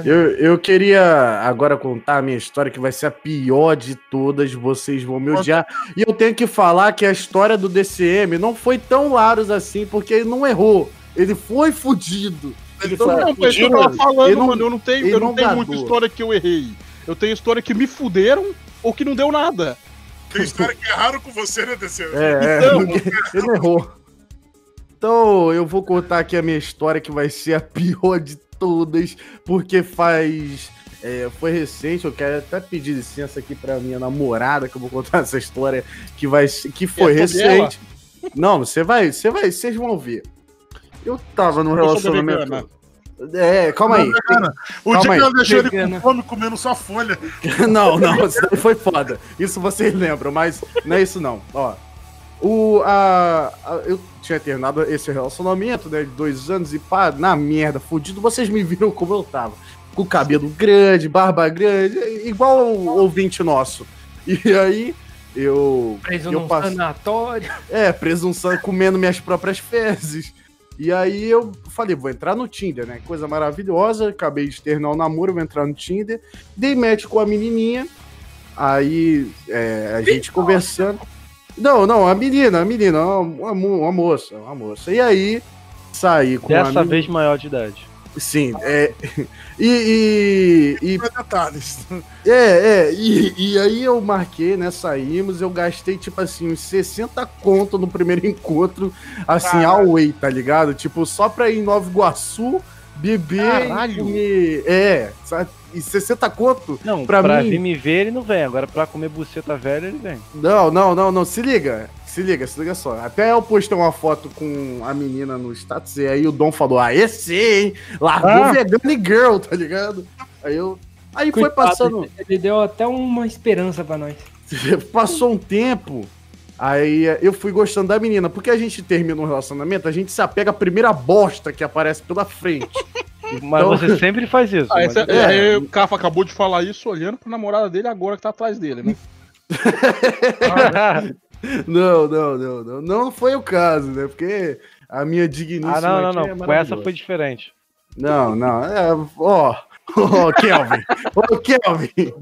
Speaker 4: Eu, eu queria agora contar a minha história, que vai ser a pior de todas. Vocês vão me odiar. E eu tenho que falar que a história do DCM não foi tão Larus assim, porque ele não errou. Ele foi fudido. Ele
Speaker 3: Então,
Speaker 4: foi
Speaker 9: Não, mas eu
Speaker 4: fudido.
Speaker 9: tava falando,
Speaker 4: Ele não-
Speaker 9: mano, eu não tenho, eu não
Speaker 4: não
Speaker 9: tenho muita história que eu errei. Eu tenho história que me fuderam ou que não deu nada.
Speaker 3: Tem história que erraram com você, né, DC?
Speaker 4: É, é,
Speaker 9: Então.
Speaker 4: ele errou. Então, eu vou contar aqui a minha história, que vai ser a pior de todas, porque faz. é, foi recente, eu quero até pedir licença aqui pra minha namorada, que eu vou contar essa história, que, vai, que foi
Speaker 9: É
Speaker 4: recente. Não, você vai, você vai, vocês vão ver. Eu tava num relacionamento. É, calma aí.
Speaker 3: Vegana. O
Speaker 4: Calma
Speaker 3: dia
Speaker 4: aí.
Speaker 3: que ela deixou ele com fome comendo só folha.
Speaker 4: Não, não, isso daí foi foda. Isso vocês lembram, mas não é isso não. Ó, o, a, a- eu tinha terminado esse relacionamento, né, de dois anos e pá, na merda, fudido. Vocês me viram como eu tava. Com cabelo grande, barba grande, igual o ouvinte nosso. E aí, eu...
Speaker 6: Preso
Speaker 4: eu
Speaker 6: num
Speaker 4: passo-
Speaker 6: sanatório.
Speaker 4: é, presunção comendo minhas próprias fezes. E aí eu falei, vou entrar no Tinder, né? Coisa maravilhosa. Acabei de terminar o namoro, vou entrar no Tinder. Dei match com a menininha. Aí é, a gente conversando. Não, não, a menina, a menina, uma, uma, moça, uma moça. E aí saí com a
Speaker 7: Dessa vez maior de idade.
Speaker 4: Sim, é. E. e, e
Speaker 3: é detalhes.
Speaker 4: é, é, e, e aí eu marquei, né? Saímos, eu gastei, tipo assim, uns 60 conto no primeiro encontro, assim,
Speaker 3: Caralho.
Speaker 4: away, tá ligado? Tipo, só pra ir em Nova Iguaçu, beber
Speaker 9: Caralho.
Speaker 4: e. É, sabe? E 60 conto?
Speaker 7: Não,
Speaker 4: Pra
Speaker 7: pra,
Speaker 4: mim-
Speaker 7: vir me ver ele não vem. Agora pra comer buceta velha ele vem.
Speaker 4: Não, não, não, não, se liga. Se liga, se liga só. Até eu postei uma foto com a menina no status e aí o Dom falou: Ah, esse, hein? Largou
Speaker 7: Ah.
Speaker 4: vegano e girl, tá ligado? Aí eu. Aí foi
Speaker 6: Coitado,
Speaker 4: passando.
Speaker 6: Ele deu até uma esperança pra nós.
Speaker 4: Passou um tempo, aí eu fui gostando da menina, porque a gente termina um relacionamento, a gente se apega à primeira bosta que aparece pela frente.
Speaker 7: Mas
Speaker 4: Então-
Speaker 7: você sempre faz isso.
Speaker 9: Ah,
Speaker 7: mas-
Speaker 9: esse, é, é, o Cafa acabou de falar isso olhando pra namorada dele agora que tá atrás dele, né?
Speaker 4: Não, não, não, não. Não foi o caso, né? Porque a minha digníssima.
Speaker 7: ah, não, não,
Speaker 4: aqui
Speaker 7: não.
Speaker 4: é
Speaker 7: Com essa foi diferente.
Speaker 4: Não, não. É, ó. Ô, Kelvin. Ô, Kelvin.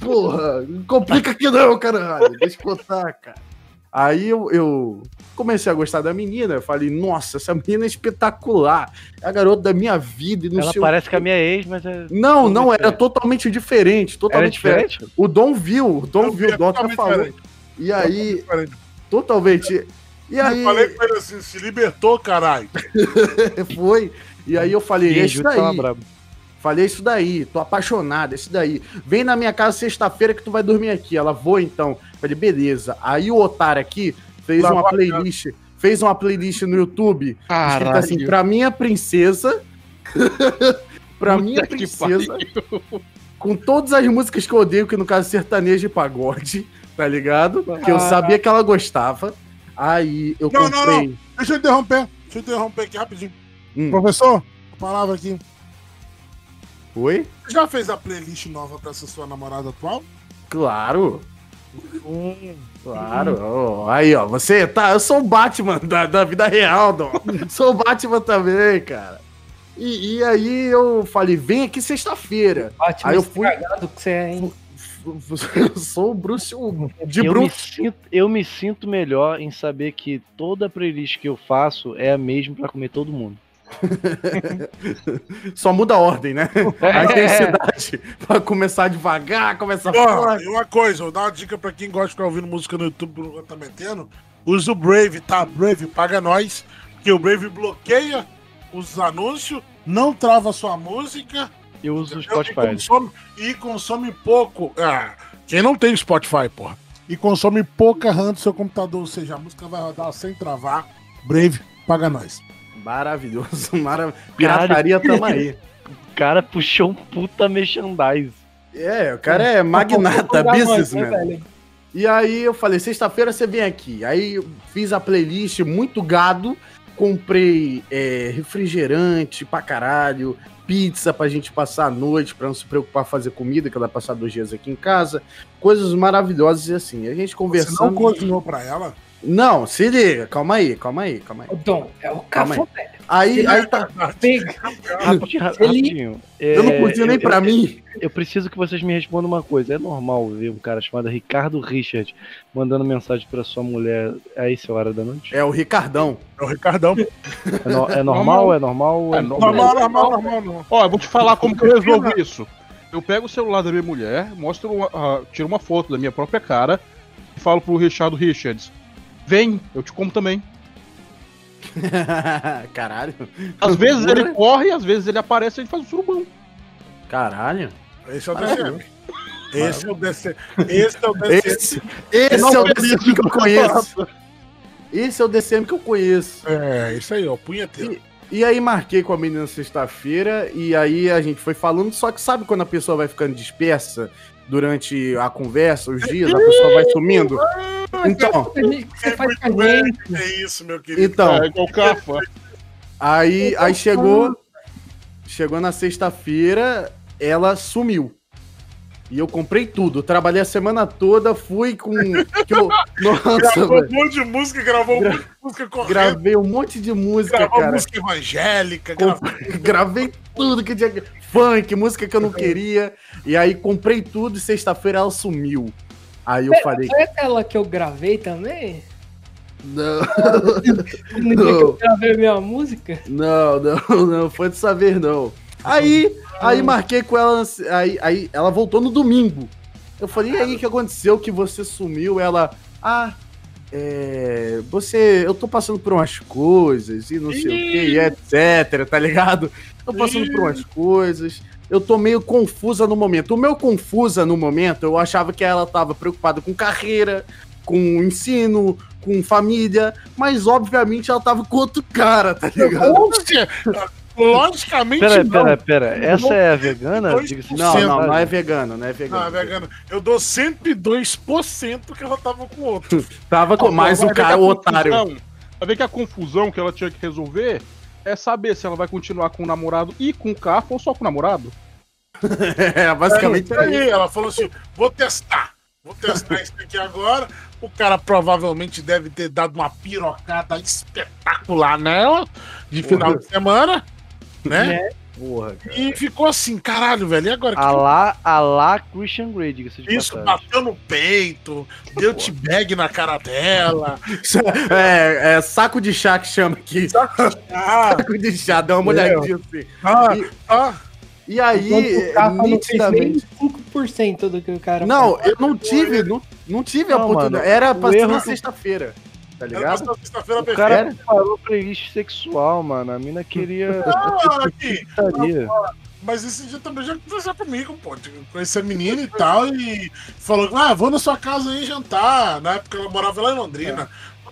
Speaker 4: Porra, não complica aqui não, caralho. Deixa eu contar, cara. Aí eu, eu comecei a gostar da menina. Eu falei, nossa, essa menina é espetacular. É a garota da minha vida. E não
Speaker 7: Ela parece que é a minha ex, mas é.
Speaker 4: Não, não, era
Speaker 7: diferente.
Speaker 4: totalmente diferente.
Speaker 7: Era
Speaker 4: Totalmente diferente.
Speaker 7: diferente?
Speaker 4: O Dom viu, o Dom
Speaker 3: Eu
Speaker 4: viu,
Speaker 3: vi,
Speaker 4: o Dom falou.
Speaker 3: diferente.
Speaker 4: E aí, totalmente. E
Speaker 3: Eu
Speaker 4: aí,
Speaker 3: falei com ele assim, se libertou, caralho.
Speaker 4: foi. E aí eu falei, é isso daí. Falei, é isso daí, tô apaixonado, é isso daí. Vem na minha casa sexta-feira que tu vai dormir aqui. Ela, vou então. Falei, beleza. Aí o otário aqui fez uma
Speaker 3: a
Speaker 4: playlist, fez uma playlist no YouTube, escrito assim, pra minha princesa, pra
Speaker 9: Puta
Speaker 4: minha princesa, com todas as músicas que eu odeio, que no caso sertanejo e pagode, tá ligado? Que eu
Speaker 6: Ah.
Speaker 4: sabia que ela gostava. Aí eu
Speaker 3: Não, não,
Speaker 4: comprei.
Speaker 3: Deixa eu interromper. Deixa eu interromper aqui rapidinho.
Speaker 4: Hum.
Speaker 3: Professor, a palavra aqui.
Speaker 4: Oi?
Speaker 3: Você já fez a playlist nova pra essa sua namorada atual?
Speaker 4: Claro.
Speaker 3: Hum.
Speaker 4: Claro, ó, aí ó, você tá, eu sou o Batman da, da vida real, Dom. sou o Batman também, cara. E, e aí eu falei, vem aqui sexta-feira.
Speaker 6: Batman
Speaker 4: Aí eu fui,
Speaker 6: que você é, hein?
Speaker 4: eu sou o Bruce o- de
Speaker 7: eu, me
Speaker 4: Bruce.
Speaker 7: sinto, eu me sinto melhor em saber que toda playlist que eu faço é a mesma pra comer todo mundo.
Speaker 4: Só muda a ordem, né?
Speaker 7: É.
Speaker 4: A intensidade pra começar devagar, começar
Speaker 3: Ó,
Speaker 4: forte.
Speaker 3: e uma coisa, vou dar uma dica pra quem gosta de ficar ouvindo música no YouTube tá metendo. Usa o Brave, tá? Brave paga nós. Que o Brave bloqueia os anúncios, não trava sua música.
Speaker 7: Eu uso o? Spotify.
Speaker 3: E consome, e consome pouco. Ah, quem não tem Spotify, porra. E consome pouca RAM do seu computador, ou seja, a música vai rodar sem travar. Brave, paga nós.
Speaker 4: Maravilhoso, maravilhoso. Pirataria tamo aí.
Speaker 7: O cara puxou um puta merchandise.
Speaker 4: É, o cara é magnata,
Speaker 6: né,
Speaker 4: businessman.
Speaker 6: velho?
Speaker 4: E aí eu falei, sexta-feira você vem aqui. Aí eu fiz a playlist muito gado, comprei é, refrigerante pra caralho, pizza pra gente passar a noite, pra não se preocupar em fazer comida, que ela vai passar dois dias aqui em casa. Coisas maravilhosas e assim. A gente
Speaker 3: Você
Speaker 4: conversando.
Speaker 3: não cozinhou pra ela?
Speaker 4: Não, se liga, calma aí, calma aí, calma aí.
Speaker 6: Dom, é o
Speaker 4: Calma aí. Aí, aí tá.
Speaker 6: Pega.
Speaker 7: Rapidinho, rapidinho.
Speaker 4: Eu não
Speaker 7: É,
Speaker 4: cozinho nem pra mim.
Speaker 7: Eu preciso que vocês me respondam uma coisa. É normal ver um cara chamado Ricardo Richard mandando mensagem pra sua mulher a essa hora da noite?
Speaker 4: É o Ricardão.
Speaker 3: É o Ricardão.
Speaker 7: É, no- é normal? É normal? É
Speaker 3: Normal, normal, normal, normal.
Speaker 9: Ó, eu vou te falar como que eu resolvo isso. Eu pego o celular da minha mulher, mostro uma, ah, tiro uma foto da minha própria cara e falo pro Richard Richards: Vem, eu te como também.
Speaker 4: Caralho.
Speaker 9: Às vezes ele corre, às vezes ele aparece e a gente faz um surubão.
Speaker 4: Caralho.
Speaker 3: Esse é o DCM. Esse é o DCM. Esse é o DCM.
Speaker 4: Esse, esse é o DCM que eu conheço. Esse é o DCM que eu conheço.
Speaker 3: É, isso aí, ó, punheteiro.
Speaker 4: E aí marquei com a menina sexta-feira e aí a gente foi falando, só que sabe quando a pessoa vai ficando dispersa durante a conversa, os dias, a pessoa vai sumindo? Então,
Speaker 6: Você faz.
Speaker 3: É isso, meu querido.
Speaker 4: então,
Speaker 9: É igual cafa.
Speaker 4: aí, aí chegou, chegou na sexta-feira, ela sumiu. E eu comprei tudo, eu trabalhei a semana toda, fui com. Que eu, nossa,
Speaker 3: Gravou um monte de música, gravou um monte de música correndo.
Speaker 4: Gravei um monte de música,
Speaker 3: Gravou
Speaker 4: cara.
Speaker 3: música evangélica,
Speaker 4: Com-
Speaker 3: gravou
Speaker 4: Gravei tudo que tinha. que- Funk, música que eu não queria. E aí comprei tudo e sexta-feira ela sumiu. Aí eu falei,
Speaker 6: Foi aquela que eu gravei também?
Speaker 4: não,
Speaker 6: No dia que eu gravei minha música?
Speaker 4: não, não, não, foi dessa vez não. Aí, aí marquei com ela, aí, aí ela voltou no domingo. Eu falei, e aí, o que aconteceu que você sumiu? Ela, ah, é, você, eu tô passando por umas coisas e não sei o que, etc, tá ligado? Tô passando por umas coisas. Eu tô meio confusa no momento. O meu confusa no momento, eu achava que ela tava preocupada com carreira, com ensino, com família, mas obviamente ela tava com outro cara, tá ligado?
Speaker 3: Logicamente
Speaker 7: Pera,
Speaker 3: não.
Speaker 7: pera, pera. Essa é a vegana? De
Speaker 4: Não, não, não é vegano, não é
Speaker 3: Não,
Speaker 4: vegano.
Speaker 3: é vegano. Eu dou 102% que ela tava com outro.
Speaker 4: Tava com mais o
Speaker 9: que
Speaker 4: cara, o otário.
Speaker 9: Vai ver que a confusão que ela tinha que resolver é saber se ela vai continuar com o namorado e com o carro ou só com o namorado.
Speaker 4: É, basicamente
Speaker 3: aí,
Speaker 4: isso.
Speaker 3: ela falou assim: vou testar. Vou testar isso aqui agora. O cara provavelmente deve ter dado uma pirocada espetacular nela de final de semana, né?
Speaker 4: Porra, cara.
Speaker 3: E ficou assim, caralho, velho. E agora?
Speaker 7: A lá, a lá Christian Grey, diga-se de
Speaker 3: Isso,
Speaker 7: passagem.
Speaker 3: bateu no peito, deu t-bag na cara dela.
Speaker 4: É, é saco de chá que chama aqui.
Speaker 3: Ah,
Speaker 4: Saco de chá, dá uma olhadinha assim.
Speaker 3: ah,
Speaker 4: E-
Speaker 3: ah.
Speaker 4: E aí,
Speaker 6: Enquanto o
Speaker 4: nitidamente.
Speaker 6: 5% do que o cara
Speaker 4: Não, eu não tive, não, não tive a
Speaker 7: Não,
Speaker 4: oportunidade.
Speaker 7: mano,
Speaker 4: Era pra ser na
Speaker 7: que-
Speaker 4: sexta-feira. Tá ligado?
Speaker 7: O
Speaker 3: perfeita.
Speaker 7: cara parou playlist sexual, mano. A mina queria.
Speaker 3: Ah, aqui.
Speaker 7: putaria.
Speaker 3: Mas esse dia também já aconteceu comigo, pô. de Conhecer a menina e tal, e falou: Ah, vou na sua casa aí jantar. Na época ela morava lá em Londrina. Vou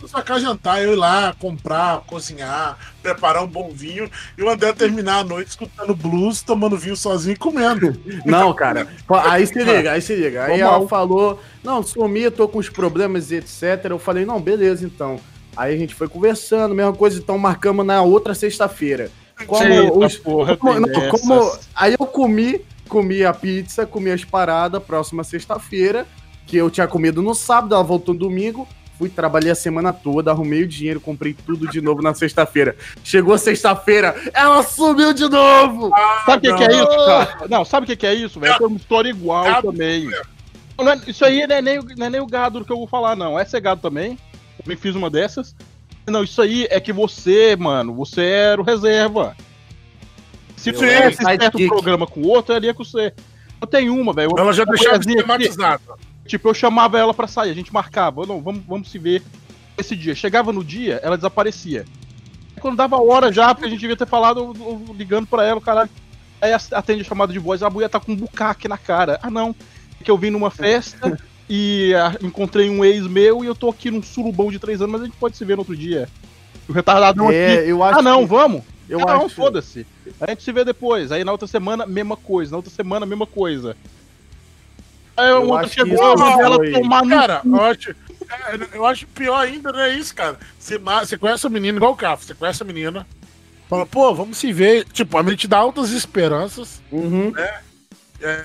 Speaker 3: sua casa jantar, eu ir lá comprar, cozinhar, preparar um bom vinho. E o André terminar a noite escutando blues, tomando vinho sozinho e comendo.
Speaker 4: Não, cara. Aí se liga, aí se liga. Aí ela falou, não, sumi, tô com os problemas e etc. Eu falei, não, beleza, então. Aí a gente foi conversando, mesma coisa, então marcamos na outra sexta-feira. Como
Speaker 9: Eita,
Speaker 4: os-
Speaker 9: porra,
Speaker 4: como- não, como- aí eu comi, comi a pizza, comi as paradas, próxima sexta-feira, que eu tinha comido no sábado, ela voltou no domingo, fui, trabalhei a semana toda, arrumei o dinheiro, comprei tudo de novo na sexta-feira. Chegou sexta-feira, ela sumiu de novo!
Speaker 9: Sabe o que, que é isso, cara? Não, sabe o que, que é isso, velho? Foi uma história igual
Speaker 3: Gado.
Speaker 9: também. Não é- isso aí não é, nem, o- não é nem o gado que eu vou falar, não. Essa é gado também. Também fiz uma dessas. Não, isso aí é que você, mano, você era o reserva. Se
Speaker 4: Eu era
Speaker 9: tivesse certo
Speaker 4: sidekick.
Speaker 9: programa com o outro, ali é com você. Eu tenho uma, velho.
Speaker 3: Ela já
Speaker 9: mulherzinha aqui,
Speaker 3: esquematizado.
Speaker 9: Tipo, eu chamava ela pra sair, a gente marcava. Não, vamos, vamos se ver esse dia. Chegava no dia, ela desaparecia. Quando dava hora já, porque a gente devia ter falado, eu- eu ligando pra ela, o caralho. Aí atende a chamada de voz, a mulher tá com um bucaque na cara. Ah, não. É que eu vim numa festa e ah, encontrei um ex meu e eu tô aqui num surubão de três anos, mas a gente pode se ver no outro dia. O retardado não aqui.
Speaker 4: É, eu acho
Speaker 9: Ah, não,
Speaker 4: que-
Speaker 9: vamos?
Speaker 4: Eu
Speaker 9: ah, não,
Speaker 4: acho-
Speaker 9: foda-se. A gente se vê depois. Aí na outra semana, mesma coisa. Na outra semana, mesma coisa. Aí
Speaker 4: acho que
Speaker 9: chegou a ela tomar no
Speaker 3: Cara, eu acho, é, eu acho pior ainda, não é isso, cara. Você, você conhece a menina igual o Cafo, você conhece a menina, fala, pô, vamos se ver. Tipo, a menina te dá altas esperanças,
Speaker 4: Uhum.
Speaker 3: né? É,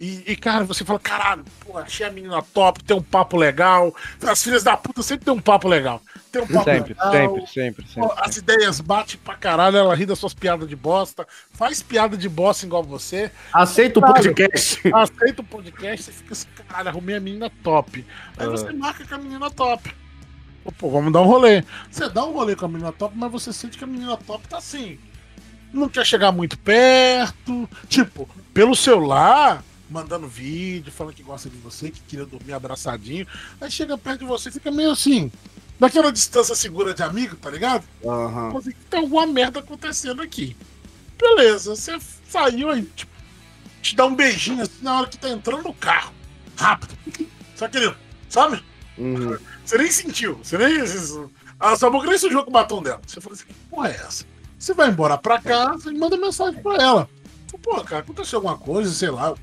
Speaker 3: e, e, cara, você fala, caralho, pô, achei a menina top, tem um papo legal. As filhas da puta sempre tem um papo legal. Tem um papo
Speaker 7: Sempre,
Speaker 3: legal.
Speaker 7: sempre, sempre, sempre.
Speaker 3: as ideias batem pra caralho, ela ri das suas piadas de bosta, faz piada de bosta igual você.
Speaker 4: Aceita o podcast.
Speaker 3: Aceita o podcast, você fica assim, caralho, arrumei a menina top. Aí você marca com a menina top. Pô, vamos dar um rolê. Você dá um rolê com a menina top, mas você sente que a menina top tá assim. Não quer chegar muito perto. Tipo, pelo celular, mandando vídeo, falando que gosta de você, que queria dormir abraçadinho. Aí chega perto de você e fica meio assim. Daquela distância segura de amigo, tá ligado?
Speaker 4: Aham.
Speaker 3: Assim, tem alguma merda acontecendo aqui. Beleza, você saiu aí, tipo, te dá um beijinho assim na hora que tá entrando no carro. Rápido. Só aquele, sabe?
Speaker 4: Uhum.
Speaker 3: Você nem sentiu. Você nem. A sua boca nem sujou com o batom dela. Você falou assim: que porra é essa? Você vai embora pra casa e manda mensagem pra ela. Pô, cara, aconteceu alguma coisa, sei lá.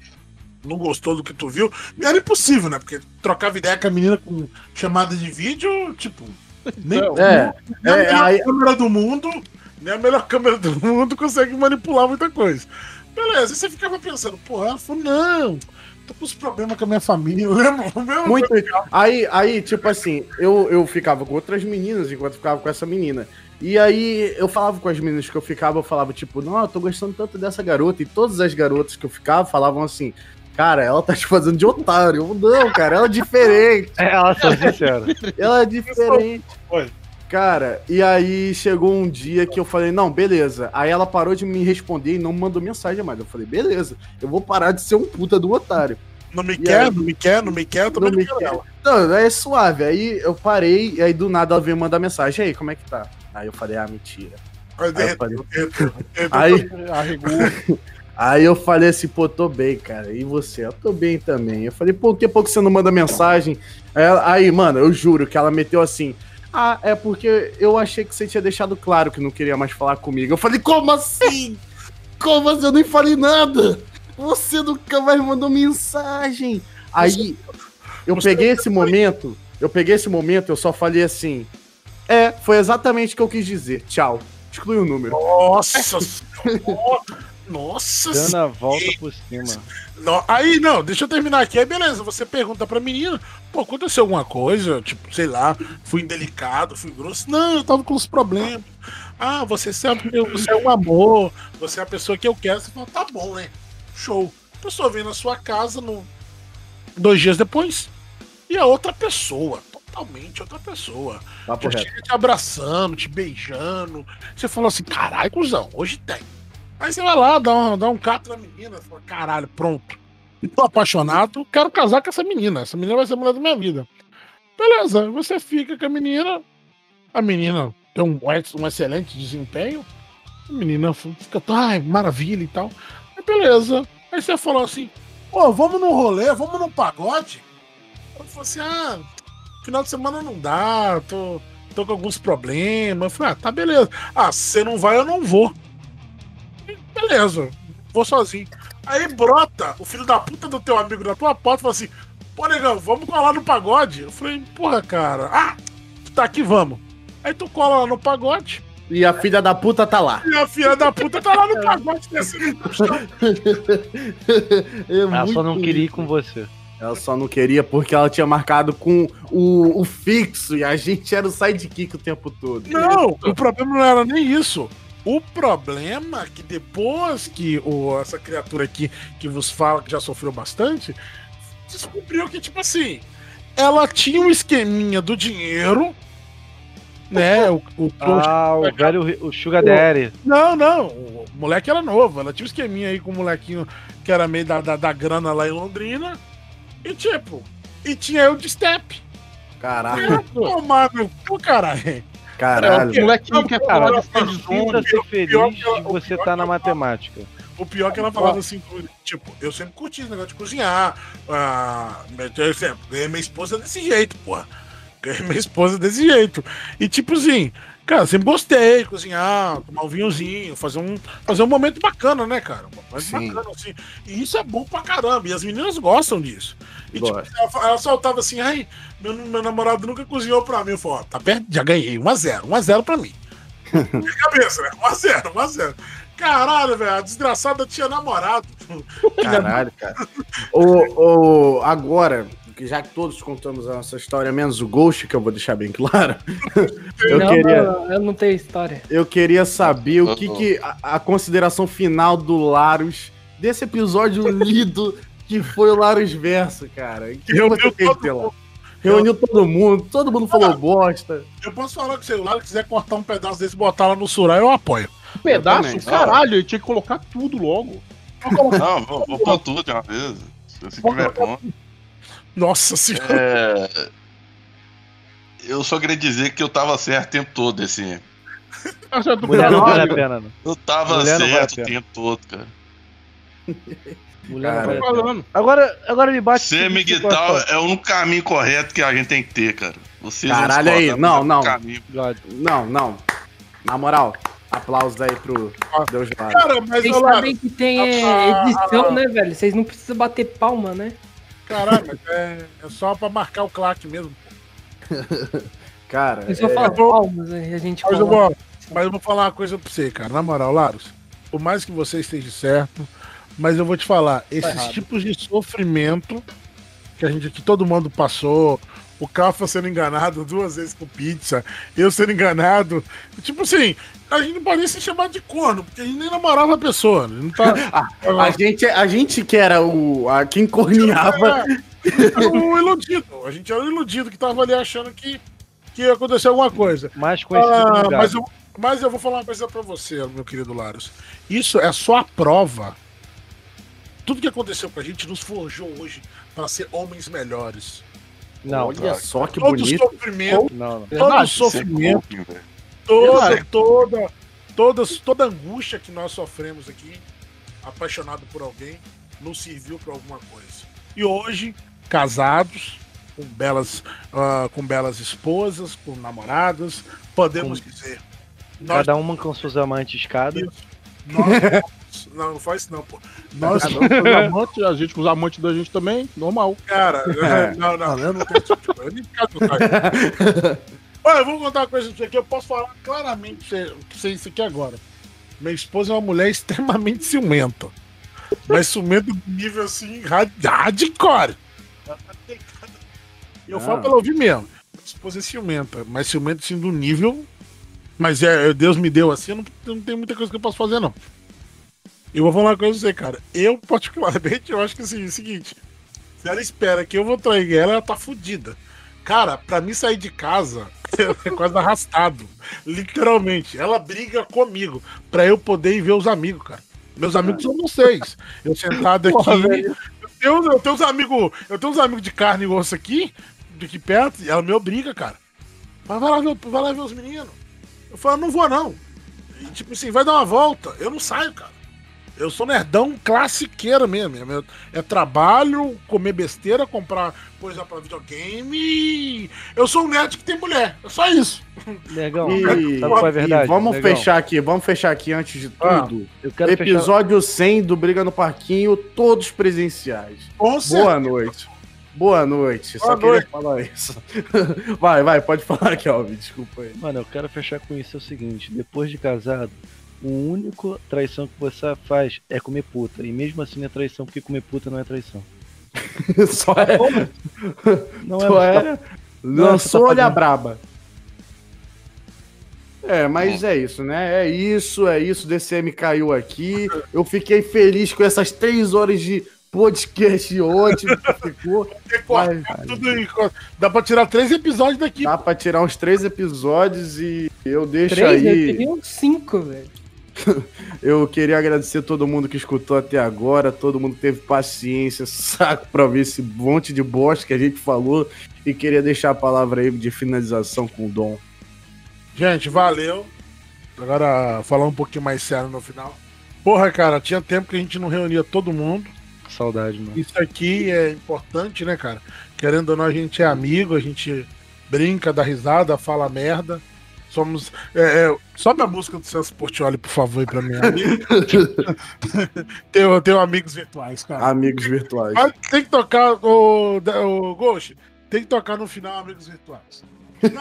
Speaker 3: Não gostou do que tu viu. Era impossível, né? Porque trocava ideia com a menina com chamada de vídeo, tipo. Nem,
Speaker 4: É,
Speaker 3: nem a
Speaker 4: é,
Speaker 3: melhor
Speaker 4: aí-
Speaker 3: câmera do mundo, nem a melhor câmera do mundo consegue manipular muita coisa. Beleza, e você ficava pensando, porra, ela falou, não, tô com uns problemas com a minha família, lembra?
Speaker 4: Muito. Aí, aí, tipo assim, eu, eu ficava com outras meninas enquanto ficava com essa menina. E aí eu falava com as meninas que eu ficava, eu falava, tipo, não, eu tô gostando tanto dessa garota. E todas as garotas que eu ficava falavam assim, cara, ela tá te fazendo de otário. Eu, não, cara, ela é diferente.
Speaker 7: É, ela só sincera.
Speaker 4: Ela é diferente. Cara, e aí chegou um dia que eu falei, não, beleza. Aí ela parou de me responder e não me mandou mensagem mais. Eu falei, beleza, eu vou parar de ser um puta do otário.
Speaker 3: Não me
Speaker 4: E
Speaker 3: quer,
Speaker 4: aí-
Speaker 3: não me quer, não me quer, eu também
Speaker 4: Não
Speaker 3: não,
Speaker 4: me
Speaker 3: quero
Speaker 4: quer.
Speaker 3: ela.
Speaker 4: Não, é suave. Aí eu parei, e aí do nada ela veio mandar mensagem. E aí, como é que tá? Aí eu falei, ah, mentira.
Speaker 3: Aí,
Speaker 4: Aí eu falei, aí,
Speaker 9: Arregou.
Speaker 4: Aí eu falei assim, pô, tô bem, cara. E você? Eu tô bem também. Eu falei, pô, que pouco você não manda mensagem? Aí, mano, eu juro que ela meteu assim. Ah, é porque eu achei que você tinha deixado claro que não queria mais falar comigo. Eu falei, como assim? Como assim? Eu nem falei nada. Você nunca mais mandou mensagem. Aí, eu peguei esse momento, eu peguei esse momento, eu só falei assim. É, foi exatamente o que eu quis dizer. Tchau. Exclui o número.
Speaker 3: Nossa. Nossa
Speaker 7: Dando a volta por cima.
Speaker 3: Não, aí, não, deixa eu terminar aqui. Aí, beleza, você pergunta pra menina, pô, aconteceu alguma coisa? Tipo, sei lá, fui indelicado, fui grosso. Não, eu tava com uns problemas. Ah, você sabe que você é um amor, você é a pessoa que eu quero. Você fala, tá bom, né? Show. A pessoa vem na sua casa no... dois dias depois e a outra pessoa, totalmente outra pessoa. Chega te abraçando, te beijando. Você fala assim, caralho, cuzão, hoje tem. Aí você vai lá, dá um, dá um cato na menina, fala, caralho, pronto. Tô apaixonado, quero casar com essa menina. Essa menina vai ser a mulher da minha vida. Beleza, você fica com a menina. A menina tem um, um excelente desempenho. A menina fica, ai, maravilha e tal. Aí beleza. Aí você falou assim, pô, vamos num rolê, vamos num pagode. Eu falei assim, ah, final de semana não dá, tô, tô com alguns problemas. Eu falei, ah, tá beleza. Ah, se você não vai, eu não vou. Beleza, vou sozinho. Aí brota o filho da puta do teu amigo na tua porta e fala assim: pô, negão, vamos colar no pagode. Eu falei, porra, cara, ah, tá aqui, vamos. Aí tu cola lá no pagode
Speaker 4: E a filha da puta tá lá.
Speaker 3: e a filha da puta tá lá no pagode descendo no chão.
Speaker 4: É
Speaker 7: Ela só não queria ir com você.
Speaker 4: Ela só não queria porque ela tinha marcado com o, o fixo e a gente era o sidekick o tempo todo.
Speaker 3: Não, o problema não era nem isso. O problema é que depois que o, essa criatura aqui que vos fala que já sofreu bastante, descobriu que, tipo assim, ela tinha um esqueminha do dinheiro, né? O, o
Speaker 7: Ah, o velho o Sugar Daddy.
Speaker 3: Não, não, o moleque era novo, ela tinha um esqueminha aí com o molequinho que era meio da, da, da grana lá em Londrina. E tipo, e tinha eu de step.
Speaker 4: Caralho,
Speaker 3: Tomar meu cu, caralho.
Speaker 4: Caralho.
Speaker 9: O molequinho quer falar de friend
Speaker 7: Sinta
Speaker 9: zone.
Speaker 7: ser feliz
Speaker 3: que
Speaker 7: de você estar na matemática.
Speaker 3: O pior é que ela falava assim, tipo, eu sempre curti esse negócio de cozinhar. Ah, ganhei minha esposa desse jeito, porra. Ganhei minha esposa desse jeito. E tipo assim, Cara, sempre gostei, cozinhar, tomar um vinhozinho, fazer um, fazer um momento bacana, né, cara? Um bacana, assim. E isso é bom pra caramba. E as meninas gostam disso. E tipo, ela, ela soltava assim, ai, meu, meu namorado nunca cozinhou pra mim. Eu falei, ó, tá perto, já ganhei, 1x0, 1x0 pra mim. Minha cabeça, né? 1x0, 1x0. Caralho, velho, a desgraçada tinha namorado.
Speaker 4: Caralho, cara. o, o, agora, que já que todos contamos a nossa história, menos o Ghost, que eu vou deixar bem claro. eu,
Speaker 6: não,
Speaker 4: queria,
Speaker 6: não, eu não tenho história.
Speaker 4: eu queria saber o que, que a, a consideração final do Larus desse episódio lido que foi o Larus Verso, cara. O que
Speaker 3: Reuniu
Speaker 4: você fez? Reuniu todo mundo, todo mundo falou bosta.
Speaker 3: Eu posso falar que se o Lara quiser cortar um pedaço desse e botar lá no Surai, eu apoio.
Speaker 9: Um pedaço,
Speaker 4: também.
Speaker 9: caralho, ele tinha que colocar tudo logo.
Speaker 8: Não, vou, vou pôr tudo de uma vez. Se você tiver bom.
Speaker 3: Nossa senhora.
Speaker 8: É... Eu só queria dizer que eu tava certo o tempo todo, esse.
Speaker 7: Mulher não vale a pena, não.
Speaker 8: Eu tava
Speaker 7: Mulher não vale
Speaker 8: certo o tempo todo, cara.
Speaker 7: Mulher
Speaker 4: Cara,
Speaker 7: não.
Speaker 9: Falando.
Speaker 7: Agora, agora me bate.
Speaker 8: Ser migtal
Speaker 7: situação.
Speaker 8: é o único caminho correto que a gente tem que ter, cara. Vocês
Speaker 4: Caralho aí, não,
Speaker 8: é
Speaker 4: não.
Speaker 8: caminho.
Speaker 4: Não, não. Na moral, aplausos aí pro Deus Larus.
Speaker 3: Cara, mas
Speaker 6: Vocês sabem que tem é,
Speaker 3: Ah,
Speaker 6: edição,
Speaker 3: ah,
Speaker 6: né, velho? Vocês não precisam bater palma, né?
Speaker 3: Caralho, mas é, é só pra marcar o claque mesmo.
Speaker 4: Cara,
Speaker 6: Eu só
Speaker 4: é,
Speaker 6: palmas e a gente
Speaker 3: Mas eu, vou, mas eu vou falar uma coisa pra você, cara. Na moral, Laros, por mais que você esteja certo, mas eu vou te falar, esses
Speaker 7: errado.
Speaker 3: tipos de sofrimento que a gente que todo mundo passou, o Cafa sendo enganado duas vezes com pizza, eu sendo enganado, tipo assim, a gente não pode nem se chamar de corno, porque a gente nem namorava a pessoa. Não tá,
Speaker 4: a, gente, a gente que era o. A, quem corneava.
Speaker 3: era o iludido. A gente era o iludido que tava ali achando que, que ia acontecer alguma coisa.
Speaker 7: Mais conhecido
Speaker 3: Ah, mas, eu, mas eu vou falar uma coisa pra você, meu querido Laros. Isso é só a prova. Tudo que aconteceu com a gente nos forjou hoje para ser homens melhores.
Speaker 7: Não,
Speaker 4: Olha só que
Speaker 3: todo
Speaker 4: bonito.
Speaker 3: sofrimento,
Speaker 7: não, não.
Speaker 3: todo
Speaker 9: Verdade,
Speaker 3: sofrimento, toda, toda, todas, toda angústia que nós sofremos aqui, apaixonado por alguém, nos serviu para alguma coisa. E hoje, casados, com belas, ah, com belas esposas, com namoradas, podemos dizer. Nós
Speaker 7: Cada uma com seus amantes cada.
Speaker 3: Isso. Nós, não, não faz isso não, pô. Nós,
Speaker 9: amantes, a gente com os amantes da gente também, normal.
Speaker 3: cara,
Speaker 4: É.
Speaker 3: não, não, eu não tenho tipo. Eu nem quero contar. Olha, eu vou contar uma coisa pra você aqui, eu posso falar claramente pra você- pra você isso aqui agora. Minha esposa é uma mulher extremamente ciumenta. Mas ciumenta nível assim, hardcore. Eu
Speaker 4: Ah.
Speaker 3: falo pra ela ouvir mesmo. Minha esposa é ciumenta, mas ciumenta assim do nível. Mas é, Deus me deu assim, eu não, eu não tenho muita coisa que eu posso fazer, não. Eu vou falar uma coisa pra você, cara. Eu, particularmente, eu acho que assim, é o seguinte: se ela espera que eu vou trair ela, ela tá fudida. Cara, pra mim sair de casa é quase arrastado. Literalmente. Ela briga comigo pra eu poder ir ver os amigos, cara. Meus amigos são vocês. Eu sentado aqui.
Speaker 7: Porra,
Speaker 3: eu, tenho, eu tenho uns amigos. Eu tenho uns amigos de carne e osso aqui, aqui perto, e ela me obriga, cara. Vai, vai, lá, ver, vai lá ver os meninos. Eu falo, não vou não. E, tipo assim, vai dar uma volta. Eu não saio, cara. Eu sou nerdão classiqueiro mesmo. É, é trabalho, comer besteira, comprar coisa pra videogame. Eu sou um nerd que tem mulher. É só isso.
Speaker 7: Negão,
Speaker 4: E,
Speaker 7: sabe qual é verdade?
Speaker 4: e vamos
Speaker 7: Negão?
Speaker 4: fechar aqui, vamos fechar aqui antes de
Speaker 3: Ah,
Speaker 4: tudo.
Speaker 7: Eu quero fechar.
Speaker 4: Episódio 100 do Briga no Parquinho, todos presenciais.
Speaker 3: Com
Speaker 4: Boa
Speaker 3: certeza.
Speaker 4: noite. Boa noite. Só
Speaker 3: Boa
Speaker 4: queria
Speaker 3: noite.
Speaker 4: falar isso. vai, vai, pode falar, Kelvin. Desculpa aí.
Speaker 7: Mano, eu quero fechar com isso é o seguinte: depois de casado, o único traição que você faz é comer puta. E mesmo assim é traição, porque comer puta não é traição.
Speaker 4: Só é.
Speaker 7: Não
Speaker 4: Só
Speaker 7: é.
Speaker 4: é. Lançou
Speaker 7: tá
Speaker 4: olha braba. É, mas é isso, né? É isso, é isso. DCM caiu aqui. Eu fiquei feliz com essas três horas de podcast ótimo que ficou. Vai,
Speaker 3: tudo. Dá pra tirar três episódios daqui.
Speaker 4: Dá pra tirar uns três episódios e eu deixo
Speaker 6: Três, eu
Speaker 4: aí.
Speaker 6: queria uns cinco, velho.
Speaker 4: Eu queria agradecer todo mundo que escutou até agora, todo mundo que teve paciência, saco pra ver esse monte de bosta que a gente falou. E queria deixar a palavra aí de finalização com o Dom.
Speaker 3: Gente, valeu. Agora, falar um pouquinho mais sério no final. Porra, cara, tinha tempo que a gente não reunia todo mundo.
Speaker 7: Saudade, mano.
Speaker 3: Isso aqui é importante, né, cara? Querendo ou não, a gente é amigo, a gente brinca, dá risada, fala merda. Somos. É, é, sobe a música do Celso Portioli, por favor, aí pra mim. tenho, tenho amigos virtuais, cara.
Speaker 4: Amigos virtuais.
Speaker 3: Mas tem que tocar, o, o Ghost, tem que tocar no final Amigos Virtuais.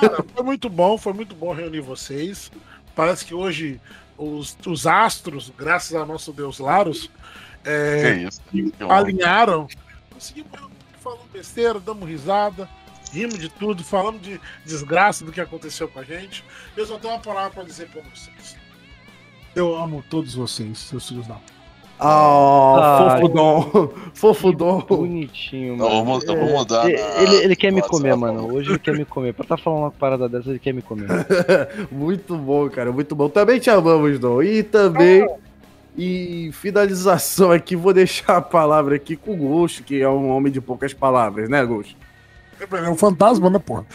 Speaker 3: Cara, foi muito bom, foi muito bom reunir vocês. Parece que hoje os, os astros, graças ao nosso Deus Laros, é,
Speaker 8: Que isso?
Speaker 3: Alinharam. Conseguimos falando besteira, damos risada, rimos de tudo, falamos de desgraça do que aconteceu com a gente. Eu só tenho uma palavra pra dizer pra vocês. Eu amo todos vocês, seus filhos da puta.
Speaker 4: Ah,
Speaker 7: Ah,
Speaker 4: fofudom. Fofudom.
Speaker 7: Bonitinho,
Speaker 8: Não,
Speaker 7: mano.
Speaker 8: eu vou- eu vou mudar
Speaker 7: Ele,
Speaker 8: na-
Speaker 7: ele, ele quer me comer,
Speaker 8: WhatsApp.
Speaker 7: mano. Hoje ele quer me comer. Pra tá falando uma parada dessa, ele quer me comer.
Speaker 4: muito bom, cara, muito bom. Também te amamos, Dom. E também, e finalização aqui, vou deixar a palavra aqui com o Ghost, que é um homem de poucas palavras, né, Ghost?
Speaker 3: É um fantasma, né, porra?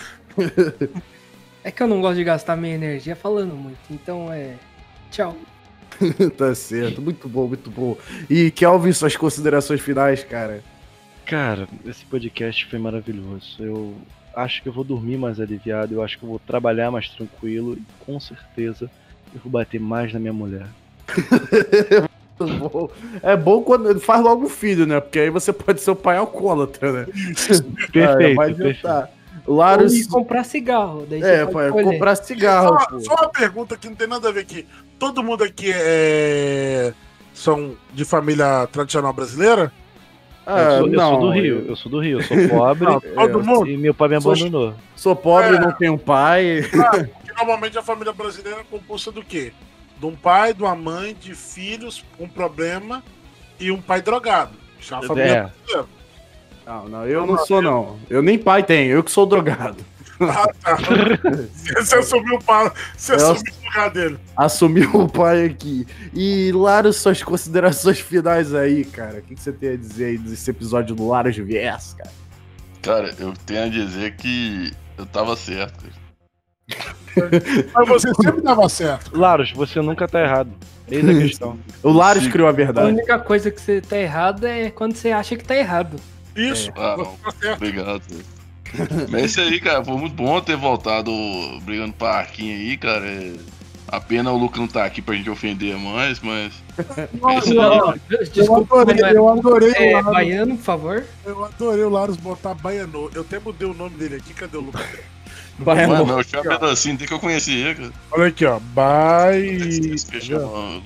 Speaker 6: É que eu não gosto de gastar minha energia falando muito. Então é. Tchau.
Speaker 4: tá certo, muito bom, muito bom. E Kelvin, suas considerações finais, cara.
Speaker 7: Cara, esse podcast foi maravilhoso. Eu acho que eu vou dormir mais aliviado, eu acho que eu vou trabalhar mais tranquilo e com certeza eu vou bater mais na minha mulher.
Speaker 4: É bom quando ele faz logo um filho, né? Porque aí você pode ser o pai alcoólatra, né?
Speaker 7: Perfeito,
Speaker 4: Ah, vai
Speaker 7: perfeito.
Speaker 4: adiantar. Laros.
Speaker 6: E comprar cigarro. Daí
Speaker 4: É,
Speaker 6: escolher.
Speaker 4: comprar cigarro,
Speaker 3: Só, só uma pergunta que não tem nada a ver aqui. Todo mundo aqui é. São de família tradicional brasileira?
Speaker 4: Ah,
Speaker 7: eu, sou, eu
Speaker 4: não,
Speaker 7: sou do Rio, eu sou do Rio, eu sou pobre
Speaker 3: Não, todo mundo?
Speaker 7: e meu pai me
Speaker 4: Sou-
Speaker 7: abandonou.
Speaker 4: Sou pobre,
Speaker 3: É.
Speaker 4: não tenho pai.
Speaker 3: Que normalmente a família brasileira é composta do quê? De um pai, de uma mãe, de filhos com problema e um pai drogado. Já a família
Speaker 7: É.
Speaker 4: Não, não, eu não sou, não. Eu nem pai tenho, eu que sou drogado.
Speaker 3: Ah, tá. Você assumiu o pai, você
Speaker 4: Eu-
Speaker 3: assumiu o lugar dele.
Speaker 4: Assumiu o pai aqui. E Laros, suas considerações finais aí, cara. O que, que você tem a dizer aí desse episódio do Laros Viés, cara?
Speaker 8: Cara, eu tenho a dizer que eu tava certo.
Speaker 3: Mas você sempre dava certo.
Speaker 7: Laros, você nunca tá errado. Eis a questão.
Speaker 4: O Laros criou a
Speaker 6: A
Speaker 4: verdade.
Speaker 6: única coisa que você tá errado é quando você acha que tá errado.
Speaker 3: Isso,
Speaker 8: Ah,
Speaker 3: você
Speaker 8: não.
Speaker 3: tá.
Speaker 8: Obrigado. Mas é isso aí, cara. Foi muito bom ter voltado brigando parquinho aí, cara. É... A pena o Luca não tá aqui pra gente ofender mais, mas. É isso aí.
Speaker 6: Desculpa,
Speaker 3: eu adorei,
Speaker 6: mas
Speaker 3: eu adorei o
Speaker 6: é
Speaker 3: Laros.
Speaker 6: baiano, por favor.
Speaker 3: Eu adorei o Laros botar baiano. Eu até mudei o nome dele aqui. Cadê o Lucas?
Speaker 4: Vai,
Speaker 8: Mano,
Speaker 4: amor.
Speaker 8: eu chamo pedacinho, tem que eu conheci cara.
Speaker 3: Olha aqui, ó. Bai...
Speaker 8: Esqueci que chama-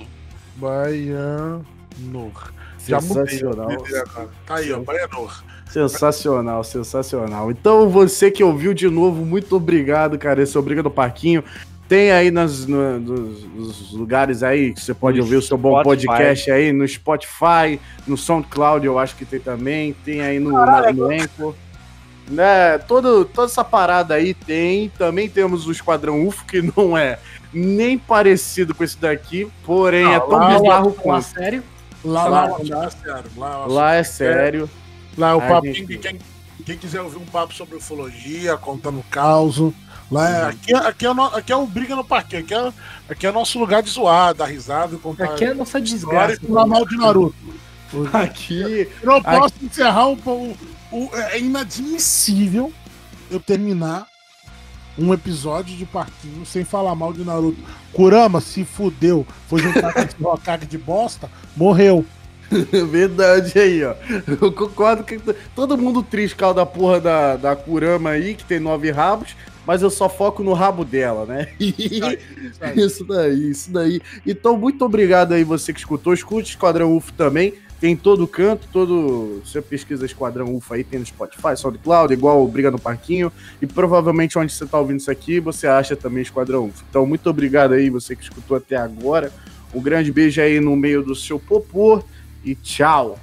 Speaker 3: Baianor.
Speaker 4: Sensacional.
Speaker 3: agora. Tá aí, ó. Baianor.
Speaker 4: Sensacional, sensacional. Então, você que ouviu de novo, muito obrigado, cara. Esse é o Briga do Parquinho. Tem aí nas, no- nos, nos lugares aí que você pode
Speaker 7: No
Speaker 4: ouvir o seu bom
Speaker 7: Spotify.
Speaker 4: podcast aí, no Spotify, no SoundCloud, eu acho que tem também. Tem aí no, na, no Anchor. Né, todo, toda essa parada aí tem. Também temos o Esquadrão UFO, que não é nem parecido com esse daqui, porém
Speaker 3: Não,
Speaker 4: é tão
Speaker 3: lá-
Speaker 4: bizarro
Speaker 6: Falar
Speaker 4: quanto.
Speaker 6: sério.
Speaker 3: Lá,
Speaker 4: Lá-
Speaker 3: lá, lá, é sério. Lá,
Speaker 4: Lá é sério.
Speaker 3: Lá o
Speaker 4: Ai,
Speaker 3: papo,
Speaker 4: gente.
Speaker 3: quem, quem quiser ouvir um papo sobre ufologia, contando caos. Lá é, aqui, é- aqui, é o no- aqui é o Briga no Parquinho. Aqui é, aqui é nosso lugar de zoar, dar risada e contar
Speaker 6: Aqui é a nossa desgraça.
Speaker 3: e falar mal de Naruto.
Speaker 4: Aqui.
Speaker 3: Eu não posso encerrar um, um, um- É inadmissível eu terminar um episódio de Parquinho sem falar mal de Naruto. Kurama se fudeu, foi juntar com esse Hokage de bosta, morreu.
Speaker 4: Verdade aí, ó. Eu concordo que todo mundo triste causa da porra da, da Kurama aí, que tem nove rabos, mas eu só foco no rabo dela, né? isso daí, isso daí. Então, muito obrigado aí você que escutou. Escute Esquadrão UFO também. Tem em todo canto, todo. Você pesquisa Esquadrão UFO aí, tem no Spotify, SoundCloud, igual Briga no Parquinho. E provavelmente onde você tá ouvindo isso aqui, você acha também Esquadrão UFO. Então, muito obrigado aí você que escutou até agora. Um grande beijo aí no meio do seu popô e tchau.